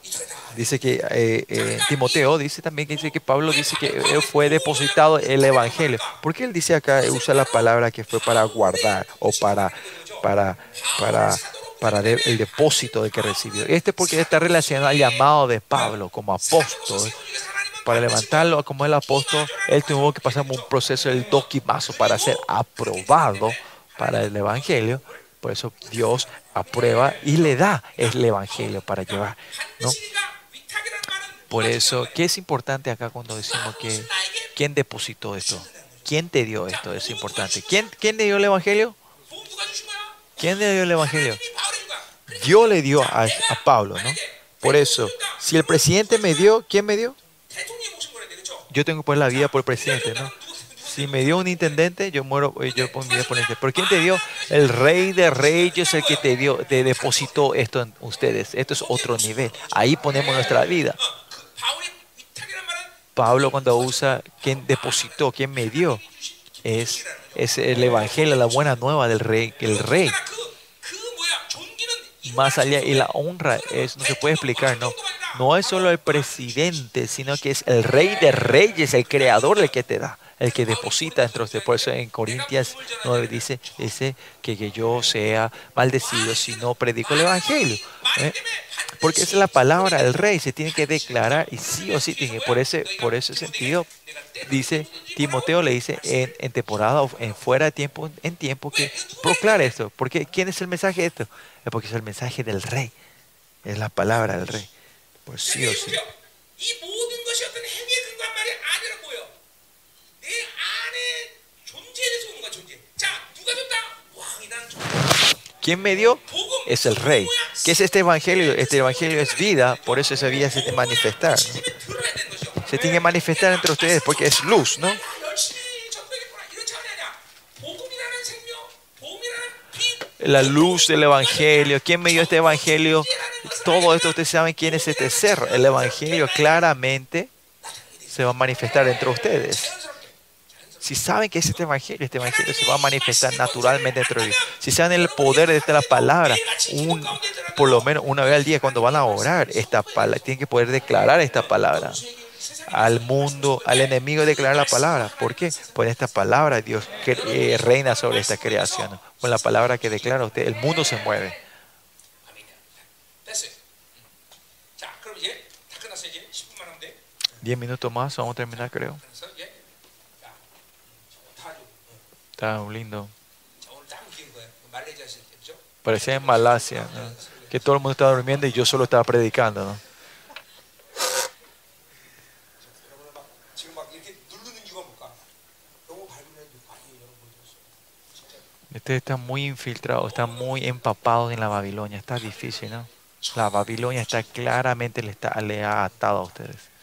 Dice que eh, eh, Timoteo dice también que dice que Pablo dice que fue depositado el evangelio. ¿Por qué él dice acá usa la palabra que fue para guardar o para para para para el depósito de que recibió? Este porque está relacionado al llamado de Pablo como apóstol. Para levantarlo como el apóstol, él tuvo que pasar un proceso del doquimazo para ser aprobado para el evangelio. Por eso Dios aprueba y le da el evangelio para llevar, ¿no? Por eso, ¿qué es importante acá cuando decimos que quién depositó esto? ¿Quién te dio esto? Es importante. ¿Quién, quién dio el Evangelio? ¿Quién le dio el Evangelio? Dios le dio a, a Pablo, ¿no? Por eso, si el presidente me dio, ¿quién me dio? Yo tengo que poner la vida por el presidente, ¿no? Si me dio un intendente, yo muero, eh, yo pongo vida por el intendente. ¿quién te dio? El rey de reyes, es el que te dio, te depositó esto en ustedes. Esto es otro nivel. Ahí ponemos nuestra vida. Pablo cuando usa quien depositó, quien me dio, es, es el evangelio, la buena nueva del rey, el rey. Más allá, y la honra es, no se puede explicar, no. No es solo el presidente, sino que es el rey de reyes, el creador el que te da el que deposita dentro de usted. Por eso en Corintias 9 dice, dice que, que yo sea maldecido si no predico el evangelio. ¿eh? Porque es la palabra del rey, se tiene que declarar y sí o sí tiene. Por ese, por ese sentido, dice Timoteo le dice en, temporada o en fuera de tiempo, en tiempo que proclare esto. Porque ¿quién es el mensaje de esto? Es porque es el mensaje del rey. Es la palabra del rey. Por sí o sí. ¿Quién me dio? Es el Rey. ¿Qué es este Evangelio? Este Evangelio es vida, por eso esa vida se tiene que manifestar. Se tiene que manifestar entre ustedes porque es luz, ¿no? La luz del Evangelio. ¿Quién me dio este Evangelio? Todo esto ustedes saben quién es este ser. El Evangelio claramente se va a manifestar entre ustedes si saben que es este evangelio, este evangelio se va a manifestar naturalmente dentro de ellos. Si saben el poder de esta palabra, por lo menos una vez al día cuando van a orar, esta palabra, tienen que poder declarar esta palabra al mundo, al enemigo declarar la palabra. ¿Por qué? Pues esta palabra Dios eh, reina sobre esta creación. Con la palabra que declara usted, el mundo se mueve. Diez minutos más, vamos a terminar, creo. Está lindo. Parecía en Malasia, ¿no? que todo el mundo estaba durmiendo y yo solo estaba predicando. ¿no? Ustedes están muy infiltrados, están muy empapados en la Babilonia. Está difícil, ¿no? La Babilonia está claramente le, está, le ha atado a ustedes.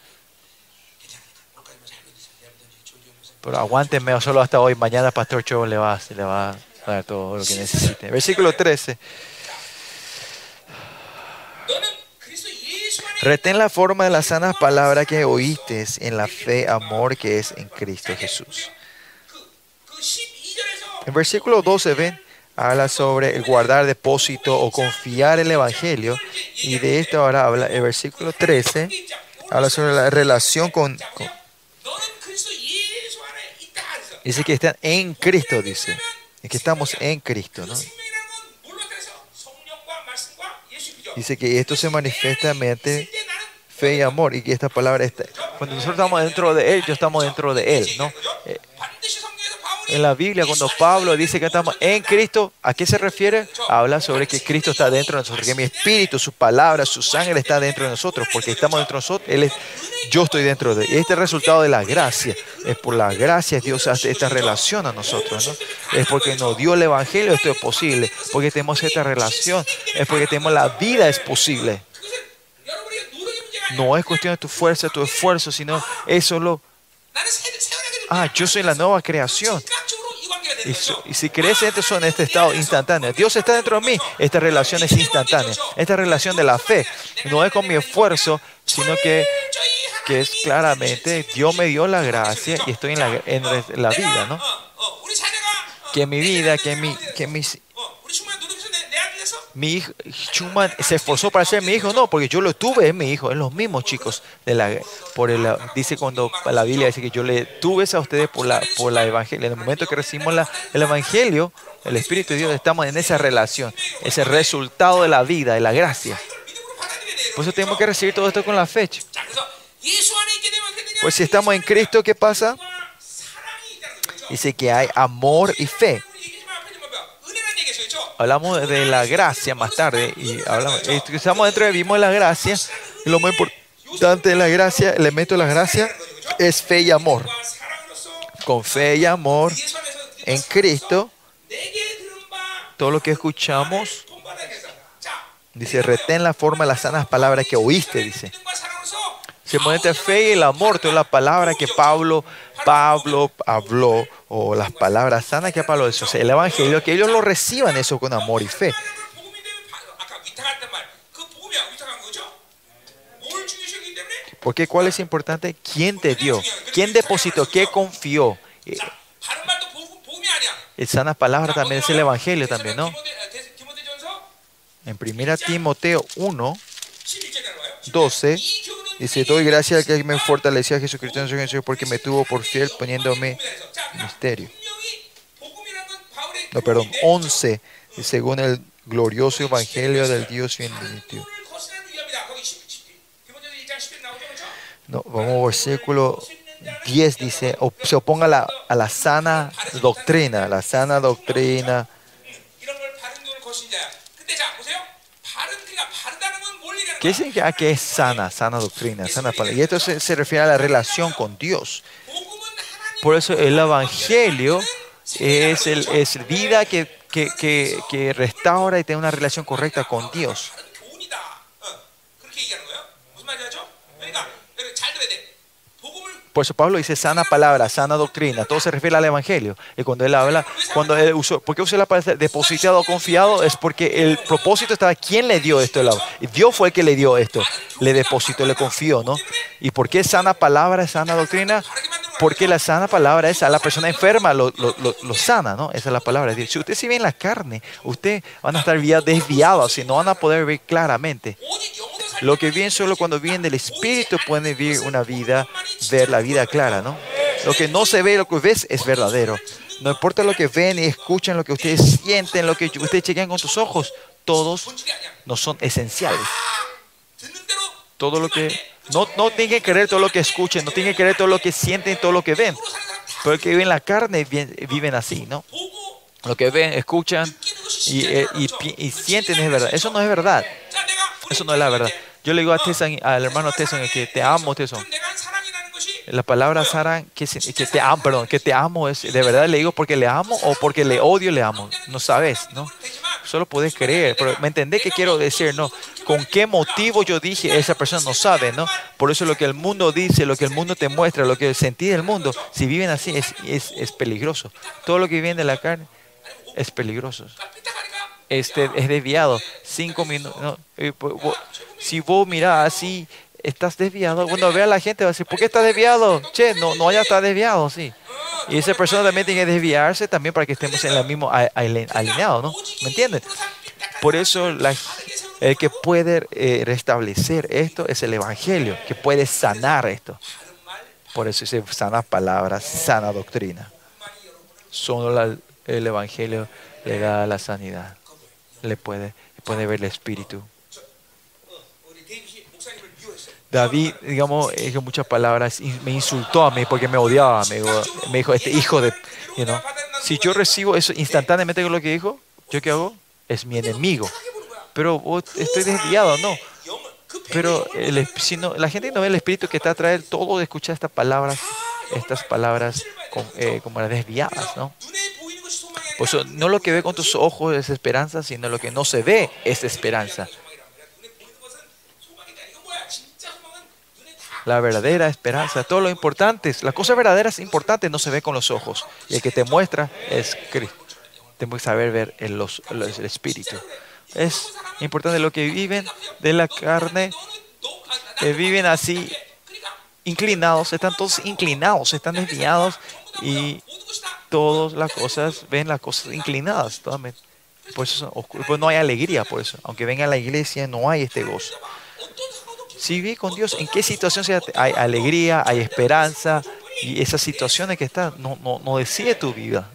Pero aguántenme solo hasta hoy. Mañana Pastor Chon le va, le va a dar todo lo que necesite. Versículo 13. Retén la forma de las sanas palabras que oíste en la fe, amor que es en Cristo Jesús. En versículo 12 habla sobre el guardar depósito o confiar el Evangelio. Y de esto ahora habla el versículo 13, habla sobre la relación con Dice que están en Cristo, dice. Es que estamos en Cristo, ¿no? Dice que esto se manifiesta mediante fe y amor y que esta palabra está... Cuando nosotros estamos dentro de Él, yo estamos dentro de Él, ¿no? Eh, en la Biblia, cuando Pablo dice que estamos en Cristo, ¿a qué se refiere? Habla sobre que Cristo está dentro de nosotros, que mi espíritu, su palabra, su sangre está dentro de nosotros, porque estamos dentro de nosotros. Él es, yo estoy dentro de él. Este es resultado de la gracia. Es por la gracia Dios hace esta relación a nosotros. ¿no? Es porque nos dio el Evangelio, esto es posible. Porque tenemos esta relación. Es porque tenemos la vida, es posible. No es cuestión de tu fuerza, tu esfuerzo, sino eso es lo... Ah, yo soy la nueva creación. Y, su, y, si crees en esto, en este estado instantáneo. Dios está dentro de mí. Esta relación es instantánea. Esta relación de la fe no es con mi esfuerzo, sino que, que es claramente Dios me dio la gracia y estoy en la, en la vida, ¿no? Que mi vida, que, mi, que mis mi hijo, Schumann se esforzó para ser mi hijo. No, porque yo lo tuve, es mi hijo, es los mismos chicos. De la, por el, dice cuando la Biblia dice que yo le tuve a ustedes por la, por la evangelia. En el momento que recibimos el evangelio, el Espíritu de Dios, estamos en esa relación, ese resultado de la vida, de la gracia. Por eso tenemos que recibir todo esto con la fecha. Pues si estamos en Cristo, ¿qué pasa? Dice que hay amor y fe hablamos de la gracia más tarde y hablamos, eh, estamos dentro de vimos la gracia. Lo más importante de la gracia, el elemento de la gracia es fe y amor. Con fe y amor en Cristo, todo lo que escuchamos, dice, retén la forma de las sanas palabras que oíste, dice. Se Simplemente fe y el amor es la palabra que Pablo, Pablo habló, o las palabras sanas que Pablo dice, el Evangelio, que ellos lo reciban eso con amor y fe. Porque cuál es importante, quién te dio, quién depositó, qué confió. Eh, el sanas palabras también es el Evangelio también, ¿no? En 1 Timoteo 1, 12. Dice, doy gracias a que me fortaleció Jesucristo en su porque me tuvo por fiel poniéndome misterio. No, perdón, 11, según el glorioso evangelio del Dios bendito. No, vamos, versículo 10 dice, se oponga a la sana doctrina, la sana doctrina. ¿Qué ah, que es sana, sana doctrina, sana palabra? Y esto se, refiere a la relación con Dios. Por eso el Evangelio es, el, es vida que, que, que restaura y tiene una relación correcta con Dios. Por eso Pablo dice sana palabra, sana doctrina. Todo se refiere al Evangelio. Y cuando él habla, cuando él usó, ¿por qué usó la palabra depositado o confiado? Es porque el propósito estaba, ¿quién le dio esto? Dios fue el que le dio esto. Le depositó, le confió, ¿no? ¿Y por qué sana palabra, sana doctrina? Porque la sana palabra es a la persona enferma, lo, lo, lo, lo sana, ¿no? Esa es la palabra. Es decir, si ustedes siguen la carne, ustedes van a estar ya desviados, si no van a poder ver claramente. Lo que viven solo cuando viven del Espíritu pueden vivir una vida, ver la vida clara, ¿no? Lo que no se ve, lo que ves es verdadero. No importa lo que ven y escuchan, lo que ustedes sienten, lo que ustedes chequean con sus ojos, todos no son esenciales. Todo lo que no, no tienen que creer todo lo que escuchen, no tienen que creer todo lo que sienten, todo lo que ven. Porque viven la carne viven así, ¿no? Lo que ven, escuchan y, eh, y, y, sienten es verdad. Eso no es verdad. Eso no es la verdad. Yo le digo a Tesan, al hermano Tesan que te amo, Tesan. La palabra Saran, que, que, te amo, perdón, que te amo, es, de verdad le digo porque le amo o porque le odio, le amo. No sabes, ¿no? solo puedes creer, pero me entendés que quiero decir, ¿no? ¿Con qué motivo yo dije? Esa persona no sabe, ¿no? Por eso lo que el mundo dice, lo que el mundo te muestra, lo que sentí del mundo, si viven así es, es, peligroso. Todo lo que viven de la carne es peligroso. Este, es desviado. Cinco minutos. No, eh, si vos mirás así, estás desviado. Cuando ve la gente va a decir, ¿por qué estás desviado? Che, no, no, ya está desviado, sí. Y esa persona también tiene que desviarse también para que estemos en el mismo alineado, ¿no? ¿Me entienden? Por eso la- el que puede eh, restablecer esto es el Evangelio, que puede sanar esto. Por eso dice sana palabra, sana doctrina. Solo la- el Evangelio le da la sanidad. Le puede, puede ver el Espíritu. David, digamos, dijo muchas palabras y me insultó a mí porque me odiaba. Me dijo, me dijo este hijo de. You know. Si yo recibo eso instantáneamente con lo que dijo, ¿yo qué hago? Es mi enemigo. Pero estoy desviado, no. Pero el, si no, la gente no ve el espíritu que está a traer todo de escuchar estas palabras, estas palabras con, eh, como las desviadas, ¿no? Por no lo que ve con tus ojos es esperanza, sino lo que no se ve es esperanza. la verdadera esperanza, todo lo importante, es, la cosa verdadera es importante, no se ve con los ojos. Y el que te muestra es Cristo. Tenemos que saber ver el, los, los, espíritu. Es importante lo que viven de la carne, que viven así inclinados, están todos inclinados, están desviados y todas las cosas ven las cosas inclinadas. Por pues no hay alegría por eso. Aunque venga a la iglesia, no hay este gozo. Si vive con Dios, ¿en qué situación hay alegría, hay esperanza? Y esas situaciones que están no, no, no decide tu vida.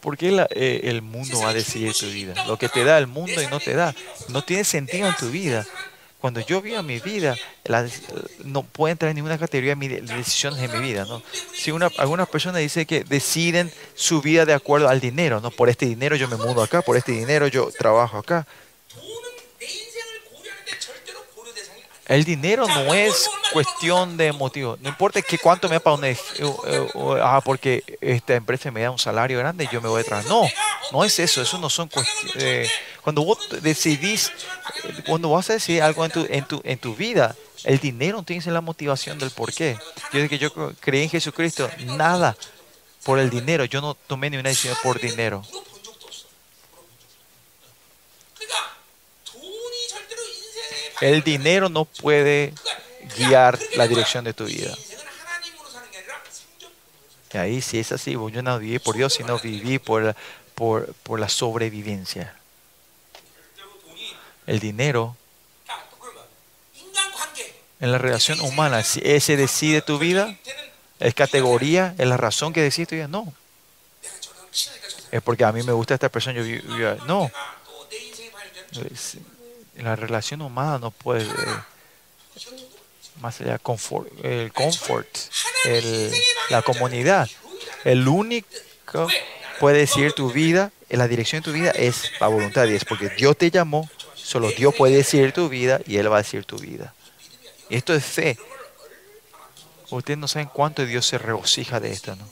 Porque la, eh, el mundo va a decidir tu vida. Lo que te da el mundo y no te da. No tiene sentido en tu vida. Cuando yo vivo mi vida, no puede entrar en ninguna categoría de decisiones de mi vida. Si una, algunas personas dicen que deciden su vida de acuerdo al dinero, ¿no? por este dinero yo me mudo acá, por este dinero yo trabajo acá, El dinero no es cuestión de motivo. No importa que cuánto me ej- eh, eh, eh, ah, porque esta empresa me da un salario grande y yo me voy trabajar. No, no es eso. Eso no son cuesti- eh, Cuando vos decidís, cuando vas a decidir algo en tu, en tu, en tu vida, el dinero no tiene la motivación del por qué. Yo desde que yo creí en Jesucristo, nada por el dinero. Yo no tomé ni una decisión por dinero. El dinero no puede guiar la dirección de tu vida. Y ahí si es así, yo no viví por Dios, sino viví por, por, por la sobrevivencia. El dinero en la relación humana, si ese decide tu vida, es categoría, es la razón que decide tu vida, no. Es porque a mí me gusta esta persona, yo, yo no la relación humana no puede, más allá, el confort, el, la comunidad. El único puede decir tu vida, la dirección de tu vida es la voluntad de Dios, porque Dios te llamó, solo Dios puede decidir tu vida y Él va a decir tu vida. Y esto es fe. Ustedes no saben cuánto Dios se regocija de esto, ¿no?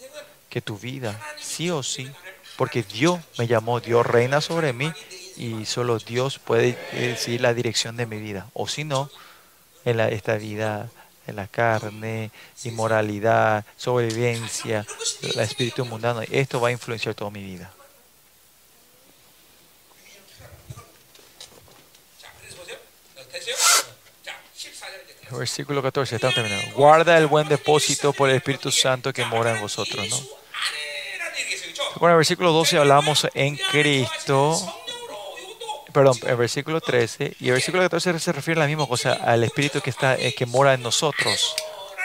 Que tu vida, sí o sí, porque Dios me llamó, Dios reina sobre mí y solo Dios puede eh, decidir la dirección de mi vida. O si no, en la, esta vida, en la carne, inmoralidad, sobrevivencia, el espíritu mundano, esto va a influenciar toda mi vida. Versículo 14, estamos terminando. Guarda el buen depósito por el Espíritu Santo que mora en vosotros, ¿no? Bueno, versículo 12 hablamos en Cristo perdón, el versículo 13 y el versículo 14 se refiere a la misma cosa, al espíritu que, está, eh, que mora en nosotros.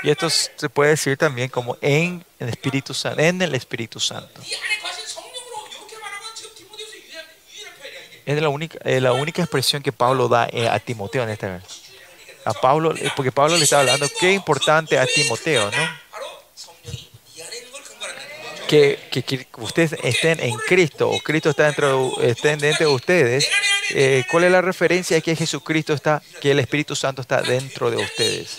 Y esto se puede decir también como en el Espíritu Santo, en el Espíritu Santo. Es la única, es la única expresión que Pablo da eh, a Timoteo en esta vez. A Pablo, eh, porque Pablo le está hablando, qué importante a Timoteo, ¿no? que, que, que, ustedes estén en Cristo o Cristo está dentro, estén dentro de ustedes, eh, ¿cuál es la referencia? Que Jesucristo está, que el Espíritu Santo está dentro de ustedes.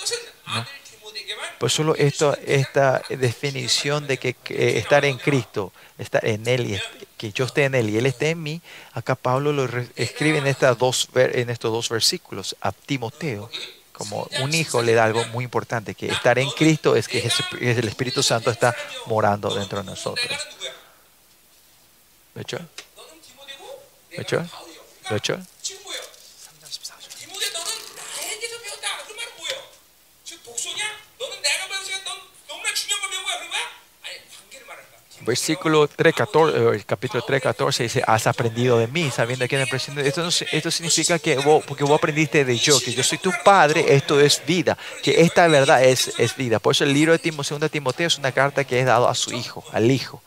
Pues solo esto, esta definición de que, eh, estar en Cristo, estar en Él, y que yo esté en Él y Él esté en mí, acá Pablo lo escribe en, estas dos, en estos dos versículos a Timoteo como un hijo le da algo muy importante, que estar en Cristo es que el Espíritu Santo está morando dentro de nosotros. ¿Lo hecho? ¿Lo hecho? ¿Lo hecho? versículo 3, 14, eh, capítulo 3, 14 dice, has aprendido de mí, sabiendo que esto, esto significa que vos, porque vos aprendiste de yo, que yo soy tu padre, esto es vida, que esta verdad es, es vida. Por eso el libro de Timoteo, 2 Timoteo es una carta que es dado a su hijo, al hijo.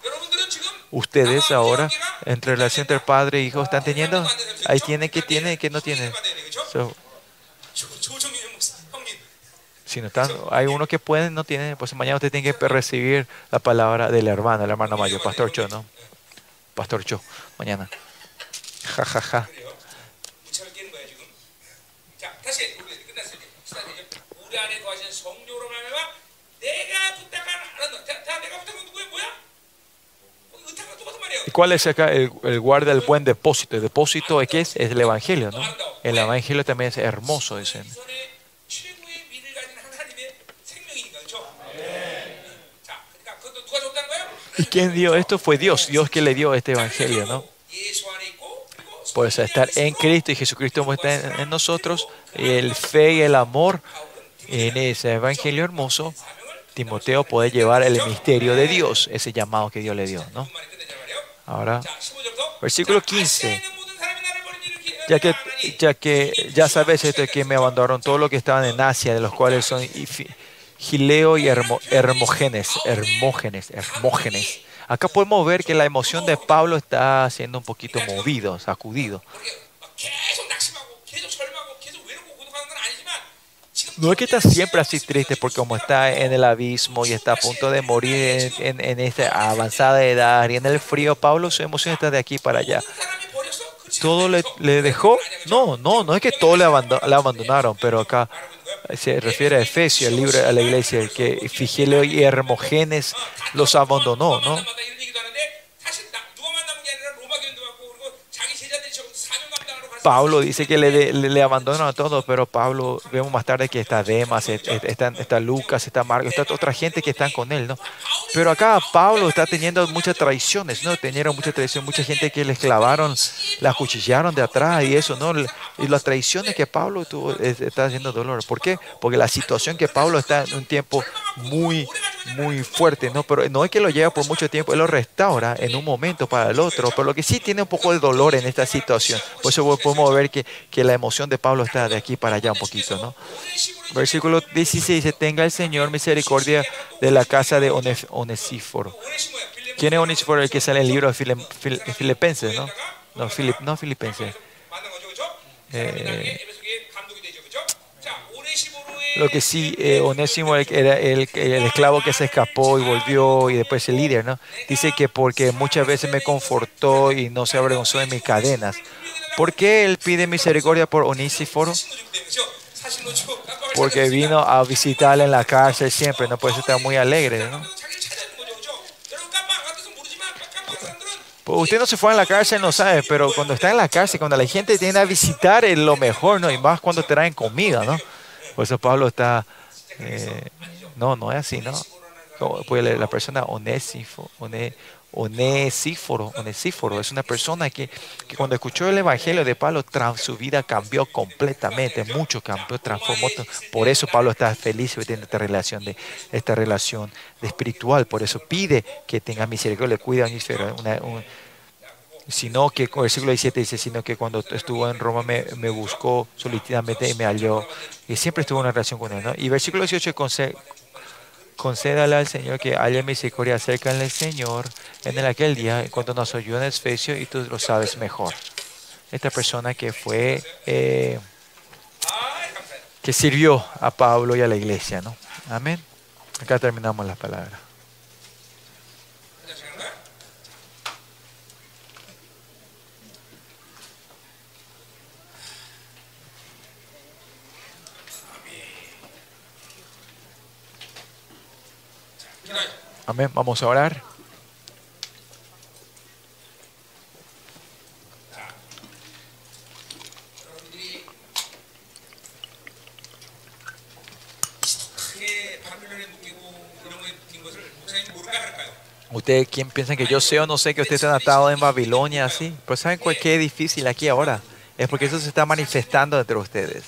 Ustedes ahora, entre relación entre padre e hijo, están teniendo, ahí tienen que tienen, que no tienen si no tan, hay unos que pueden, no tienen, pues mañana usted tiene que recibir la palabra del hermano, la hermana mayor, Pastor Cho, ¿no? Pastor Cho, mañana. Ja, ja, ja. ¿Y cuál es acá el, el, guarda del buen depósito? El depósito es es, es el Evangelio, ¿no? El Evangelio también es hermoso, dicen. ¿Y quién dio esto? Fue Dios, Dios que le dio este evangelio, ¿no? Por eso, estar en Cristo y Jesucristo está en, nosotros, el fe y el amor en ese evangelio hermoso, Timoteo puede llevar el misterio de Dios, ese llamado que Dios le dio, ¿no? Ahora, versículo 15. Ya que, ya que ya sabes esto que me abandonaron todos los que estaban en Asia, de los cuales son Gileo y Hermógenes, Hermógenes, Hermógenes. Acá podemos ver que la emoción de Pablo está siendo un poquito movido, sacudido. No es que está siempre así triste, porque como está en el abismo y está a punto de morir en, en esta avanzada edad y en el frío, Pablo, su emoción está de aquí para allá todo le, dejó. No, no, no es que todo le, abandonaron, pero acá se refiere a Efesios, el libro a la iglesia, que Figelo y Hermogenes los abandonó, ¿no? Pablo dice que le, le, le abandonan a todos, pero Pablo, vemos más tarde que está Demas, está, está Lucas, está Marcos, está otra gente que están con él, ¿no? Pero acá Pablo está teniendo muchas traiciones, ¿no? Tenieron muchas traiciones, mucha gente que le clavaron, la cuchillaron de atrás y eso, ¿no? Y las traiciones que Pablo tuvo, está haciendo dolor. ¿Por qué? Porque la situación que Pablo está en un tiempo muy, muy fuerte, ¿no? Pero no es que lo lleva por mucho tiempo, él lo restaura en un momento para el otro, pero lo que sí tiene un poco de dolor en esta situación. Por eso podemos ver que, que la emoción de Pablo está de aquí para allá un poquito, ¿no? Versículo 16 dice, tenga el Señor misericordia de la casa de Onesíforo. ¿Quién es Onesíforo? El que sale en el libro de Filipenses, ¿no? No, Filip, no Filipenses. Eh, lo que sí, eh, Onésimo era el, el, esclavo que se escapó y volvió y después el líder, ¿no? Dice que porque muchas veces me confortó y no se avergonzó de mis cadenas. ¿Por qué él pide misericordia por Onísiforo? Porque vino a visitarle en la cárcel siempre, ¿no? Eso está muy alegre, ¿no? Pues usted no se fue a la cárcel, no sabe, pero cuando está en la cárcel, cuando la gente tiene a visitar, es lo mejor, ¿no? Y más cuando traen comida, ¿no? Por eso Pablo está... Eh, no, no es así, ¿no? Pues la persona onésifo, onesíforo, onesíforo, es una persona que, que, cuando escuchó el evangelio de Pablo, su vida cambió completamente, mucho cambió, transformó. Por eso Pablo está feliz de tener esta relación de esta relación de espiritual. Por eso pide que tenga misericordia, le cuida una, un, sino que, el versículo 17 dice, sino que cuando estuvo en Roma me, me buscó solicitamente y me halló, y siempre estuvo en una relación con él. ¿no? Y versículo 18, concédale al Señor que haya misericordia, acércale al Señor en el aquel día, cuando nos oyó en Efesio, y tú lo sabes mejor. Esta persona que fue, eh, que sirvió a Pablo y a la iglesia, ¿no? Amén. Acá terminamos las palabras. Amén. Vamos a orar. ¿Ustedes quién piensan que yo sé o no sé que ustedes están atados en Babilonia así? Pues ¿saben cuál qué difícil aquí ahora? Es porque eso se está manifestando entre ustedes.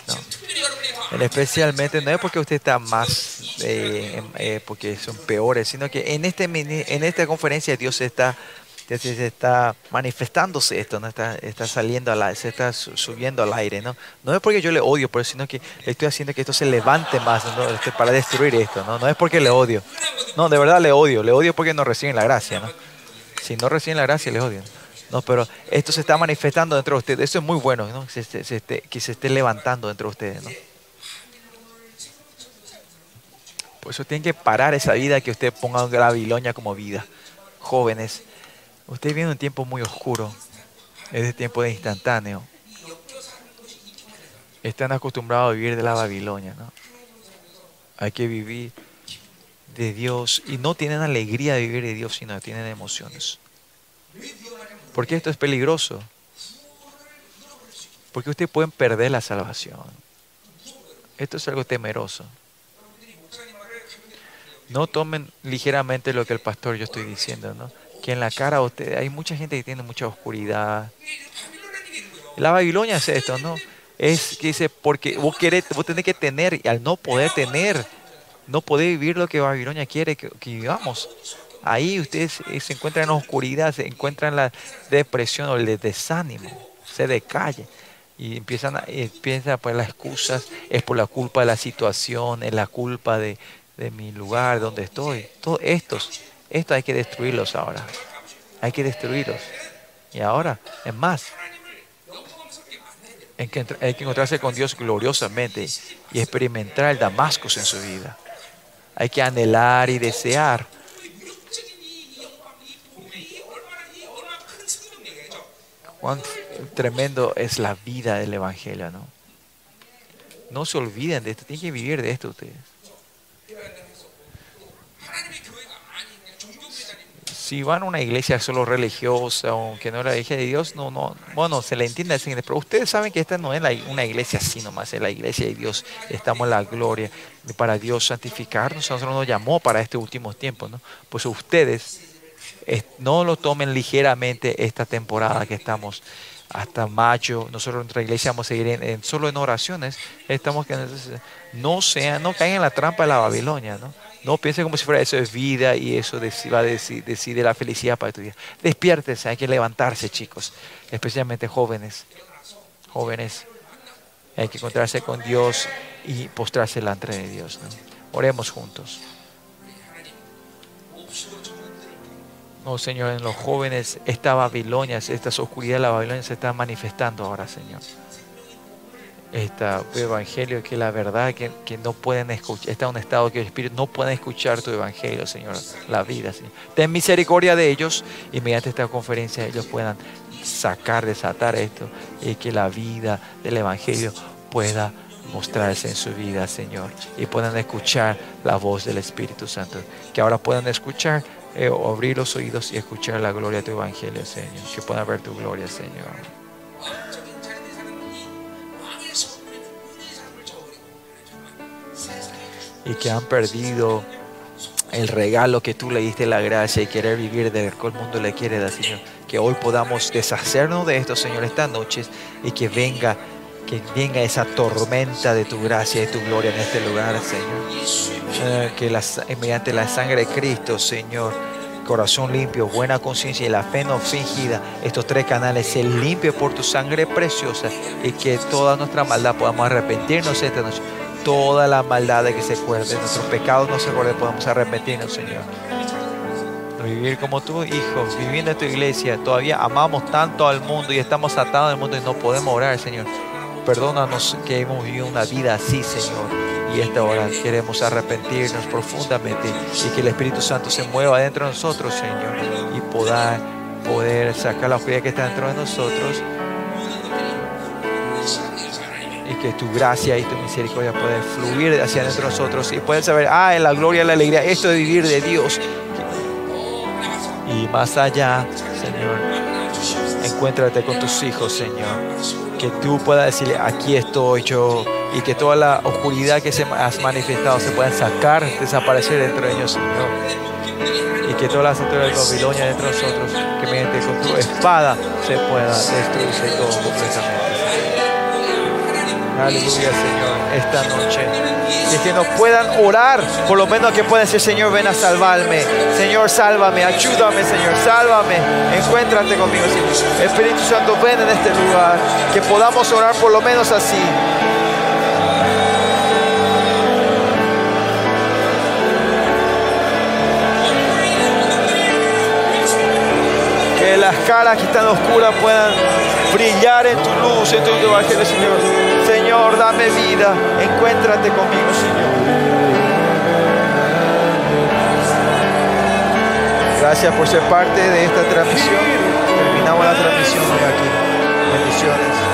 Especialmente no es porque usted está más, eh, eh, porque son peores, sino que en, este, en esta conferencia Dios está, se está manifestándose esto, ¿no? está, está saliendo, a se está subiendo al aire. ¿no? no es porque yo le odio, pero sino que le estoy haciendo que esto se levante más. Este, para destruir esto. ¿no? no es porque le odio. No, de verdad le odio. Le odio porque no reciben la gracia. ¿no? Si no reciben la gracia, le odio. No, pero esto se está manifestando dentro de ustedes. Eso es muy bueno, ¿no? se, que se esté levantando dentro de ustedes. ¿no? Por eso tienen que parar esa vida que usted ponga en Babilonia como vida. Jóvenes, usted viene un tiempo muy oscuro. Es de tiempo de instantáneo. Están acostumbrados a vivir de la Babilonia, ¿no? Hay que vivir de Dios y no tienen alegría de vivir de Dios, sino tienen emociones. Porque esto es peligroso. Porque ustedes pueden perder la salvación. Esto es algo temeroso. No tomen ligeramente lo que el pastor yo estoy diciendo, ¿no? Que en la cara de ustedes hay mucha gente que tiene mucha oscuridad. La Babilonia es esto, ¿no? Es que dice, porque vos, querés, vos tenés que tener, y al no poder tener, no poder vivir lo que Babilonia quiere que, vivamos. Ahí ustedes eh, se encuentran en oscuridad, se encuentran en la depresión o el desánimo, se decalle y empiezan a, empiezan pues las excusas es por la culpa de la situación, es la culpa de, de mi lugar donde estoy. Todos estos, estos hay que destruirlos ahora. Hay que destruirlos. Y ahora, es más, hay que, hay que encontrarse con Dios gloriosamente y experimentar el Damascus en su vida. Hay que anhelar y desear. Cuán tremendo es la vida del Evangelio, ¿no? No se olviden de esto, tienen que vivir de esto ustedes. Si van a una iglesia solo religiosa, aunque no es la iglesia de Dios, no, no, bueno, se le entiende pero ustedes saben que esta no es una iglesia así nomás, es la iglesia de Dios, estamos en la gloria, para Dios santificarnos, nosotros nos llamó para este último tiempo, ¿no? Pues ustedes no lo tomen ligeramente esta temporada que estamos hasta mayo, nosotros en nuestra iglesia vamos a seguir en, solo en oraciones, estamos que no sean, no caigan en la trampa de la Babilonia, ¿no? No piensen como si fuera eso es vida y eso va a decir, la felicidad para tu día. Despiértense, hay que levantarse, chicos, especialmente jóvenes. Jóvenes, hay que encontrarse con Dios y postrarse delante de Dios. Oremos juntos. Oh Señor, en los jóvenes esta Babilonia, esta oscuridad de la Babilonia se está manifestando ahora, Señor este evangelio que la verdad que, que, no pueden escuchar, está un estado que el Espíritu no pueden escuchar tu evangelio, Señor, la vida, Señor. Ten misericordia de ellos y mediante esta conferencia ellos puedan sacar, desatar esto y que la vida del evangelio pueda mostrarse en su vida, Señor, y puedan escuchar la voz del Espíritu Santo, que ahora puedan escuchar, eh, abrir los oídos y escuchar la gloria de tu evangelio, Señor, que puedan ver tu gloria, Señor. Y que han perdido el regalo que tú le diste la gracia y querer vivir del que el mundo le quiere dar, Señor. Que hoy podamos deshacernos de esto, Señor, estas noches y que venga, que venga esa tormenta de tu gracia y tu gloria en este lugar, Señor. Eh, que mediante la sangre de Cristo, Señor, corazón limpio, buena conciencia y la fe no fingida, estos tres canales se limpien por tu sangre preciosa y que toda nuestra maldad podamos arrepentirnos esta noche toda la maldad de que se acuerde, nuestros pecados no se acuerden, podemos arrepentirnos, Señor. Vivir como tu hijo, viviendo en tu iglesia, todavía amamos tanto al mundo y estamos atados al mundo y no podemos orar, Señor. Perdónanos que hemos vivido una vida así, Señor. Y esta hora queremos arrepentirnos profundamente y que el Espíritu Santo se mueva dentro de nosotros, Señor, y poder, poder sacar la oscuridad que está dentro de nosotros que tu gracia y tu misericordia pueden fluir hacia dentro de nosotros y pueden saber, ah, en la gloria y la alegría, esto de vivir de Dios. Y más allá, Señor, encuéntrate con tus hijos, Señor. Que tú puedas decirle, aquí estoy yo. Y que toda la oscuridad que se has manifestado se puedan sacar, desaparecer dentro de ellos, Señor. Y que todas las autoridades de Babilonia dentro de nosotros, que mediante con tu espada se pueda destruirse todo completamente. Aleluya, Señor, esta noche. Y que nos puedan orar, por lo menos que puedan decir, Señor, ven a salvarme. Señor, sálvame, ayúdame, Señor, sálvame. Encuéntrate conmigo, Señor. Espíritu Santo, ven en este lugar. Que podamos orar por lo menos así. Que las caras que están oscuras puedan brillar en tu luz, en tu evangelio, Señor. Señor, Señor, dame vida, encuéntrate conmigo, Señor. Gracias por ser parte de esta transmisión. Terminamos la transmisión de aquí. Bendiciones.